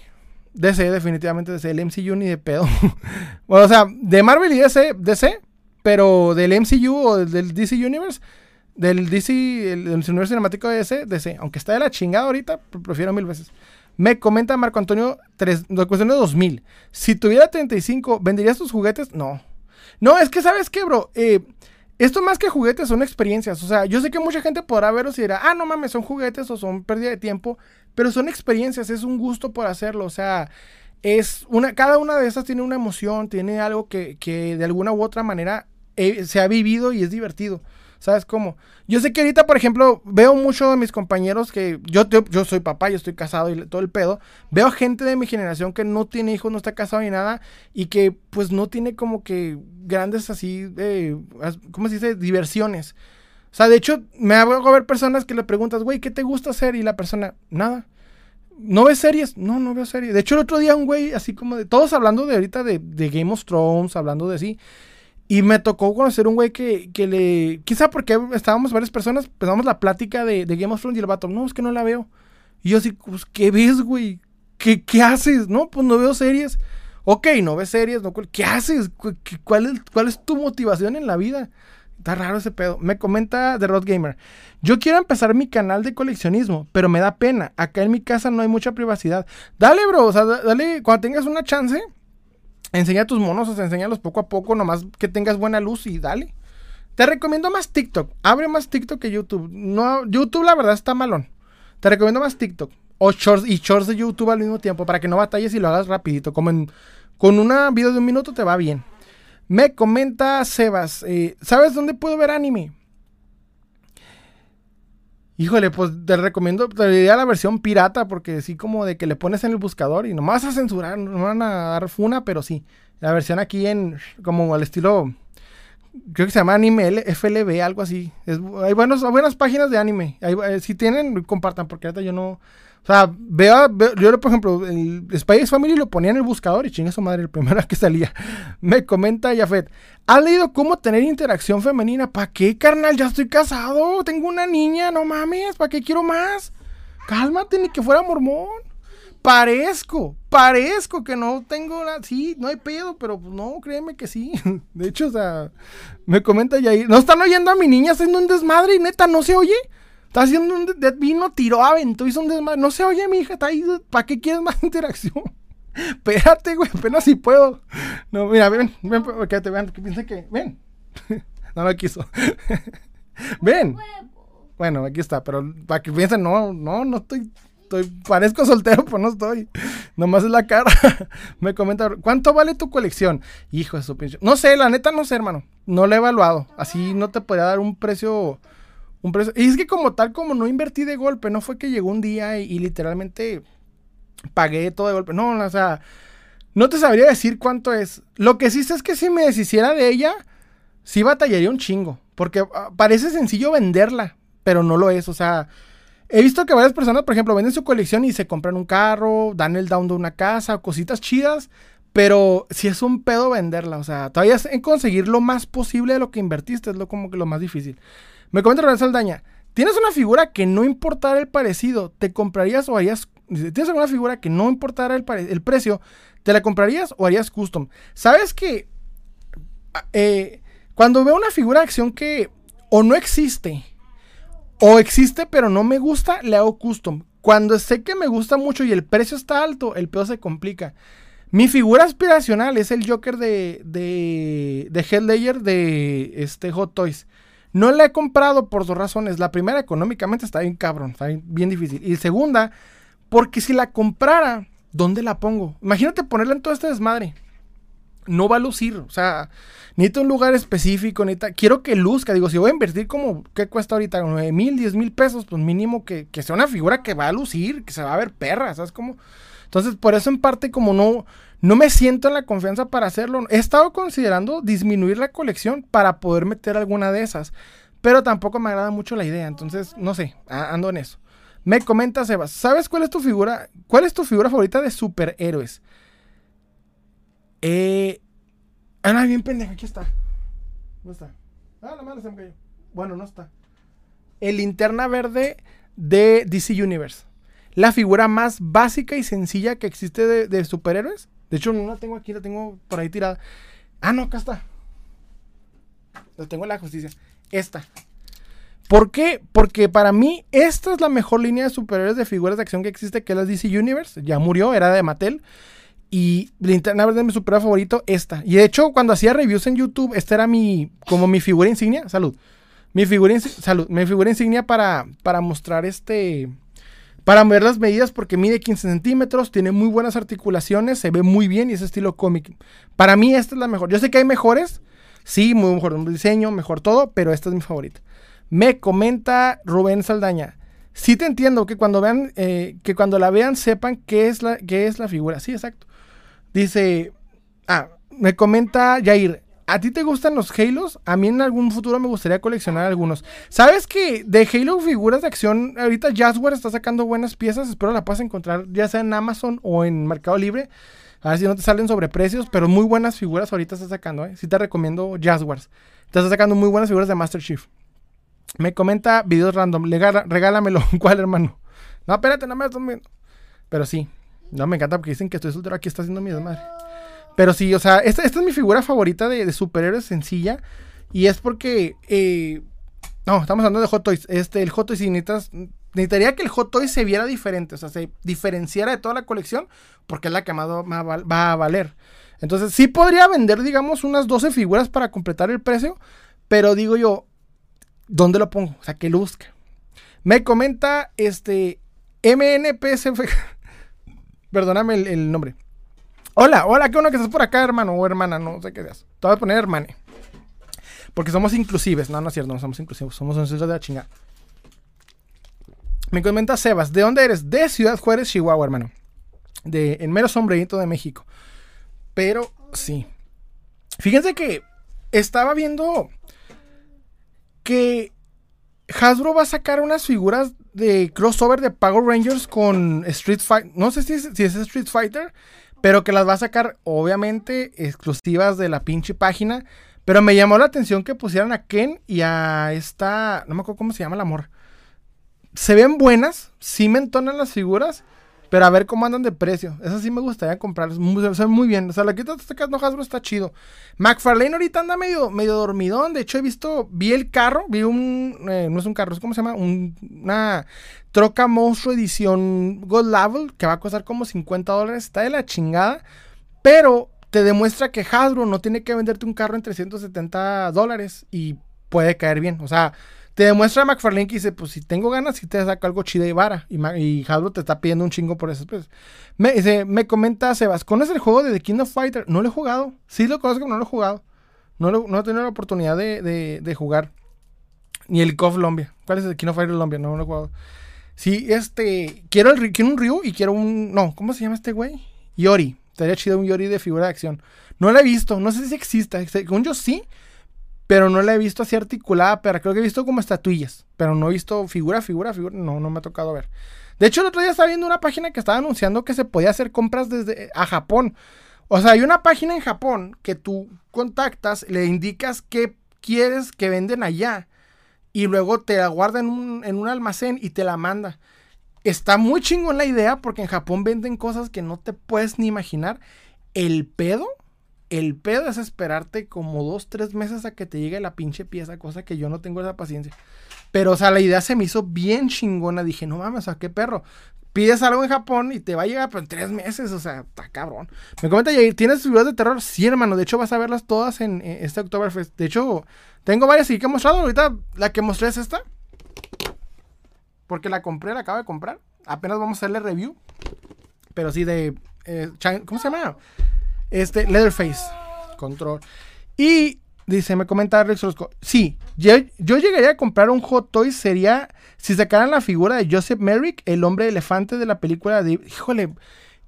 DC, definitivamente DC. El MCU ni de pedo. <laughs> bueno, o sea, de Marvel y DC, DC pero del MCU o del DC Universe, del DC, el, universo cinemático de DC, DC, aunque está de la chingada ahorita, prefiero mil veces. Me comenta Marco Antonio, tres, cuestión de 2000. Si tuviera 35, ¿venderías tus juguetes? No. No, es que, ¿sabes qué, bro? Eh, esto más que juguetes son experiencias. O sea, yo sé que mucha gente podrá veros y dirá, ah, no mames, son juguetes o son pérdida de tiempo. Pero son experiencias, es un gusto por hacerlo. O sea, es una, cada una de esas tiene una emoción, tiene algo que, que de alguna u otra manera se ha vivido y es divertido. ¿Sabes cómo? Yo sé que ahorita, por ejemplo, veo mucho de mis compañeros que yo, yo soy papá, yo estoy casado y todo el pedo. Veo gente de mi generación que no tiene hijos, no está casado ni nada y que pues no tiene como que grandes así, eh, ¿cómo se dice? Diversiones. O sea, de hecho, me hago ver personas que le preguntas, güey, ¿qué te gusta hacer? Y la persona, nada. ¿No ves series? No, no veo series. De hecho, el otro día un güey, así como de, todos hablando de ahorita de, de Game of Thrones, hablando de sí. Y me tocó conocer un güey que, que le. Quizá porque estábamos varias personas, empezamos la plática de, de, Game of Thrones y el vato, no, es que no la veo. Y yo así, pues, ¿qué ves, güey? ¿Qué, ¿Qué, haces? No, pues no veo series. Ok, no ves series, no, ¿qué haces? ¿Cuál es, ¿Cuál es tu motivación en la vida? Está raro ese pedo. Me comenta The Rod Gamer. Yo quiero empezar mi canal de coleccionismo, pero me da pena. Acá en mi casa no hay mucha privacidad. Dale, bro. O sea, dale, cuando tengas una chance, Enseña tus monos, o sea, enséñalos poco a poco, nomás que tengas buena luz y dale. Te recomiendo más TikTok. Abre más TikTok que YouTube. No, YouTube la verdad está malón. Te recomiendo más TikTok. O shorts y shorts de YouTube al mismo tiempo para que no batalles y lo hagas rapidito. Como en, con una video de un minuto te va bien. Me comenta Sebas, eh, ¿sabes dónde puedo ver anime? Híjole, pues te recomiendo, te diría la versión pirata, porque sí como de que le pones en el buscador y nomás a censurar, no van a dar funa, pero sí. La versión aquí en, como al estilo, creo que se llama anime FLB, algo así. hay, buenas páginas de anime. Eh, si tienen, compartan, porque ahorita yo no, o sea, veo, yo por ejemplo, el Spice Family lo ponía en el buscador y chinga su madre, el primero <laughs> que salía. Me comenta Jafet, ¿has leído cómo tener interacción femenina? ¿Para qué, carnal? Ya estoy casado, tengo una niña, no mames, ¿para qué quiero más? Cálmate, ni que fuera mormón. Parezco, parezco que no tengo nada. Sí, no hay pedo, pero pues, no, créeme que sí. <laughs> De hecho, o sea, me comenta Yair, ¿no están oyendo a mi niña haciendo un desmadre y neta no se oye? Está haciendo un. vino, tiró, aventó, hizo un desmadre. No se oye, mi hija, está ahí. ¿Para qué quieres más <laughs> interacción? Espérate, güey, apenas si puedo. No, mira, ven, ven, te vean, que piensa que. Ven. <laughs> no me quiso. <laughs> ven. Bueno, aquí está, pero para que piensen, no, no, no estoy. Estoy, parezco soltero, pero no estoy. Nomás es la cara. me comenta, ¿cuánto vale tu colección? Hijo de su pinche. No sé, la neta no sé, hermano. No lo he evaluado. Así no te podría dar un precio un. Y es que como tal, como no invertí de golpe, no fue que llegó un día y, literalmente pagué todo de golpe. No, o sea, no te sabría decir cuánto es. Lo que sí sé es que si me deshiciera de ella, sí batallaría un chingo. Porque ah, parece sencillo venderla, pero no lo es. O sea, he visto que varias personas, por ejemplo, venden su colección y se compran un carro, dan el down de una casa, cositas chidas. Pero si es un pedo venderla, o sea, todavía es en conseguir lo más posible de lo que invertiste, es lo como que lo más difícil. Me comenta René Saldaña. ¿Tienes una figura que no importara el parecido? ¿Te comprarías o harías... ¿Tienes alguna figura que no importara el, precio? ¿Te la comprarías o harías custom? ¿Sabes que eh, cuando veo una figura de acción que o no existe, o existe pero no me gusta, le hago custom. Cuando sé que me gusta mucho y el precio está alto, el pedo se complica. Mi figura aspiracional es el Joker de, de, de Headlayer de este Hot Toys. No la he comprado por dos razones. La primera, económicamente está bien cabrón, está bien, difícil. Y segunda, porque si la comprara, ¿dónde la pongo? Imagínate ponerla en todo este desmadre. No va a lucir, o sea, necesito un lugar específico, necesita, quiero que luzca. Digo, si voy a invertir como, ¿qué cuesta ahorita? 9 mil, 10 mil pesos, pues mínimo que, que, sea una figura que va a lucir, que se va a ver perra, ¿sabes cómo? Entonces, por eso en parte como no, no me siento en la confianza para hacerlo. He estado considerando disminuir la colección para poder meter alguna de esas. Pero tampoco me agrada mucho la idea. Entonces, no sé, ando en eso. Me comenta Sebas, ¿sabes cuál es tu figura? ¿Cuál es tu figura favorita de superhéroes? Eh. Ah, bien pendeja, aquí está. ¿Dónde está? Ah, la madre se me cayó. Bueno, no está. El linterna verde de DC Universe. La figura más básica y sencilla que existe de superhéroes. De hecho, no la tengo aquí, la tengo por ahí tirada. Ah, no, acá está. La tengo en la justicia. Esta. ¿Por qué? Porque para mí esta es la mejor línea de superhéroes de figuras de acción que existe, que es la DC Universe. Ya murió, era de Mattel. Y Linterna Verde es mi superhéroe favorito, esta. Y de hecho, cuando hacía reviews en YouTube, esta era mi, como mi figura insignia. Salud. Mi figura, salud, mi figura insignia para, para mostrar este para ver las medidas, porque mide 15 centímetros, tiene muy buenas articulaciones, se ve muy bien y es estilo cómic. Para mí esta es la mejor. Yo sé que hay mejores, sí, muy mejor diseño, mejor todo, pero esta es mi favorita. Me comenta Rubén Saldaña. Sí te entiendo que cuando vean, eh, que cuando la vean sepan qué es la, qué es la figura. Sí, exacto. Dice, ah, me comenta Jair, ¿A ti te gustan los Halos? A mí en algún futuro me gustaría coleccionar algunos. ¿Sabes que de Halo figuras de acción, ahorita Jazzware está sacando buenas piezas? Espero la puedas encontrar ya sea en Amazon o en Mercado Libre. A ver si no te salen sobre precios, pero muy buenas figuras ahorita está sacando, ¿eh? Sí te recomiendo Jazzware. Te está sacando muy buenas figuras de Master Chief. Me comenta videos random. regálamelo. <laughs> ¿Cuál, hermano? No, espérate, no me viendo. Pero sí. No, me encanta porque dicen que estoy soltero aquí, está haciendo mi desmadre. Pero sí, o sea, esta, es mi figura favorita de, superhéroes sencilla. Y es porque. Eh, no, estamos hablando de Hot Toys. Este, el Hot Toys necesitaría que el Hot Toys se viera diferente. O sea, se diferenciara de toda la colección. Porque es la que más va a valer. Entonces, sí podría vender, digamos, unas 12 figuras para completar el precio. Pero digo yo, ¿dónde lo pongo? O sea, que luzca. Me comenta este MNPSF. <laughs> Perdóname el nombre. Hola, hola, qué bueno que estás por acá, hermano o hermana, no sé qué seas. Te voy a poner hermane. Porque somos inclusives. No, no es cierto, no somos inclusivos. Somos un de la chingada. Me comenta Sebas, ¿de dónde eres? De Ciudad Juárez, Chihuahua, hermano. De, en mero sombrerito de México. Pero sí. Fíjense que estaba viendo que Hasbro va a sacar unas figuras de crossover de Power Rangers con Street Fighter. No sé si si es Street Fighter pero que las va a sacar, obviamente, exclusivas de la pinche página. Pero me llamó la atención que pusieran a Ken y a esta. No me acuerdo cómo se llama el amor. Se ven buenas, sí me entonan las figuras. Pero a ver cómo andan de precio. Eso sí me gustaría comprar. Se ve muy bien. O sea, la que este caso Hasbro está chido. McFarlane ahorita anda medio, medio dormidón. De hecho, he visto. Vi el carro. Vi un. Eh, no es un carro, es como se llama. una troca monstruo edición Gold Level. Que va a costar como 50 dólares. Está de la chingada. Pero te demuestra que Hasbro no tiene que venderte un carro en 370 dólares. Y puede caer bien. O sea te demuestra a McFarlane que dice, pues si tengo ganas, si te saco algo chido y vara. Y, y te está pidiendo un chingo por eso. Pues. Me, dice, me comenta Sebas, ¿conoces el juego de The King of Fighter? No lo he jugado. Sí lo conozco, pero no lo he jugado. No, no he tenido la oportunidad de, jugar. Ni el KOF Lombia. ¿Cuál es el King of Fighter Lombia? No, no lo he jugado. Sí, este. Quiero, el, quiero un Ryu y quiero un. No, ¿cómo se llama este güey? Yori. Estaría chido un Yori de figura de acción. No lo he visto. No sé si exista. Según yo sí pero no la he visto así articulada, pero creo que he visto como estatuillas, pero no he visto figura, figura, figura, no, no me ha tocado ver. De hecho, el otro día estaba viendo una página que estaba anunciando que se podía hacer compras desde a Japón. O sea, hay una página en Japón que tú contactas, le indicas qué quieres que venden allá y luego te la guarda en un, en un almacén y te la manda. Está muy chingón la idea porque en Japón venden cosas que no te puedes ni imaginar. El pedo El pedo es esperarte como dos, tres meses a que te llegue la pinche pieza, cosa que yo no tengo esa paciencia. Pero, o sea, la idea se me hizo bien chingona. Dije, no mames, o sea, qué perro. Pides algo en Japón y te va a llegar en tres meses, o sea, está cabrón. Me comenta Jair, ¿tienes figuras de terror? Sí, hermano, de hecho vas a verlas todas en, en este Oktoberfest. De hecho, tengo varias y que he mostrado. Ahorita la que mostré es esta. Porque la compré, la acabo de comprar. Apenas vamos a hacerle review. Pero sí, de. Eh, ¿Cómo se llama? Este, Leatherface. Control. Y dice, me comenta Rex Sí, yo, llegaría a comprar un Hot Toy. Sería si sacaran la figura de Joseph Merrick, el hombre elefante de la película de. Híjole,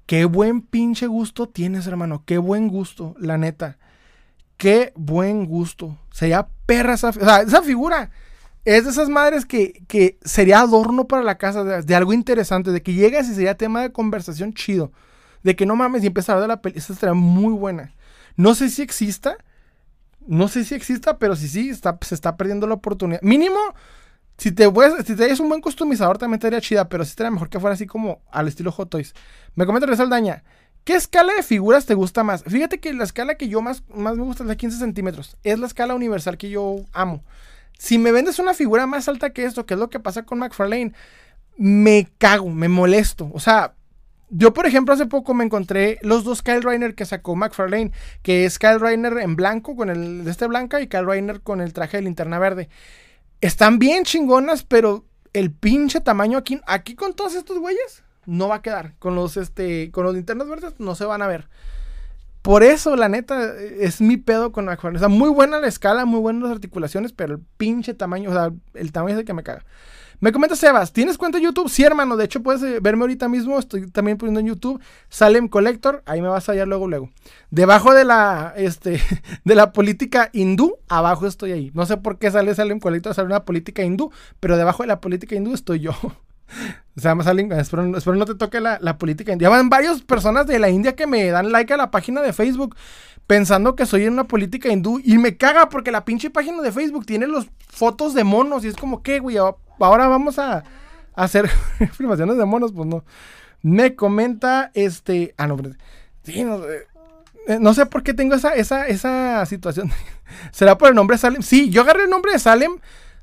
qué buen pinche gusto tienes, hermano. Qué buen gusto, la neta. Qué buen gusto. Sería perra esa, esa figura es de esas madres que, sería adorno para la casa, de, algo interesante, de que llegas y sería tema de conversación chido. De que no mames y empezar a ver de la película. Esa estaría muy buena. No sé si exista. No sé si exista, pero si sí, está, se está perdiendo la oportunidad. Mínimo, si te puedes, si te un buen customizador, también estaría chida, pero sí estaría mejor que fuera así como al estilo Hot Toys. Me comenta Rizal Daña. ¿Qué escala de figuras te gusta más? Fíjate que la escala que yo más, más me gusta es de 15 centímetros. Es la escala universal que yo amo. Si me vendes una figura más alta que esto, que es lo que pasa con McFarlane, me cago, me molesto. O sea, yo, por ejemplo, hace poco me encontré los dos Kyle Reiner que sacó McFarlane, que es Kyle Reiner en blanco, con el de este blanca, y Kyle Reiner con el traje de linterna verde. Están bien chingonas, pero el pinche tamaño aquí, aquí con todos estos güeyes, no va a quedar. Con los, este, con los linternas verdes no se van a ver. Por eso, la neta, es mi pedo con Aquaman. O sea, muy buena la escala, muy buenas las articulaciones, pero el pinche tamaño, o sea, el tamaño es el que me caga. Me comenta Sebas, ¿tienes cuenta de YouTube? Sí, hermano. De hecho, puedes eh, verme ahorita mismo. Estoy también poniendo en YouTube Salem Collector. Ahí me vas a hallar luego, luego. Debajo de la, este, <laughs> de la política hindú, abajo estoy ahí. No sé por qué sale Salem Collector, sale una política hindú, pero debajo de la política hindú estoy yo. <laughs> Se llama Salim, espero, no te toque la, política india. Van varias personas de la India que me dan like a la página de Facebook pensando que soy en una política hindú y me caga porque la pinche página de Facebook tiene los fotos de monos y es como que, güey, ahora vamos a, hacer <laughs> filmaciones de monos, pues no. Me comenta este, ah, no, sí, no, eh, no sé por qué tengo esa, esa, esa situación. <laughs> ¿Será por el nombre Salem? Sí, yo agarré el nombre de Salem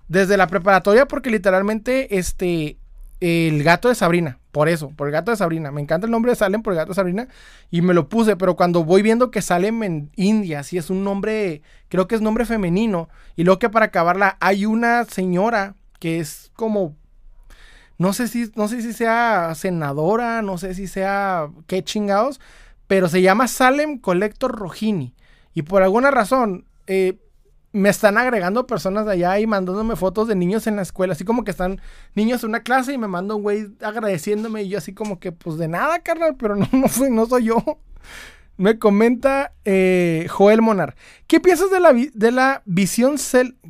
desde la preparatoria porque literalmente, este, el gato de Sabrina. Por eso, por el gato de Sabrina. Me encanta el nombre de Salem por el gato de Sabrina. Y me lo puse, pero cuando voy viendo que Salem en India, si es un nombre, creo que es nombre femenino. Y luego que para acabarla hay una señora que es como, no sé si, no sé si sea senadora, no sé si sea qué chingados, pero se llama Salem Collector Rojini. Y por alguna razón, eh, me están agregando personas de allá y mandándome fotos de niños en la escuela, así como que están niños en una clase y me manda un güey agradeciéndome y yo así como que pues de nada, carnal, pero no, <laughs> no, soy, no soy yo. Me comenta eh, Joel Monar. ¿Qué piensas de la, de la visión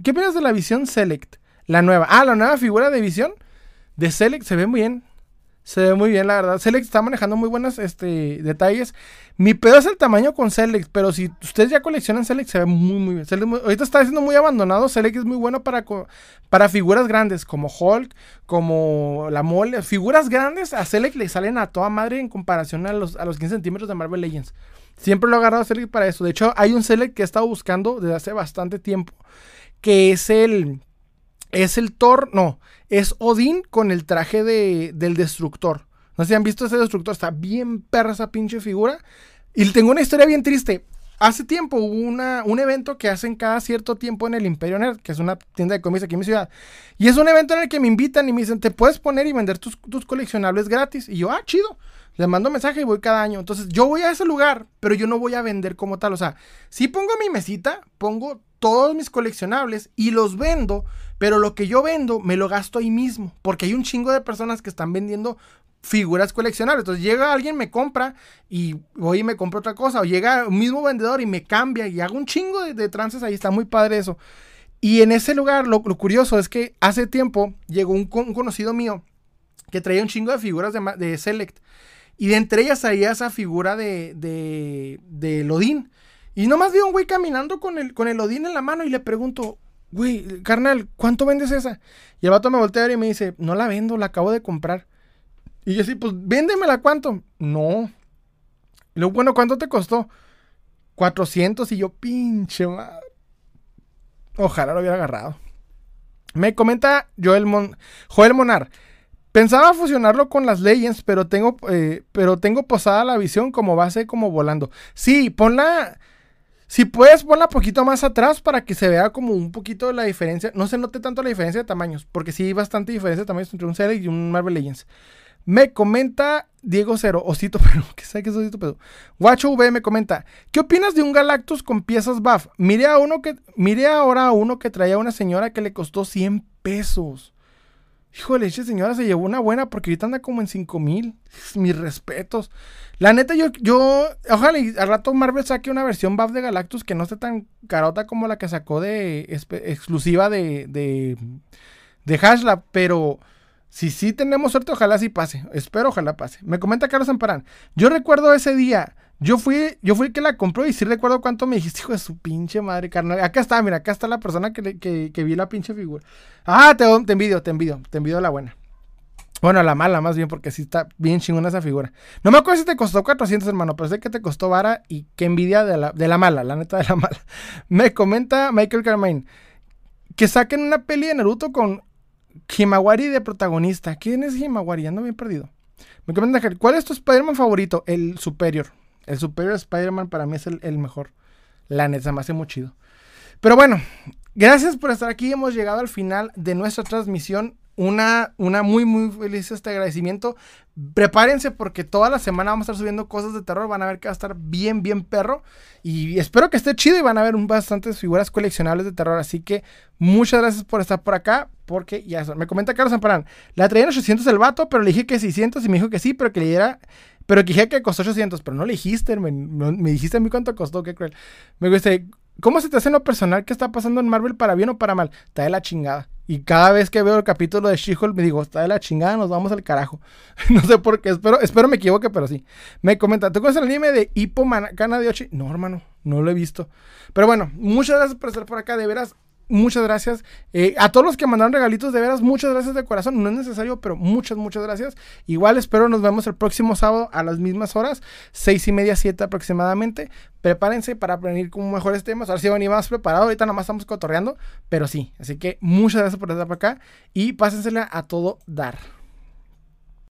¿Qué piensas de la visión Select? La nueva. Ah, la nueva figura de visión de Select se ve muy bien. Se ve muy bien, la verdad. Select está manejando muy buenos este, detalles. Mi pedo es el tamaño con Select, pero si ustedes ya coleccionan Select, se ve muy, muy bien. ahorita está siendo muy abandonado. Select es muy bueno para, para figuras grandes, como Hulk, como la mole. Figuras grandes a Select le salen a toda madre en comparación a los, a los 15 centímetros de Marvel Legends. Siempre lo he agarrado Select para eso. De hecho, hay un Select que he estado buscando desde hace bastante tiempo, que es el es el Thor, no, es Odín con el traje de, del destructor. No sé si han visto ese destructor, está bien perra esa pinche figura. Y tengo una historia bien triste. Hace tiempo hubo una, un evento que hacen cada cierto tiempo en el Imperio Nerd, que es una tienda de cómics aquí en mi ciudad. Y es un evento en el que me invitan y me dicen, te puedes poner y vender tus, tus coleccionables gratis. Y yo, ah, chido. Les mando mensaje y voy cada año. Entonces yo voy a ese lugar, pero yo no voy a vender como tal. O sea, si pongo mi mesita, pongo todos mis coleccionables y los vendo, pero lo que yo vendo me lo gasto ahí mismo, porque hay un chingo de personas que están vendiendo figuras coleccionables. Entonces llega alguien, me compra y voy y me compro otra cosa, o llega un mismo vendedor y me cambia y hago un chingo de, trances ahí, está muy padre eso. Y en ese lugar, lo, curioso es que hace tiempo llegó un, conocido mío que traía un chingo de figuras de, Select. Y de entre ellas había esa figura de, de, de Lodín. Y nomás vi a un güey caminando con el, con el Odín en la mano y le pregunto, güey, carnal, ¿cuánto vendes esa? Y el vato me voltea y me dice, no la vendo, la acabo de comprar. Y yo así, pues véndemela, ¿cuánto? No. Y luego, bueno, ¿cuánto te costó? 400 y yo, pinche madre. Ojalá lo hubiera agarrado. Me comenta Joel, Joel Monar. Pensaba fusionarlo con las Legends, pero tengo, eh, pero tengo posada la visión como base, como volando. Sí, ponla. Si puedes, ponla poquito más atrás para que se vea como un poquito la diferencia. No se note tanto la diferencia de tamaños, porque sí hay bastante diferencia de tamaños entre un Zelda y un Marvel Legends. Me comenta Diego Cero, Osito <laughs> pero ¿qué sabe que es Osito Pero? Guacho V me comenta, ¿qué opinas de un Galactus con piezas buff? Mire, a uno que, mire ahora a uno que traía a una señora que le costó 100 pesos. Híjole, esa señora se llevó una buena porque ahorita anda como en 5 mil. Mis respetos. La neta, yo, yo, ojalá y al rato Marvel saque una versión buff de Galactus que no esté tan carota como la que sacó de exclusiva de, de, de Hashlab, pero si sí tenemos suerte, ojalá sí pase. Espero, ojalá pase. Me comenta Carlos Amparán. Yo recuerdo ese día. Yo fui, yo fui el que la compró y sí recuerdo cuánto me dijiste, hijo de su pinche madre, carnal. Acá está, mira, acá está la persona que, que, vi la pinche figura. Ah, te, te envidio, te envidio, te envidio la buena. Bueno, la mala más bien, porque sí está bien chingona esa figura. No me acuerdo si te costó 400, hermano, pero sé que te costó vara y qué envidia de la, de la mala, la neta de la <laughs> mala. Me comenta Michael Carmine que saquen una peli de Naruto con Himawari de protagonista. ¿Quién es Himawari? Ando bien perdido. Me comenta ¿cuál es tu Spider-Man favorito? El Superior. El Superior Spider-Man para mí es el, mejor. La neta, me hace muy chido. Pero bueno, gracias por estar aquí. Hemos llegado al final de nuestra transmisión una, una muy, muy feliz este agradecimiento. Prepárense porque toda la semana vamos a estar subiendo cosas de terror. Van a ver que va a estar bien, bien perro. Y espero que esté chido y van a ver bastantes figuras coleccionables de terror. Así que muchas gracias por estar por acá. Porque ya Me comenta Carlos Amparán. La traía en 800 el vato, pero le dije que 600 y me dijo que sí, pero que le diera. Pero que dije que costó 800, pero no le dijiste, me, me dijiste a mí cuánto costó, qué cruel. Me dice, ¿cómo se te hace en lo personal qué está pasando en Marvel para bien o para mal? Está de la chingada. Y cada vez que veo el capítulo de She-Hulk me digo, está de la chingada, nos vamos al carajo. <laughs> no sé por qué, espero, espero me equivoque, pero sí. Me comenta, ¿tú conoces el anime de Hippo Cana de Ochi? No, hermano, no lo he visto. Pero bueno, muchas gracias por estar por acá, de veras muchas gracias. Eh, a todos los que mandaron regalitos, de veras, muchas gracias de corazón. No es necesario, pero muchas, muchas gracias. Igual espero nos vemos el próximo sábado a las mismas horas, seis y media, siete aproximadamente. Prepárense para venir con mejores temas. Ahora sí van ir más preparados. Ahorita nada más estamos cotorreando, pero sí. Así que muchas gracias por estar por acá y pásensela a todo dar.